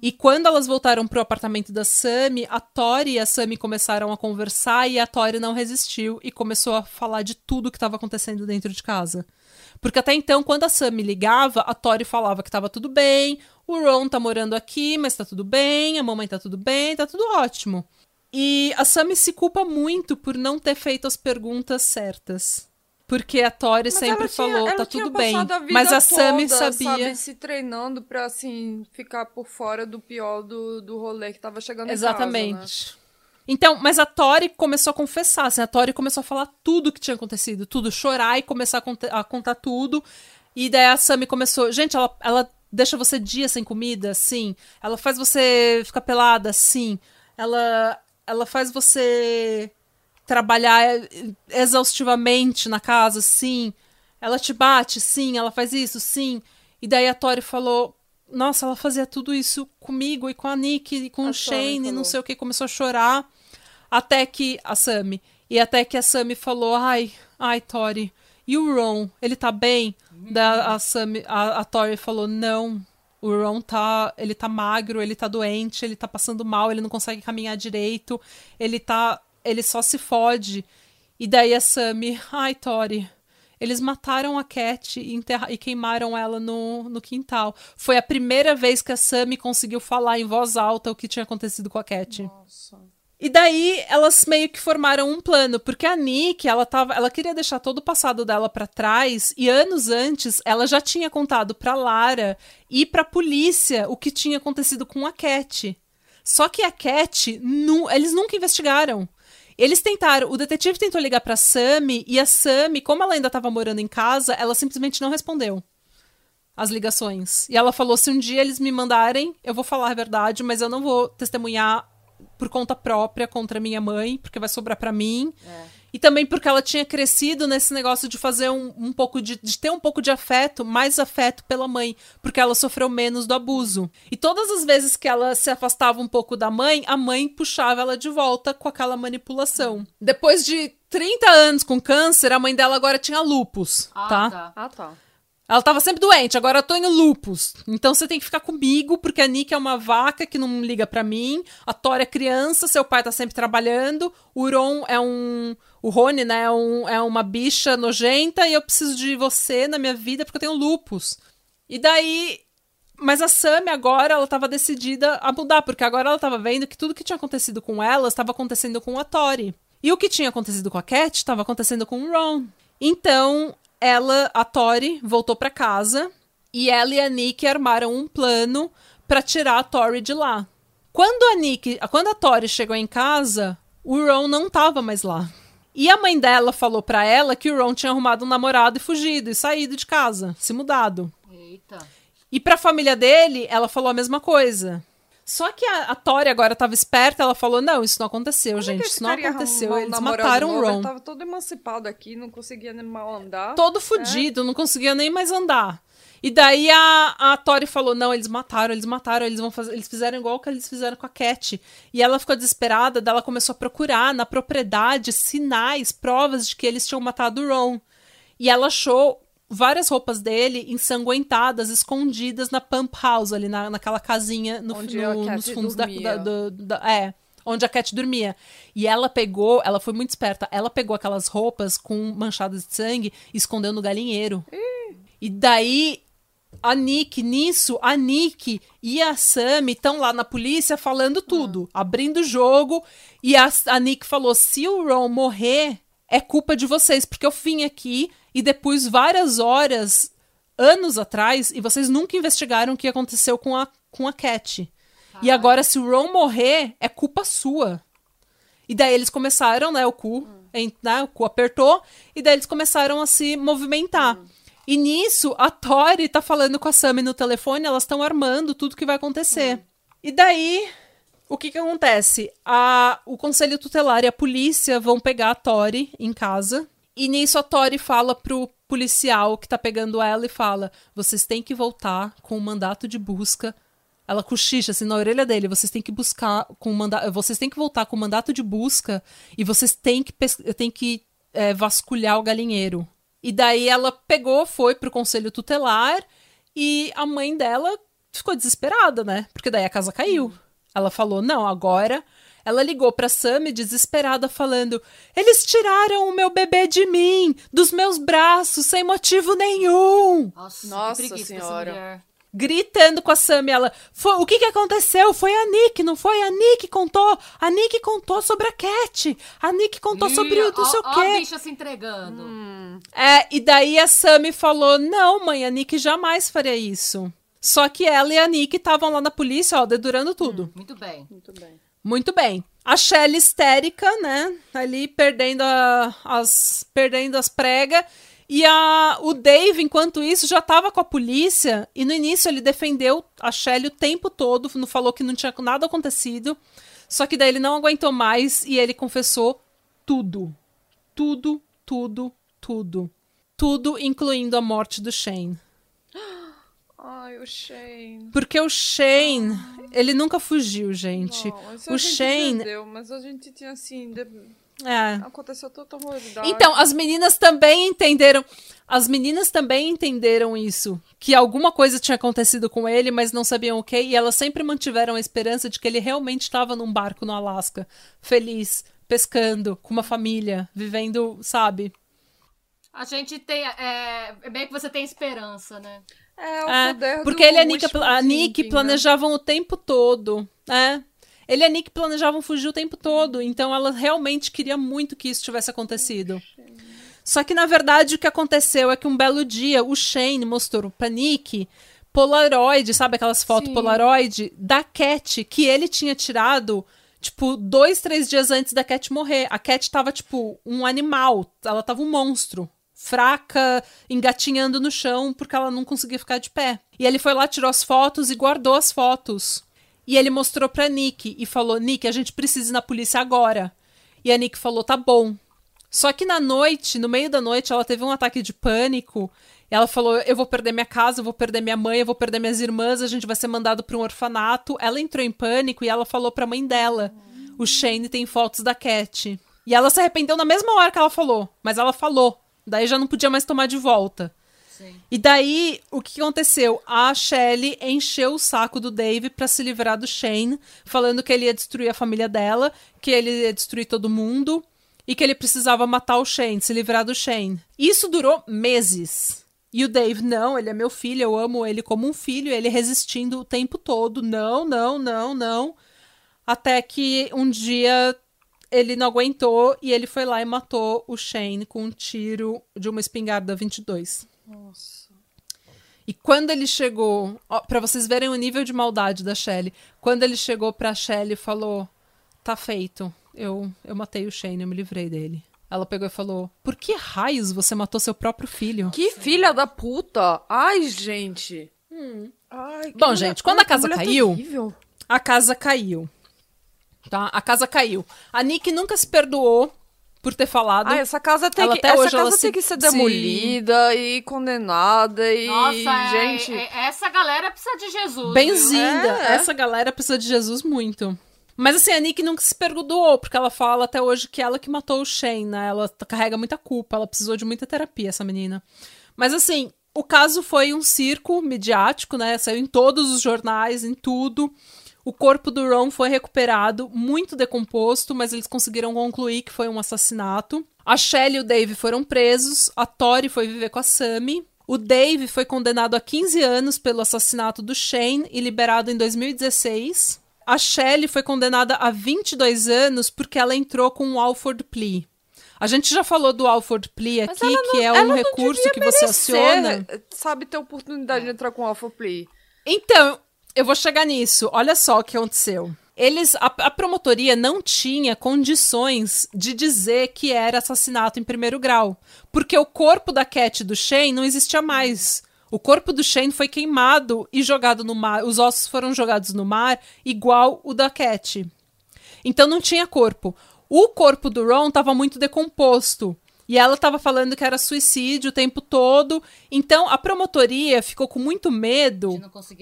E quando elas voltaram pro apartamento da Sammy, a Tori e a Sammy começaram a conversar e a Tori não resistiu e começou a falar de tudo que estava acontecendo dentro de casa. Porque até então, quando a Sammy ligava, a Tori falava que tava tudo bem, o Ron tá morando aqui, mas tá tudo bem, a mamãe tá tudo bem, tá tudo ótimo. E a Sammy se culpa muito por não ter feito as perguntas certas. Porque a Tori Mas sempre tinha- falou, tá tudo bem. a Mas a Sammy toda, sabia. sabe, se treinando pra, assim, ficar por fora do pior do, do rolê que tava chegando em Exatamente. casa, né? Então, mas a Tori começou a confessar, assim, a Tori começou a falar tudo que tinha acontecido, tudo, chorar e começar a, conta- a contar tudo. E daí a Sammy começou, gente, ela, ela deixa você dias sem comida, sim. Ela faz você ficar pelada, sim. Ela, ela faz você trabalhar eh, exaustivamente na casa, sim. Ela te bate, sim. Ela faz isso, sim. E daí a Tori falou: Nossa, ela fazia tudo isso comigo e com a Nick e com A o Shane, e não sei o que. Começou a chorar. Até que a Sammy. E até que a Sammy falou: Ai, ai, Tori. E o Ron, ele tá bem? Da, a, Sammy, a, a Tori falou: Não. O Ron tá. Ele tá magro, ele tá doente, ele tá passando mal, ele não consegue caminhar direito, ele tá. Ele só se fode. E daí a Sammy, ai, Tori. Eles mataram a Cat e, e queimaram ela no, no quintal. Foi a primeira vez que a Sammy conseguiu falar em voz alta o que tinha acontecido com a Cat. Nossa. E daí elas meio que formaram um plano, porque a Nick, ela tava, ela queria deixar todo o passado dela pra trás e anos antes ela já tinha contado pra Lara e pra polícia o que tinha acontecido com a Cat. Só que a Cat, nu, eles nunca investigaram. Eles tentaram, o detetive tentou ligar pra Sammy e a Sammy, como ela ainda tava morando em casa, ela simplesmente não respondeu as ligações. E ela falou: se um dia eles me mandarem, eu vou falar a verdade, mas eu não vou testemunhar por conta própria contra minha mãe, porque vai sobrar pra mim. E também porque ela tinha crescido nesse negócio de fazer um, um pouco de, de ter um pouco de afeto, mais afeto pela mãe, porque ela sofreu menos do abuso. E todas as vezes que ela se afastava um pouco da mãe, a mãe puxava ela de volta com aquela manipulação. Depois de 30 anos com câncer, a mãe dela agora tinha lupus, Ah, tá? tá. Ah, tá. Ela tava sempre doente, agora eu tô em lupus. Então você tem que ficar comigo, porque a Nick é uma vaca que não liga pra mim. A Tori é criança, seu pai tá sempre trabalhando. O Ron é um. O Rony, né? É, um, é uma bicha nojenta e eu preciso de você na minha vida porque eu tenho lupus. E daí. Mas a Sammy agora, ela tava decidida a mudar, porque agora ela tava vendo que tudo que tinha acontecido com ela estava acontecendo com a Tori. E o que tinha acontecido com a Cat estava acontecendo com o Ron. Então, ela, a Tori, voltou pra casa e ela e a Nick armaram um plano pra tirar a Tori de lá. Quando a Nick, quando a Tori chegou em casa, o Ron não tava mais lá. E a mãe dela falou pra ela que o Ron tinha arrumado um namorado e fugido e saído de casa, se mudado. Eita. E pra família dele, ela falou a mesma coisa. Só que a, a Tori agora tava esperta, ela falou: Não, isso não aconteceu, Como é gente. esse Isso não aconteceu. Eles mataram o? Ron. Ele tava todo emancipado aqui, não conseguia nem mal andar. Todo fudido, não conseguia nem mais andar. E daí a, a Tori falou: Não, eles mataram, eles mataram, eles vão fazer. Eles fizeram igual que eles fizeram com a Cat. E ela ficou desesperada, daí ela começou a procurar na propriedade sinais, provas de que eles tinham matado o Ron. E ela achou várias roupas dele ensanguentadas, escondidas na pump house, ali na, naquela casinha no, no- nos fundos da, da- do- da- É, onde a Cat dormia. E ela pegou, ela foi muito esperta, ela pegou aquelas roupas com manchadas de sangue e escondeu no galinheiro. E daí, a Nick, nisso, a Nick e a Sammy estão lá na polícia falando tudo, abrindo o jogo. E a, a Nick falou: se o Ron morrer, é culpa de vocês, porque eu vim aqui e depois, várias horas, anos atrás, e vocês nunca investigaram o que aconteceu com a, com a Cat. E agora, se o Ron morrer, é culpa sua. E daí eles começaram, né? O cu, em- né, o cu apertou, e daí eles começaram a se movimentar. E nisso, a Tori tá falando com a Sammy no telefone, elas estão armando tudo que vai acontecer. E daí, o que que acontece? A, o conselho tutelar e a polícia vão pegar a Tori em casa. E nisso a Tori fala pro policial que tá pegando ela e fala: vocês têm que voltar com o mandato de busca ela cochicha assim na orelha dele. Vocês têm que buscar com manda vocês têm que voltar com o mandato de busca e vocês têm que têm que é, vasculhar o galinheiro. E daí ela pegou, foi pro conselho tutelar e a mãe dela ficou desesperada, né? Porque daí a casa caiu. Ela falou: "Não, agora ela ligou pra Sammy desesperada falando: "Eles tiraram o meu bebê de mim, dos meus braços, sem motivo nenhum." Nossa, Nossa que preguiça dessa senhora. gritando com a Sammy. Ela, "Foi- o que que aconteceu? Foi a Nick, não foi? A Nick contou. A Nick contou sobre a Cat. A Nick contou sobre o não sei o Ó, ó a quê. bicha se entregando. É, e daí a Sammy falou, não, mãe, a Nick jamais faria isso. Só que ela e a Nick estavam lá na polícia, ó, dedurando tudo. Muito bem. Muito bem. Muito bem. A Shelly histérica, né? Ali perdendo a- as perdendo as pregas. E a, o Dave, enquanto isso, já tava com a polícia. E no início ele defendeu a Shelly o tempo todo. Não falou que não tinha nada acontecido. Só que daí ele não aguentou mais e ele confessou tudo. Tudo, tudo, tudo. Tudo, incluindo a morte do Shane. Ai, o Shane. Porque o Shane, ele nunca fugiu, gente. Não, o a gente Shane. entendeu, mas a gente tinha assim. de- É. Aconteceu horroridade. Então, as meninas também entenderam. As meninas também entenderam isso. Que alguma coisa tinha acontecido com ele, mas não sabiam o que. E elas sempre mantiveram a esperança de que ele realmente estava num barco no Alasca, feliz, pescando, com uma família, vivendo, sabe? A gente tem. É, é bem que você tem esperança, né? É, o É, poder porque do ele e a Nick, a Nick né? planejavam o tempo todo, né? Ele e a Nick planejavam fugir o tempo todo, então ela realmente queria muito que isso tivesse acontecido. Só que na verdade o que aconteceu é que um belo dia o Shane mostrou pra Nick Polaroid, sabe aquelas fotos Sim. Polaroid da Cat que ele tinha tirado tipo dois, três dias antes da Cat morrer. A Cat tava tipo um animal, ela tava um monstro fraca, engatinhando no chão porque ela não conseguia ficar de pé. E ele foi lá, tirou as fotos e guardou as fotos. E ele mostrou pra Nick e falou: Nick, a gente precisa ir na polícia agora. E a Nick falou: tá bom. Só que na noite, no meio da noite, ela teve um ataque de pânico. Ela falou: Eu vou perder minha casa, eu vou perder minha mãe, eu vou perder minhas irmãs, a gente vai ser mandado para um orfanato. Ela entrou em pânico e ela falou pra mãe dela: O Shane tem fotos da Cat. E ela se arrependeu na mesma hora que ela falou, mas ela falou. Daí já não podia mais tomar de volta. Sim. E daí, o que aconteceu? A Shelley encheu o saco do Dave pra se livrar do Shane, falando que ele ia destruir a família dela, que ele ia destruir todo mundo e que ele precisava matar o Shane, se livrar do Shane. Isso durou meses. E o Dave, não, ele é meu filho, eu amo ele como um filho, ele resistindo o tempo todo, não, não, não, não. Até que um dia ele não aguentou e ele foi lá e matou o Shane com um tiro de uma espingarda 22. Nossa. E quando ele chegou, ó, pra vocês verem o nível de maldade da Shelley, quando ele chegou pra Shelley e falou: "Tá feito. eu, eu matei o Shane, eu me livrei dele. Ela pegou e falou: Por que raios você matou seu próprio filho? Que filha da puta! Ai, gente. Ai, que Bom, mulher- gente, quando ai, a casa caiu- terrível. A casa caiu. Tá? A casa caiu. A Nick nunca se perdoou por ter falado. Ai, essa casa tem Ela que, até essa hoje, ela casa se- tem que ser se- demolida e condenada e Nossa, é- gente. é- essa galera precisa de Jesus. Benzinda. É. Essa galera precisa de Jesus muito. Mas assim, a Nick nunca se perdoou, porque ela fala até hoje que ela que matou o Shane, né? Ela carrega muita culpa, ela precisou de muita terapia, essa menina. Mas assim, o caso foi um circo midiático, né? Saiu em todos os jornais, em tudo. O corpo do Ron foi recuperado, muito decomposto, mas eles conseguiram concluir que foi um assassinato. A Shelley e o Dave foram presos, a Tori foi viver com a Sammy. O Dave foi condenado a 15 anos pelo assassinato do Shane e liberado em 2016. A Shelley foi condenada a 22 anos porque ela entrou com um Alford Plea. A gente já falou do Alford Plea aqui, ela que é um não recurso que você merecer, aciona. Sabe, ter oportunidade de entrar com Alpha Play. Então, eu vou chegar nisso. Olha só o que aconteceu. Eles, a, a promotoria não tinha condições de dizer que era assassinato em primeiro grau, porque o corpo da Cat do Shane não existia mais. O corpo do Shane foi queimado e jogado no mar. Os ossos foram jogados no mar, igual o da Cat. Então não tinha corpo. O corpo do Ron estava muito decomposto. E ela estava falando que era suicídio o tempo todo. Então a promotoria ficou com muito medo.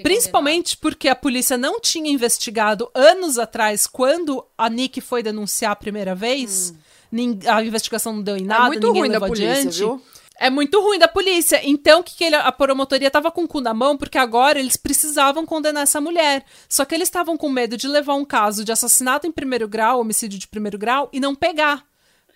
Principalmente porque a polícia não tinha investigado anos atrás, quando a Nick foi denunciar a primeira vez. Nin- A investigação não deu em nada, é muito ninguém ruim da levou polícia, adiante. viu? É muito ruim da polícia. Então, o que, que ele- a promotoria tava com o cu na mão? Porque agora eles precisavam condenar essa mulher. Só que eles estavam com medo de levar um caso de assassinato em primeiro grau, homicídio de primeiro grau, e não pegar.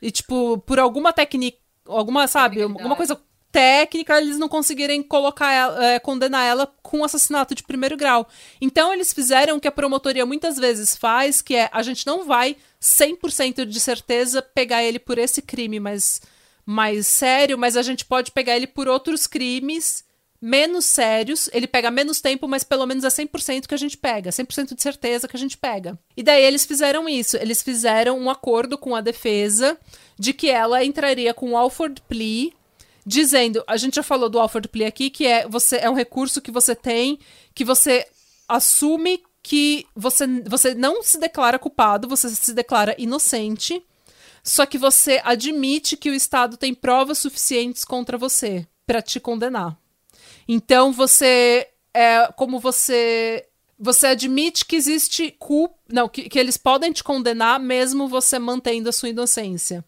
E, tipo, por alguma técnica, alguma, sabe, alguma coisa técnica, eles não conseguirem colocar ela, é, condenar ela com assassinato de primeiro grau. Então, eles fizeram o que a promotoria muitas vezes faz, que é, a gente não vai 100% de certeza pegar ele por esse crime, mas mais sério, mas a gente pode pegar ele por outros crimes menos sérios. Ele pega menos tempo, mas pelo menos é 100% que a gente pega, 100% de certeza que a gente pega. E daí eles fizeram isso, eles fizeram um acordo com a defesa de que ela entraria com o Alford Plea, dizendo, a gente já falou do Alford Plea aqui, que é você é um recurso que você tem, que você assume que você, você não se declara culpado, você se declara inocente. Só que você admite que o Estado tem provas suficientes contra você para te condenar. Então você é como você você admite que existe culpa, não, que, que eles podem te condenar mesmo você mantendo a sua inocência.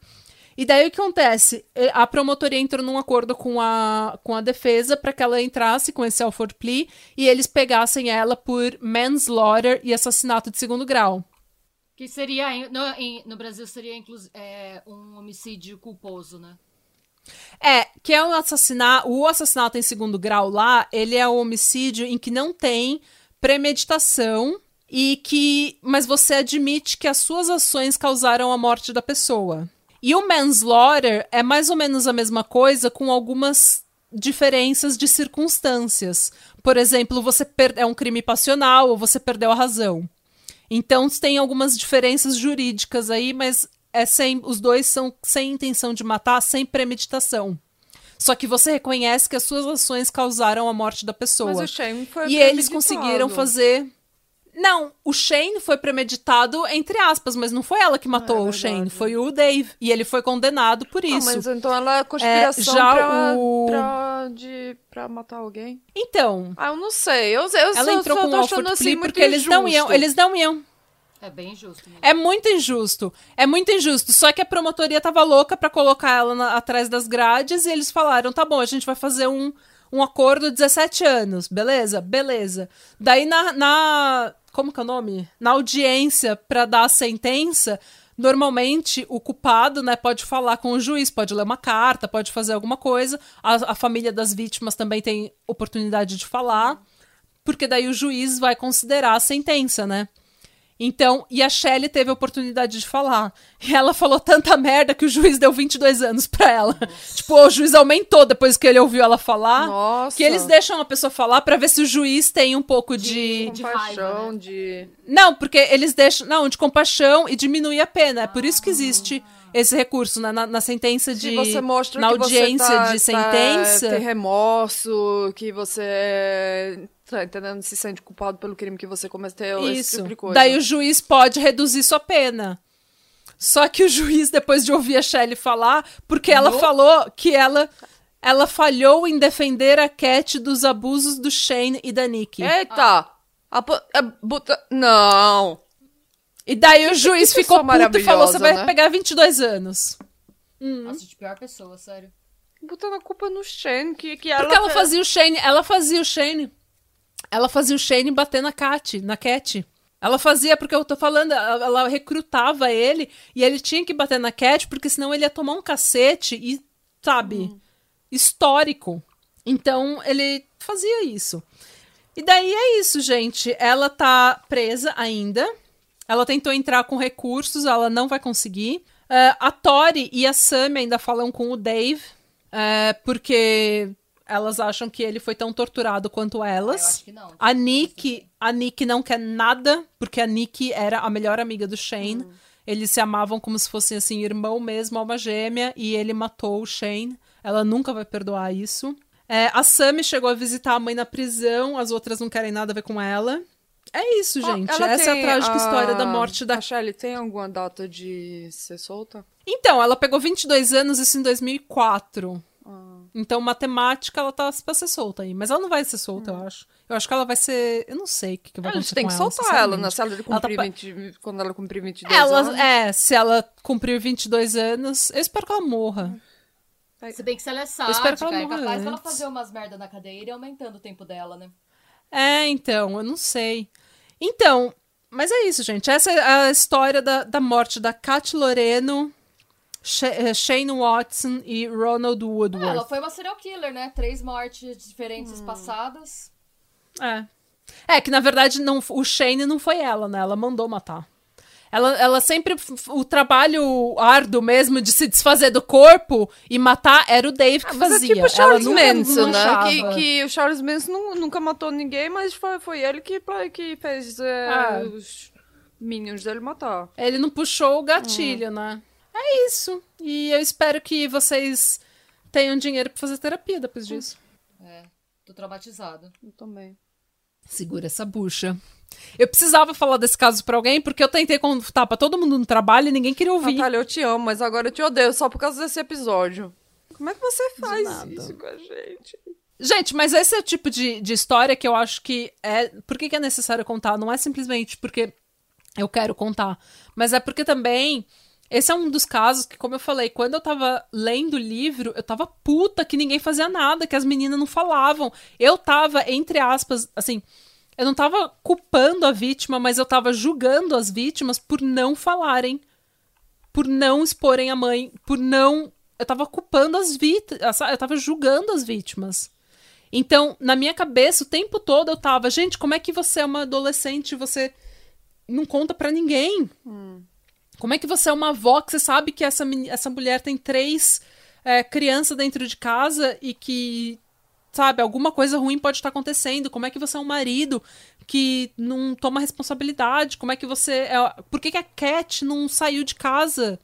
E daí o que acontece? A promotoria entrou num acordo com a, com a defesa para que ela entrasse com esse Alford Plea e eles pegassem ela por manslaughter e assassinato de segundo grau. Que seria, no, no Brasil, seria inclusive um homicídio culposo, né? É, que é um assassinato. O assassinato em segundo grau lá, ele é um homicídio em que não tem premeditação e que. Mas você admite que as suas ações causaram a morte da pessoa. E o manslaughter é mais ou menos a mesma coisa, com algumas diferenças de circunstâncias. Por exemplo, você per... é um crime passional ou você perdeu a razão. Então tem algumas diferenças jurídicas aí, mas é sem, os dois são sem intenção de matar, sem premeditação. Só que você reconhece que as suas ações causaram a morte da pessoa. Mas o Shane foi e eles conseguiram fazer. Não, o Shane foi premeditado, entre aspas, mas não foi ela que matou Ah, é o. Shane, foi o Dave. E ele foi condenado por Ah, isso. mas então ela é conspiração já pra, o- pra, de, pra matar alguém? Então, Ah, eu não sei. Eu, eu ela só, entrou só com o Alford assim Plea muito porque eles não iam. Eles não iam. É bem injusto. mesmo. É muito injusto. É muito injusto. Só que a promotoria tava louca pra colocar ela na- atrás das grades e eles falaram: tá bom, a gente vai fazer um, um acordo de 17 anos. Beleza? Beleza. Daí na. na- como que é o nome? Na audiência pra dar a sentença. Normalmente, o culpado, né, pode falar com o juiz, pode ler uma carta, pode fazer alguma coisa. A, a família das vítimas também tem oportunidade de falar, porque daí o juiz vai considerar a sentença, né? Então, e a Shelley teve a oportunidade de falar. E ela falou tanta merda que o juiz deu 22 anos pra ela. Tipo, o juiz aumentou depois que ele ouviu ela falar. Nossa. Que eles deixam a pessoa falar pra ver se o juiz tem um pouco de. de Compaixão, raiva, né? de... Não, porque eles deixam. Não, de compaixão e diminuir a pena. É por isso que existe esse recurso né, na, na sentença de. Se você mostra na que audiência você tá, de sentença. Tá, tem remorso, que você tá entendendo, se sente culpado pelo crime que você cometeu, esse Isso. tipo de coisa. Daí o juiz pode reduzir sua pena. Só que o juiz, depois de ouvir a Shelley falar, porque ela No- falou que ela, ela falhou em defender a Cat dos abusos do Shane e da Nick. Eita! A po- bota- Não! E daí o juiz que ficou puto e falou: você vai né?" pegar 22 anos. Nossa, de pior pessoa, sério. Botando a culpa no Shane, que, que ela... Porque ela fazia o Shane, ela fazia o Shane. Ela fazia o Shane bater na Cat, na Cat. Ela fazia, porque eu tô falando, ela, recrutava ele e ele tinha que bater na Cat, porque senão ele ia tomar um cacete e, sabe, histórico. Então ele fazia isso. E daí é isso, gente. Ela tá presa ainda. Ela tentou entrar com recursos, ela não vai conseguir. Ah, a Tori e a Sammy ainda falam com o Dave, ah, porque elas acham que ele foi tão torturado quanto elas. Eu acho que não. A Nick, a Nick não quer nada, porque a Nick era a melhor amiga do Shane. Eles se amavam como se fossem assim irmão mesmo, alma gêmea, e ele matou o Shane. Ela nunca vai perdoar isso. É, a Sammy chegou a visitar a mãe na prisão, as outras não querem nada a ver com ela. É isso, Ah, gente. ela Essa é a trágica história da morte da A Shelley tem alguma data de ser solta? Então, ela pegou 22 anos, isso em 2004. Então, matemática, ela tá pra ser solta aí. Mas ela não vai ser solta, Hum. eu acho. Eu acho que ela vai ser. Eu não sei o que, que vai acontecer. têm com que ela, soltar ela, né? sinceramente. Se ela Ela tá cumprir pa- 20, quando ela cumprir 22 Ela, anos. é, se ela cumprir 22 anos, eu espero que ela morra. Se bem que se ela é espero que sádica, ela é morra capaz dela antes. fazer umas merda na cadeira e aumentando o tempo dela, né? É, então, eu não sei. Então, mas é isso, gente. Essa é a história da, da morte da Cat Loreno, Eh, Shane Watson e Ronald Ah, Woodward. ela foi uma serial killer, né? Três mortes diferentes Hum. passadas. É. É, que na verdade não, o Shane não foi ela, né? Ela mandou matar. Ela, ela sempre. O trabalho árduo mesmo de se desfazer do corpo e matar era o Dave que Mas fazia. é tipo ela Charles Manson, né? Que, que o Charles Manson nu- nunca matou ninguém, mas foi, foi ele que, que fez é, Ah. os minions dele matar. Ele não puxou o gatilho, né? É isso. E eu espero que vocês tenham dinheiro pra fazer terapia depois disso. É, tô traumatizado. Eu também. Segura essa bucha. Eu precisava falar desse caso pra alguém, porque eu tentei contar pra todo mundo no trabalho e ninguém queria ouvir. Natália, eu te amo, mas agora eu te odeio só por causa desse episódio. Como é que você faz isso com a gente? Gente, mas esse é o tipo de, de história que eu acho que é. Por que, que é necessário contar? Não é simplesmente porque eu quero contar, mas é porque também. Esse é um dos casos que, como eu falei, quando eu tava lendo o livro, eu tava puta que ninguém fazia nada, que as meninas não falavam. Eu tava, entre aspas, assim, eu não tava culpando a vítima, mas eu tava julgando as vítimas por não falarem, por não exporem a mãe, por não. Eu tava culpando as vítimas, eu tava julgando as vítimas. Então, na minha cabeça, o tempo todo eu tava, gente, como é que você é uma adolescente e você não conta pra ninguém? Como é que você é uma avó que você sabe que essa, essa mulher tem três é, crianças dentro de casa e que, sabe, alguma coisa ruim pode estar acontecendo? Como é que você é um marido que não toma responsabilidade? Como é que você. É... Por que, que a Cat não saiu de casa?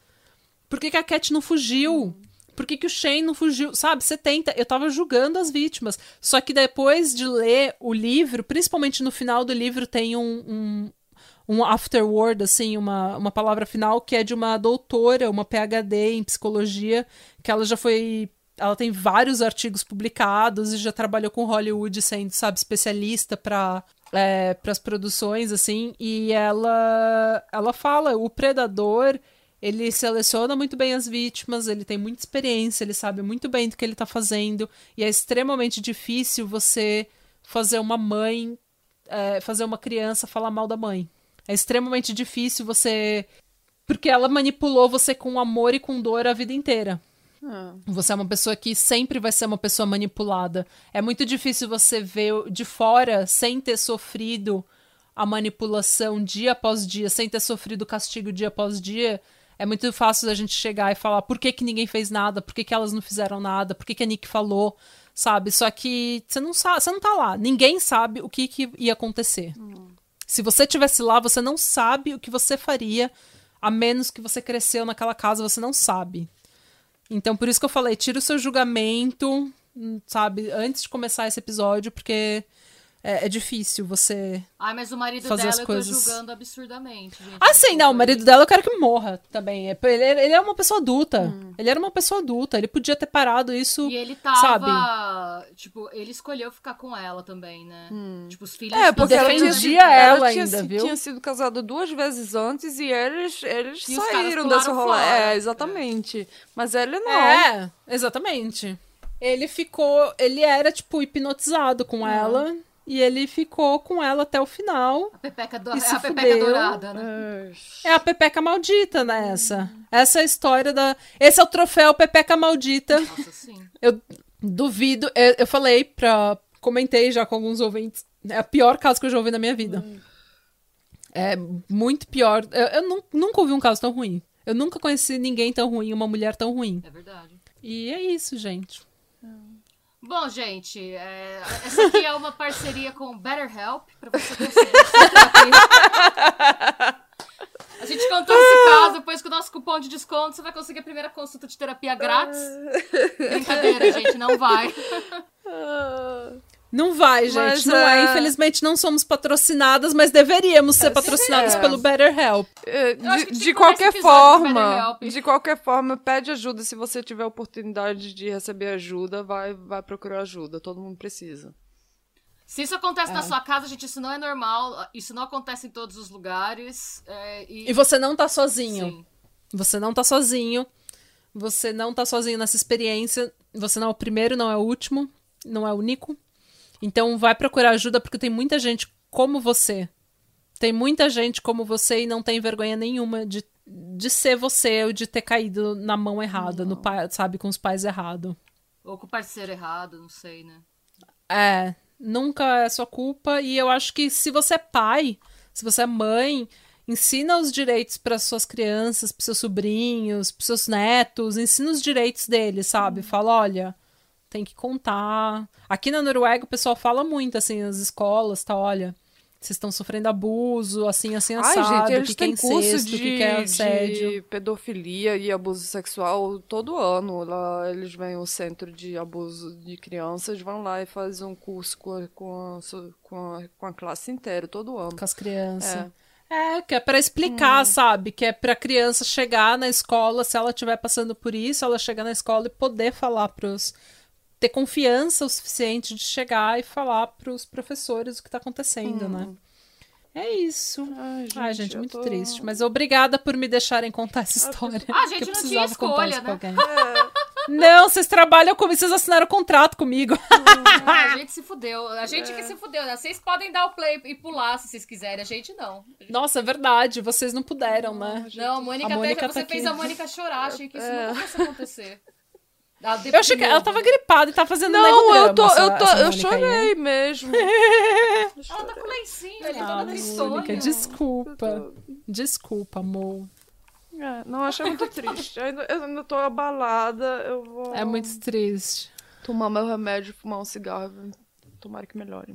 Por que, que a Cat não fugiu? Por que, que o Shane não fugiu? Sabe, você tenta. Eu tava julgando as vítimas. Só que depois de ler o livro, principalmente no final do livro, tem um, um, um afterword, assim, uma, uma palavra final, que é de uma doutora, uma PhD em psicologia, que ela já foi. Ela tem vários artigos publicados e já trabalhou com Hollywood sendo, sabe, especialista para é, as produções, assim, e ela, ela fala: o predador ele seleciona muito bem as vítimas, ele tem muita experiência, ele sabe muito bem do que ele tá fazendo, e é extremamente difícil você fazer uma mãe, é, fazer uma criança falar mal da mãe. É extremamente difícil você. Porque ela manipulou você com amor e com dor a vida inteira. Ah. Você é uma pessoa que sempre vai ser uma pessoa manipulada. É muito difícil você ver de fora, sem ter sofrido a manipulação dia após dia, sem ter sofrido castigo dia após dia, é muito fácil a gente chegar e falar por que, que ninguém fez nada, por que, que elas não fizeram nada, por que, que a Nick falou, sabe? Só que você não sabe, você não tá lá. Ninguém sabe o que, que ia acontecer. Hum. Se você tivesse lá, você não sabe o que você faria, a menos que você cresceu naquela casa, você não sabe. Então, por isso que eu falei, tira o seu julgamento, hum, sabe, antes de começar esse episódio, porque é, é, difícil você. Ai, mas o marido fazer dela as coisas... eu tô julgando absurdamente. Gente. Ah, sim, não. O marido dela eu quero que morra também. É, ele, ele é uma pessoa adulta. Hum. Ele era uma pessoa adulta. Ele podia ter parado isso. E ele tava. Sabe? Tipo, ele escolheu ficar com ela também, né? Hum. Tipo, os filhos. É, porque defendia ela, ela ainda, tinha, viu? tinha sido casado duas vezes antes e eles, eles e saíram dessa rola. É, exatamente. É. Mas ele não. É, exatamente. Ele ficou. Ele era, tipo, hipnotizado com hum. ela. E ele ficou com ela até o final. A pepeca, do... é a pepeca dourada, né? É a pepeca maldita nessa. Essa é a história da. Esse é o troféu pepeca maldita. Nossa, sim. Eu duvido. Eu, eu falei pra. Comentei já com alguns ouvintes. É o pior caso que eu já ouvi na minha vida. Hum. É muito pior. Eu, eu nunca ouvi um caso tão ruim. Eu nunca conheci ninguém tão ruim, uma mulher tão ruim. É verdade. E é isso, gente. Bom, gente, é, essa aqui é uma parceria com BetterHelp para você conseguir A gente contou esse caso, depois com o nosso cupom de desconto você vai conseguir a primeira consulta de terapia grátis. Brincadeira, gente, não vai. Não vai, gente. Mas, não é. é. Infelizmente não somos patrocinadas, mas deveríamos ser patrocinadas é. pelo BetterHelp. É, de, de qualquer forma, de qualquer forma, pede ajuda se você tiver oportunidade de receber ajuda, vai, vai procurar ajuda. Todo mundo precisa. Se isso acontece é. na sua casa, gente, isso não é normal. Isso não acontece em todos os lugares. É, e... e... você não tá sozinho. Sim. Você não tá sozinho. Você não tá sozinho nessa experiência. Você não é o primeiro, não é o último, não é o único. Então vai procurar ajuda porque tem muita gente como você. Tem muita gente como você e não tem vergonha nenhuma de, de ser você ou de ter caído na mão errada, no pai, sabe, com os pais errados. Ou com o parceiro errado, não sei, né? É, nunca é sua culpa. E eu acho que se você é pai, se você é mãe, ensina os direitos para suas crianças, para seus sobrinhos, para seus netos, ensina os direitos deles, sabe? Hum. Fala, olha, tem que contar. Aqui na Noruega o pessoal fala muito, assim, nas escolas, tá? Olha, vocês estão sofrendo abuso, assim, assim, assado, Ai, gente, eles que, que é incesto, de, que, é assédio. de pedofilia e abuso sexual todo ano. Lá eles vêm ao centro de abuso de crianças, vão lá e fazem um curso com a, com a, com a, com a classe inteira, todo ano. Com as crianças. É. É, que é para explicar, hum. sabe? Que é pra criança chegar na escola, se ela estiver passando por isso, ela chegar na escola e poder falar pros, ter confiança o suficiente de chegar e falar para os professores o que está acontecendo, né? hum. né? É isso. Ai, gente, Ai, gente muito tô... triste. Mas obrigada por me deixarem contar essa história. Ah, gente, não tinha escolha, né? É. Não, vocês trabalham comigo, vocês assinaram contrato comigo. Hum, a gente se fudeu. A gente é. que se fudeu, né? Vocês podem dar o play e pular se vocês quiserem, a gente não. Nossa, é verdade, vocês não puderam, né? Não, a Mônica, a Mônica até, tá você fez a Mônica chorar, achei que isso é. nunca fosse acontecer. Eu achei que ela tava gripada e tava fazendo Não, eu tô, eu tô, eu chorei aí, né? mesmo. ela tá com lencinho, ele ah, toda tristonha. Desculpa. Desculpa, amor. É, não, achei muito triste. Eu ainda, eu ainda tô abalada, eu vou... É muito triste. Tomar meu remédio, fumar um cigarro. Tomara que melhore.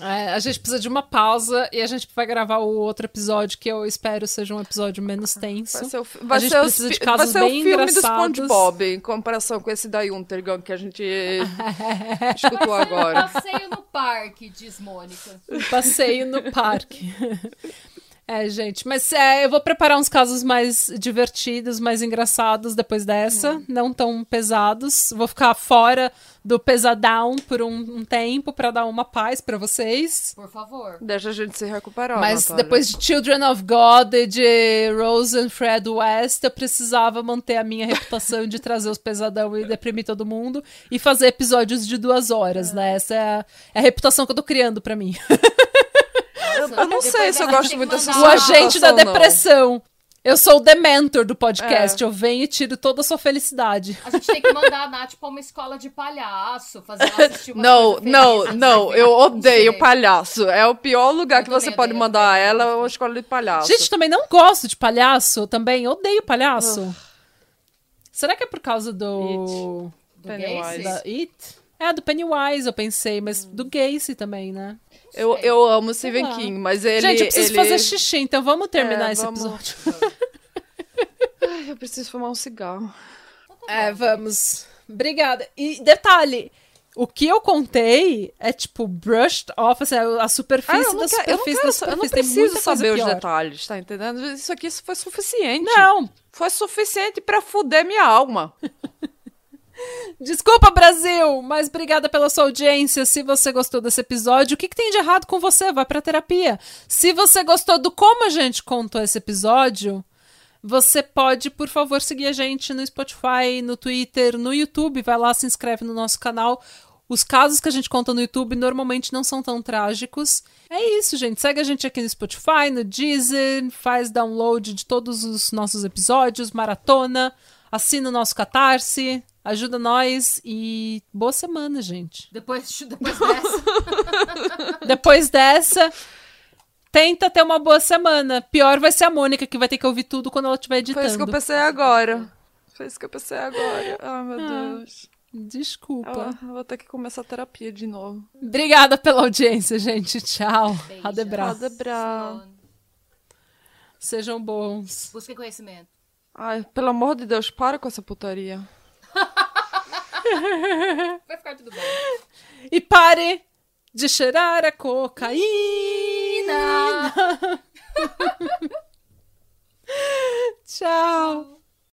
É, a gente precisa de uma pausa e a gente vai gravar o outro episódio que eu espero seja um episódio menos tenso. Vai ser o, vai a gente ser precisa de casos vai ser bem o filme engraçados. do SpongeBob em comparação com esse da Untergang que a gente escutou agora. Passeio no parque, diz Mônica. Passeio no parque. É, gente, mas é, eu vou preparar uns casos mais divertidos, mais engraçados depois dessa, hum. não tão pesados. Vou ficar fora do pesadão por um, um tempo para dar uma paz para vocês. Por favor. Deixa a gente se recuperar. Mas Natália. depois de Children of God e de Rose and Fred West, eu precisava manter a minha reputação de trazer os pesadão e deprimir todo mundo e fazer episódios de duas horas, é. né? Essa é a, é a reputação que eu tô criando para mim. eu, eu, não sei se eu gosto muito dessa O agente da depressão. Não. Eu sou o dementor do podcast. É. Eu venho e tiro toda a sua felicidade. A gente tem que mandar a Nath pra uma escola de palhaço, fazer ela assistir uma Não, não, não. Eu odeio palhaço. É o pior lugar eu que você pode mandar ela é uma escola de palhaço. Gente, também não gosto de palhaço. Também odeio palhaço. Uh. Será que é por causa do. It. Do Pennywise? Da It? É, do Pennywise, eu pensei, mas do Gacy também, né? Eu, eu amo Stephen King, mas ele. Gente, eu preciso ele... fazer xixi, então vamos terminar é, esse vamos... episódio. Ai, eu preciso fumar um cigarro. É, vamos. Obrigada. E detalhe. O que eu contei é tipo brushed off, assim, a superfície ah, da superfície eu quero, da superfície. Eu não preciso saber os detalhes, tá entendendo? Isso aqui foi suficiente. Não. Foi suficiente para fuder minha alma. Desculpa, Brasil, mas obrigada pela sua audiência. Se você gostou desse episódio, o que, que, tem de errado com você? Vai pra terapia. Se você gostou do como a gente contou esse episódio, você pode, por favor, seguir a gente no Spotify, no Twitter, no YouTube. Vai lá, se inscreve no nosso canal. Os casos que a gente conta no YouTube normalmente não são tão trágicos. É isso, gente. Segue a gente aqui no Spotify, no Deezer, faz download de todos os nossos episódios, maratona, assina o nosso Catarse, ajuda nós e boa semana, gente. Depois, depois dessa. depois dessa, tenta ter uma boa semana. Pior vai ser a Mônica, que vai ter que ouvir tudo quando ela estiver editando. Foi isso que eu pensei agora. Foi isso que eu pensei agora. Ai, meu ah. Deus. Desculpa. Eu vou ter que começar a terapia de novo. Obrigada pela audiência, gente. Tchau. Adebra. Adebra. Sejam bons. Busquem conhecimento. Ai, pelo amor de Deus, para com essa putaria. Vai ficar tudo bem. E pare de cheirar a cocaína. Tchau.